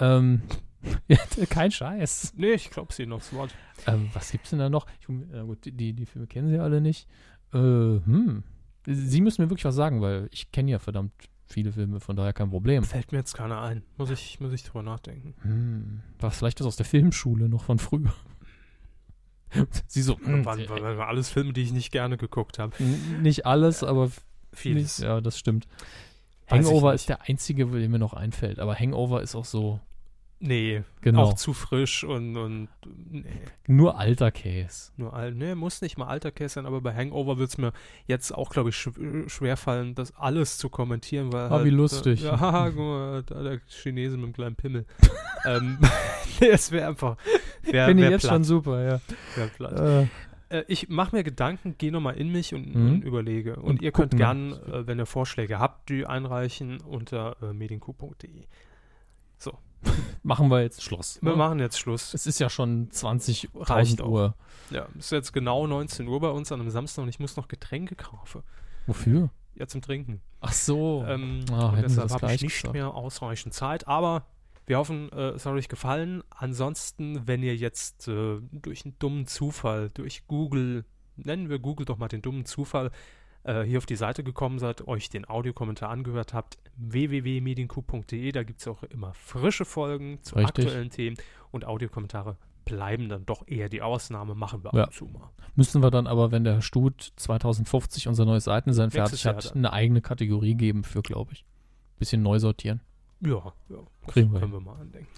Ähm, kein Scheiß. Nee, ich glaube sie noch das Wort. Ähm, was gibt's denn da noch? Ich, na gut, die- die, Filme kennen Sie alle nicht. Äh, hm. Sie müssen mir wirklich was sagen, weil ich kenne ja verdammt viele Filme, von daher kein Problem. Fällt mir jetzt keiner ein. Muss ich, muss ich drüber nachdenken. Hm. Was vielleicht das aus der Filmschule noch von früher. Sie so, Waren, waren, alles Filme, die ich nicht gerne geguckt habe. nicht alles, aber Vieles. Nicht, ja, das stimmt. Weiß Hangover ist der einzige, der mir noch einfällt. Aber Hangover ist auch so, Nee, genau, auch zu frisch und, und nee, nur alter Käse. nur alt. Nee, muss nicht mal alter Case sein, aber bei Hangover wird es mir jetzt auch, glaube ich, schw schwerfallen, das alles zu kommentieren, weil. Ah, halt, wie lustig. Äh, ja, guck mal, da der Chinese mit dem kleinen Pimmel. ähm, nee, es wäre einfach. Wär, Finde ich jetzt platt, schon super, ja. wär platt. Äh, Äh, ich mache mir Gedanken, gehe nochmal in mich und, Mhm. und überlege. Und, Und ihr könnt gucken gern, dann. äh, wenn ihr Vorschläge habt, die einreichen unter äh, medienku.de. machen wir jetzt Schluss. Wir ne? machen jetzt Schluss. Es ist ja schon 20 Reicht auch. Uhr. Ja, es ist jetzt genau 19 Uhr bei uns an einem Samstag und ich muss noch Getränke kaufen. Wofür? Ja, zum Trinken. Ach so. Ähm, Ah, deshalb das habe ich nicht gesagt. mehr ausreichend Zeit, aber wir hoffen, äh, es hat euch gefallen. Ansonsten, wenn ihr jetzt äh, durch einen dummen Zufall, durch Google, nennen wir Google doch mal den dummen Zufall, äh, hier auf die Seite gekommen seid, euch den Audiokommentar angehört habt, www.medienku.de, da gibt es auch immer frische Folgen zu Richtig. aktuellen Themen und Audiokommentare bleiben dann doch eher die Ausnahme, machen wir ab Ja. und zu mal. Müssen wir dann aber, wenn der Stut 2050 unser neues Seitendesign fertig Jahr hat, dann. eine eigene Kategorie geben für, glaube ich. Bisschen neu sortieren. Ja, ja Kriegen wir können wir mal andenken.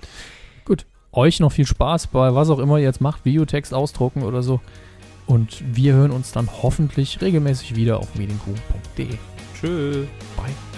Euch noch viel Spaß bei was auch immer ihr jetzt macht, Videotext ausdrucken oder so. Und wir hören uns dann hoffentlich regelmäßig wieder auf medienku.de. Tschö. Bye.